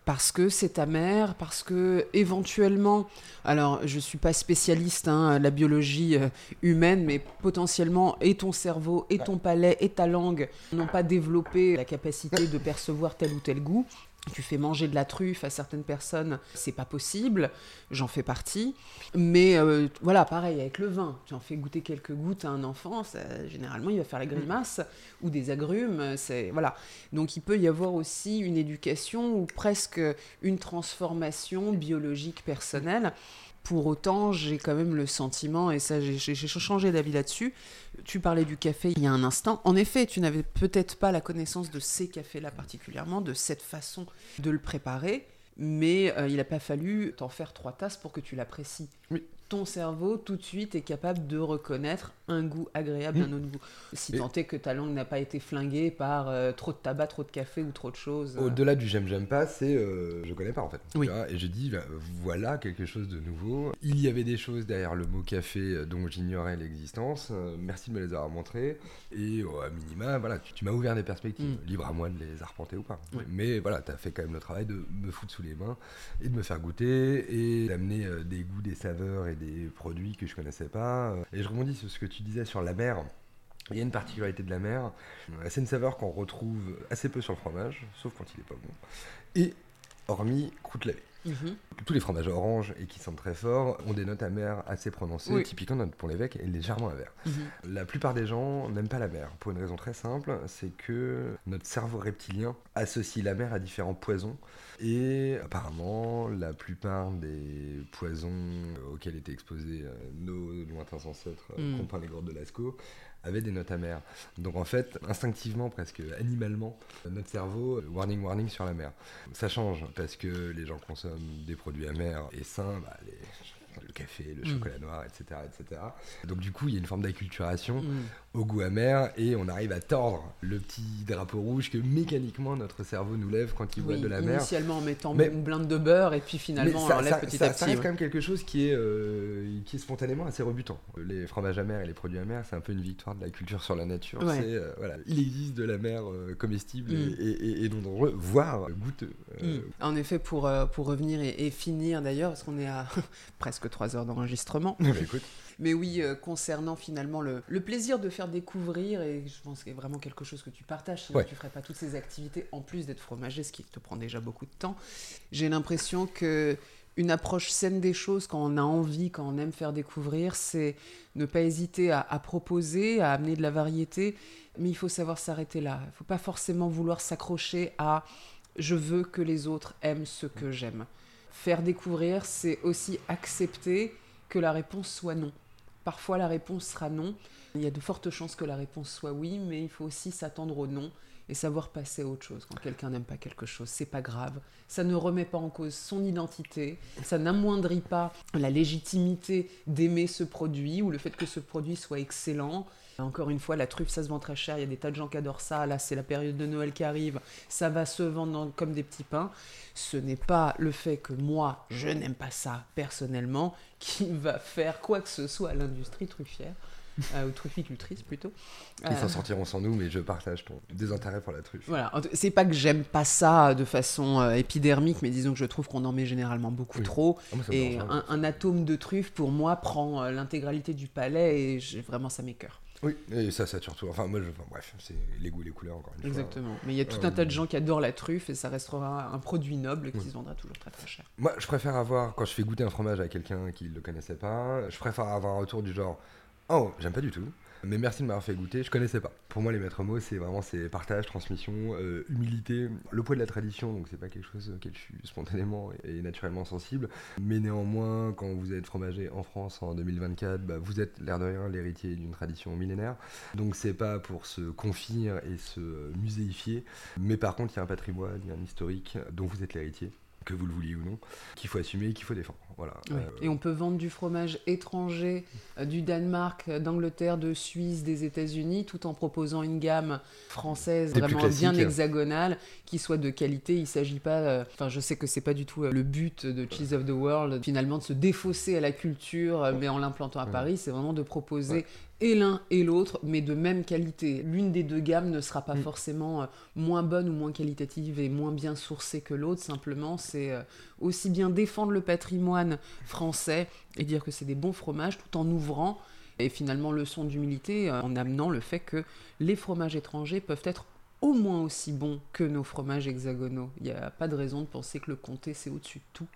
Parce que c'est ta mère, parce que éventuellement, alors je suis pas spécialiste, hein, la biologie euh, humaine, mais potentiellement, et ton cerveau, et ton palais, et ta langue n'ont pas développé la capacité de percevoir tel ou tel goût tu fais manger de la truffe à certaines personnes, c'est pas possible, j'en fais partie. Mais euh, voilà, pareil avec le vin, tu en fais goûter quelques gouttes à un enfant, généralement il va faire la grimace, ou des agrumes, c'est voilà. Donc il peut y avoir aussi une éducation ou presque une transformation biologique personnelle pour autant, j'ai quand même le sentiment, et ça j'ai changé d'avis là-dessus, tu parlais du café il y a un instant, en effet, tu n'avais peut-être pas la connaissance de ces cafés-là particulièrement, de cette façon de le préparer, mais euh, il n'a pas fallu t'en faire trois tasses pour que tu l'apprécies. Oui. Ton cerveau tout de suite est capable de reconnaître un goût agréable d'un mm. autre goût. Si tant est que ta langue n'a pas été flinguée par euh, trop de tabac, trop de café ou trop de choses. Euh. Au-delà du j'aime, j'aime pas, c'est euh, je connais pas en fait. et je dis bah, voilà quelque chose de nouveau. Il y avait des choses derrière le mot café dont j'ignorais l'existence. merci de me les avoir montrées. Et à minima, voilà, tu, m'as ouvert des perspectives. Mm. Libre à moi de les arpenter ou pas. Mais voilà, tu as fait quand même le travail de me foutre sous les mains et de me faire goûter et d'amener des goûts, des saveurs et des produits que je connaissais pas. Et je rebondis sur ce que tu disais sur la mer. Il y a une particularité de la mer, c'est une saveur qu'on retrouve assez peu sur le fromage, sauf quand il est pas bon. Et hormis croûte lavée. Mhm. Tous les fromages orange et qui sentent très fort ont des notes amères assez prononcées. Oui. Typiquement, notre pour l'évêque est légèrement amer. Mhm. La plupart des gens n'aiment pas la mer pour une raison très simple, c'est que notre cerveau reptilien associe la mer à différents poisons et apparemment la plupart des poisons auxquels étaient exposés euh, nos lointains ancêtres, euh, Mm. peint les grottes de Lascaux, avaient des notes amères. Donc en fait, instinctivement, presque animalement, notre cerveau, euh, warning, warning sur la mer. Ça change parce que les gens consomment des produits amers et sains, bah, les- le café, le Mm. chocolat noir, etc., etc. Donc du coup, il y a une forme d'acculturation Mhm. au goût amer et on arrive à tordre le petit drapeau rouge que mécaniquement notre cerveau nous lève quand il voit Oui, de la mer. initialement en mettant Mais- une blinde de beurre et puis finalement on ça, l'enlève ça- petit ça- à ça petit. reste ouais. quand même quelque chose qui est, euh, qui est spontanément assez rebutant. Les fromages amers et les produits amers, c'est un peu une victoire de la culture sur la nature. Ouais. C'est, euh, voilà, il existe de la mer euh, comestible Mm. et, et- et non voire goûteux. Euh, Mm. En effet, pour, pour revenir et, et finir d'ailleurs, parce qu'on est à (laughs) presque trois heures d'enregistrement, bah, écoute, (laughs) mais oui, euh, concernant finalement le, le plaisir de faire découvrir, et je pense que c'est vraiment quelque chose que tu partages, sinon Ouais. tu ferais pas toutes ces activités en plus d'être fromager, ce qui te prend déjà beaucoup de temps. J'ai l'impression que une approche saine des choses, quand on a envie, quand on aime faire découvrir, c'est ne pas hésiter à, à proposer, à amener de la variété, mais il faut savoir s'arrêter là. Il ne faut pas forcément vouloir s'accrocher à je veux que les autres aiment ce que j'aime. Faire découvrir, c'est aussi accepter que la réponse soit non. Parfois, la réponse sera non. Il y a de fortes chances que la réponse soit oui, mais il faut aussi s'attendre au non et savoir passer à autre chose. Quand quelqu'un n'aime pas quelque chose, c'est pas grave. Ça ne remet pas en cause son identité, ça n'amoindrit pas la légitimité d'aimer ce produit ou le fait que ce produit soit excellent. Encore une fois, la truffe, ça se vend très cher. Il y a des tas de gens qui adorent ça. Là, c'est la période de Noël qui arrive. Ça va se vendre comme des petits pains. Ce n'est pas le fait que moi, je n'aime pas ça personnellement, qui (laughs) va faire quoi que ce soit à l'industrie truffière, euh, ou trufficultrice plutôt. ils Euh, s'en sortiront sans nous, mais je partage ton désintérêt pour la truffe. voilà, c'est pas que j'aime pas ça de façon euh, épidermique, mais disons que je trouve qu'on en met généralement beaucoup Oui. trop. Ah, Et un, un atome de truffe, pour moi, prend euh, l'intégralité du palais et vraiment ça m'écœure. Oui, et ça, ça surtout. Enfin, moi, je... enfin, bref, c'est les goûts et les couleurs, encore une fois. Exactement. Mais il y a tout Euh, un tas de gens qui adorent la truffe et ça restera un produit noble qui Oui. se vendra toujours très très cher. Moi, je préfère avoir, quand je fais goûter un fromage à quelqu'un qui ne le connaissait pas, je préfère avoir un retour du genre Oh, j'aime pas du tout, mais merci de m'avoir fait goûter, je connaissais pas. Pour moi, les maîtres mots, c'est vraiment partage, transmission, euh, humilité, le poids de la tradition, donc c'est pas quelque chose auquel je suis spontanément et naturellement sensible. Mais néanmoins, quand vous êtes fromager en France en 2024, bah, vous êtes l'air de rien l'héritier d'une tradition millénaire. Donc c'est pas pour se confire et se muséifier, mais par contre, il y a un patrimoine, il y a un historique dont vous êtes l'héritier que vous le vouliez ou non, qu'il faut assumer et qu'il faut défendre. Voilà. Euh, Et on peut vendre du fromage étranger, euh, du Danemark, euh, d'Angleterre, de Suisse, des États-Unis, tout en proposant une gamme française Des vraiment bien hexagonale, qui soit de qualité. Il s'agit pas. euh, Enfin, je sais que c'est pas du tout le but de Cheese of the World, finalement, de se défausser à la culture, mais en l'implantant à. Paris, c'est vraiment de proposer. Ouais. Et l'un et l'autre, mais de même qualité. L'une des deux gammes ne sera pas Mm. forcément euh, moins bonne ou moins qualitative et moins bien sourcée que l'autre. Simplement, c'est euh, aussi bien défendre le patrimoine français et dire que c'est des bons fromages tout en ouvrant et finalement leçon d'humilité euh, en amenant le fait que les fromages étrangers peuvent être au moins aussi bons que nos fromages hexagonaux. Il n'y a pas de raison de penser que le comté c'est au-dessus de tout.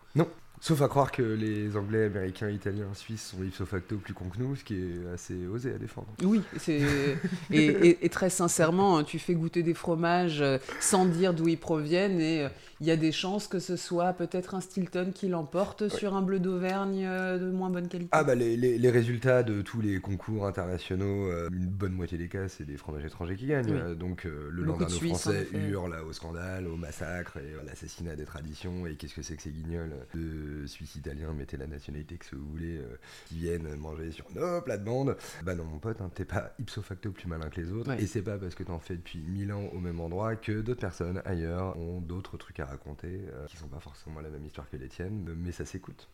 Sauf à croire que les Anglais, Américains, Italiens, Suisses sont ipso facto plus cons que nous, ce qui est assez osé à défendre. Oui, c'est (laughs) et, et- et très sincèrement, tu fais goûter des fromages euh, sans dire d'où ils proviennent et euh, il y a des chances que ce soit peut-être un Stilton qui l'emporte sur un bleu d'Auvergne euh, de moins bonne qualité. Ah bah les, les- les résultats de tous les concours internationaux, une bonne moitié des cas, c'est des fromages étrangers qui gagnent. Oui. Donc le Landerneau en français hurle au scandale, au massacre et à l'assassinat des traditions. Et qu'est-ce que c'est que ces guignols de Suisse italiens, mettez la nationalité que vous voulez, euh, qui viennent manger sur nos plates-bandes. Bah non mon pote, hein, t'es pas ipso facto plus malin que les autres. Ouais. Et c'est pas parce que t'en fais depuis 1000 ans au même endroit que d'autres personnes ailleurs ont d'autres trucs à raconter euh, qui sont pas forcément la même histoire que les tiennes, mais ça s'écoute.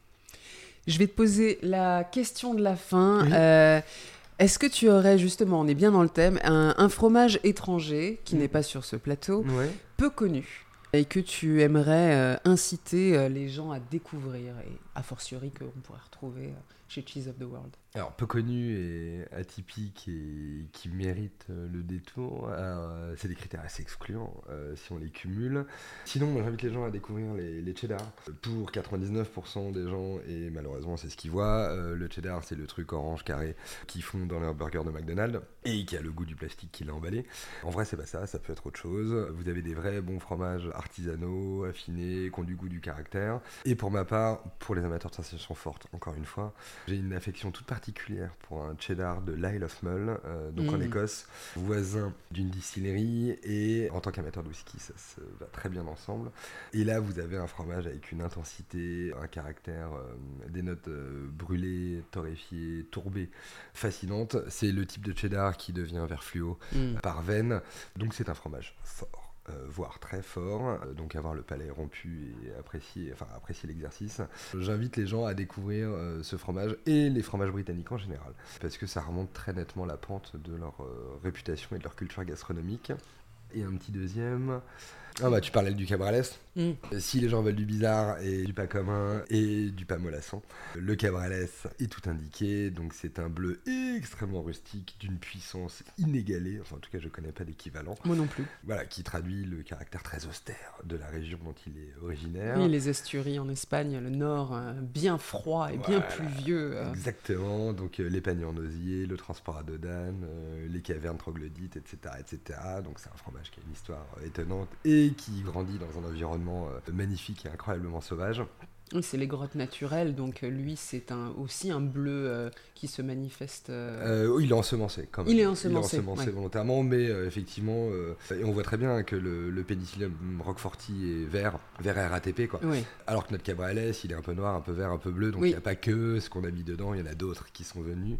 Je vais te poser la question de la fin. Oui. Euh, Est-ce que tu aurais justement, on est bien dans le thème, un, un fromage étranger qui Mm. n'est pas sur ce plateau, Ouais. peu connu, et que tu aimerais euh, inciter euh, les gens à découvrir et a fortiori qu'on pourrait retrouver euh, chez Cheese of the World. Alors, peu connu et atypique et qui mérite euh, le détour, euh, c'est des critères assez excluants euh, si on les cumule. Sinon, j'invite les gens à découvrir les, cheddar. Pour 99% des gens, et malheureusement c'est ce qu'ils voient, le cheddar c'est le truc orange carré qu'ils font dans leur burger de McDonald's et qui a le goût du plastique qui l'a emballé. En vrai, c'est pas ça, ça peut être autre chose. Vous avez des vrais bons fromages artisanaux, affinés, qui ont du goût, du caractère. Et pour ma part, pour les amateurs de sensations fortes, encore une fois, j'ai une affection toute particulière pour un cheddar de l'Isle of Mull, euh, donc en Mm. Écosse, voisin d'une distillerie. Et en tant qu'amateur de whisky, ça se va très bien ensemble. Et là, vous avez un fromage avec une intensité, un caractère, euh, des notes euh, brûlées, torréfiées, tourbées, fascinantes. C'est le type de cheddar qui devient vert fluo Mm. par veine. Donc c'est un fromage fort. Euh, voire très fort, euh, donc avoir le palais rompu et apprécier, enfin, apprécier l'exercice. J'invite les gens à découvrir euh, ce fromage et les fromages britanniques en général, parce que ça remonte très nettement la pente de leur réputation et de leur culture gastronomique. Et un petit deuxième. Ah bah tu parlais du cabrales. Mm. Si les gens veulent du bizarre et du pas commun et du pas mollasson, le cabrales est tout indiqué. Donc c'est un bleu extrêmement rustique, d'une puissance inégalée. Enfin en tout cas je connais pas d'équivalent. Moi non plus. Voilà, qui traduit le caractère très austère de la région dont il est originaire. Oui, les estuaries en Espagne, le nord, euh, bien froid et bien pluvieux. euh. Exactement, donc euh, les paniers en osier, le transport à Dodane, euh, les cavernes troglodytes, etc. etc. Donc c'est un fromage qui a une histoire étonnante et qui grandit dans un environnement euh, magnifique et incroyablement sauvage. Oui, c'est les grottes naturelles, donc euh, lui, c'est un, aussi un bleu euh, qui se manifeste. euh, Euh, il est ensemencé quand même. Il est ensemencé, ouais. volontairement, mais effectivement, et on voit très bien que le, le pénicillium roqueforti est vert, vert RATP quoi. Oui, Alors que notre cabrales, il est un peu noir, un peu vert, un peu bleu, donc il n'y a pas que ce qu'on a mis dedans, il y en a d'autres qui sont venus.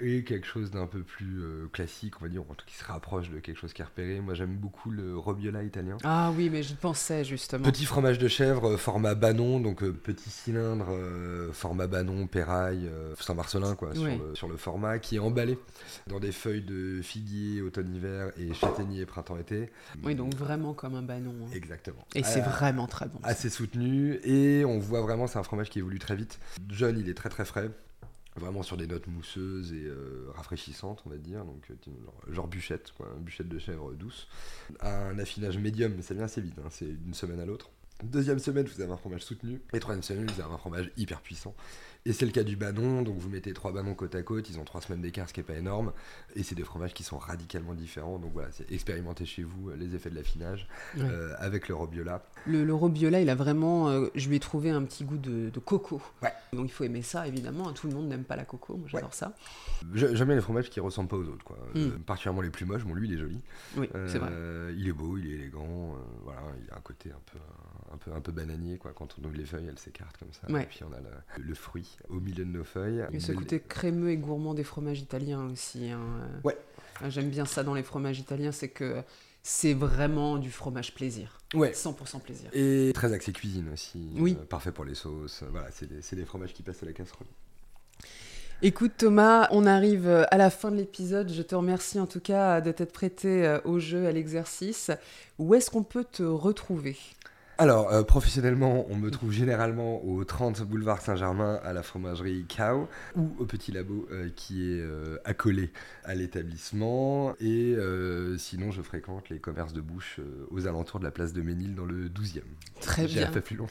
Et quelque chose d'un peu plus classique, on va dire, en tout cas qui se rapproche de quelque chose qui est repéré. Moi j'aime beaucoup le robiola italien. Ah oui, mais je pensais justement. Petit fromage de chèvre, format banon, donc petit cylindre, euh, format banon, péraille, euh, Saint-Marcelin quoi, sur, le, sur le format, qui est emballé dans des feuilles de figuier automne-hiver et châtaignier printemps-été. Oui, donc vraiment comme un banon. hein. Exactement. Et c'est Euh, vraiment très bon. assez soutenu et on voit vraiment c'est un fromage qui évolue très vite. Jeune, il est très très frais. Vraiment sur des notes mousseuses et euh, rafraîchissantes, on va dire, donc genre, genre bûchette, quoi, une bûchette de chèvre douce. Un affinage médium, mais ça vient assez vite, hein, c'est d'une semaine à l'autre. Deuxième semaine, vous avez un fromage soutenu. Et troisième semaine, vous avez un fromage hyper puissant. Et c'est le cas du banon, donc vous mettez trois banons côte à côte, ils ont trois semaines d'écart, ce qui n'est pas énorme. Et c'est des fromages qui sont radicalement différents. Donc voilà, c'est expérimenter chez vous euh, les effets de l'affinage Ouais. euh, avec le robiola. Le, le robiola, il a vraiment. euh, je lui ai trouvé un petit goût de, de coco. Ouais. Donc il faut aimer ça, évidemment. Tout le monde n'aime pas la coco. Moi, j'adore ça. J'ai- J'aime bien les fromages qui ressemblent pas aux autres, quoi. Euh, Mm. particulièrement les plus moches. Bon, lui, il est joli. Oui, c'est vrai. Euh, Il est beau, il est élégant. euh, voilà, il a un côté un peu, un peu, un peu bananier, quoi. Quand on ouvre les feuilles, elles s'écartent comme ça. Ouais. Et puis on a le, le fruit au milieu de nos feuilles. Et ce Mais- côté crémeux et gourmand des fromages italiens aussi. hein. Ouais. J'aime bien ça dans les fromages italiens, c'est que c'est vraiment du fromage plaisir. Ouais. 100% plaisir. Et très axé cuisine aussi. Oui. euh, parfait pour les sauces. Voilà, c'est des, des fromages qui passent à la casserole. Écoute Thomas, on arrive à la fin de l'épisode. Je te remercie en tout cas de t'être prêté euh, au jeu, à l'exercice. Où est-ce qu'on peut te retrouver? Alors, euh, professionnellement, on me trouve généralement au 30 boulevard Saint-Germain à la fromagerie Cow ou au petit labo euh, qui est euh, accolé à l'établissement. Et sinon, je fréquente les commerces de bouche aux alentours de la place de Ménil dans le 12e. Très J'ai bien. fait plus long.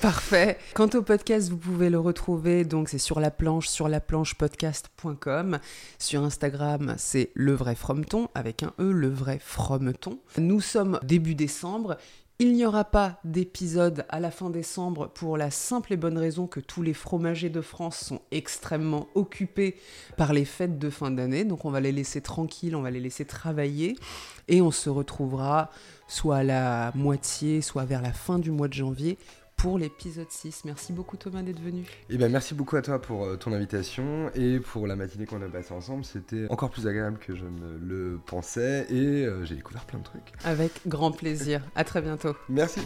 Parfait. Quant au podcast, vous pouvez le retrouver donc c'est sur la planche sur laplanchepodcast.com. Sur Instagram, c'est le vrai frometon avec un e le vrai frometon. Nous sommes début décembre. Il n'y aura pas d'épisode à la fin décembre pour la simple et bonne raison que tous les fromagers de France sont extrêmement occupés par les fêtes de fin d'année. Donc on va les laisser tranquilles, on va les laisser travailler et on se retrouvera soit à la moitié, soit vers la fin du mois de janvier pour l'épisode 6. Merci beaucoup Thomas d'être venu. Eh ben, merci beaucoup à toi pour euh, ton invitation et pour la matinée qu'on a passée ensemble. C'était encore plus agréable que je ne le pensais et euh, j'ai découvert plein de trucs. Avec grand plaisir. À très bientôt. Merci.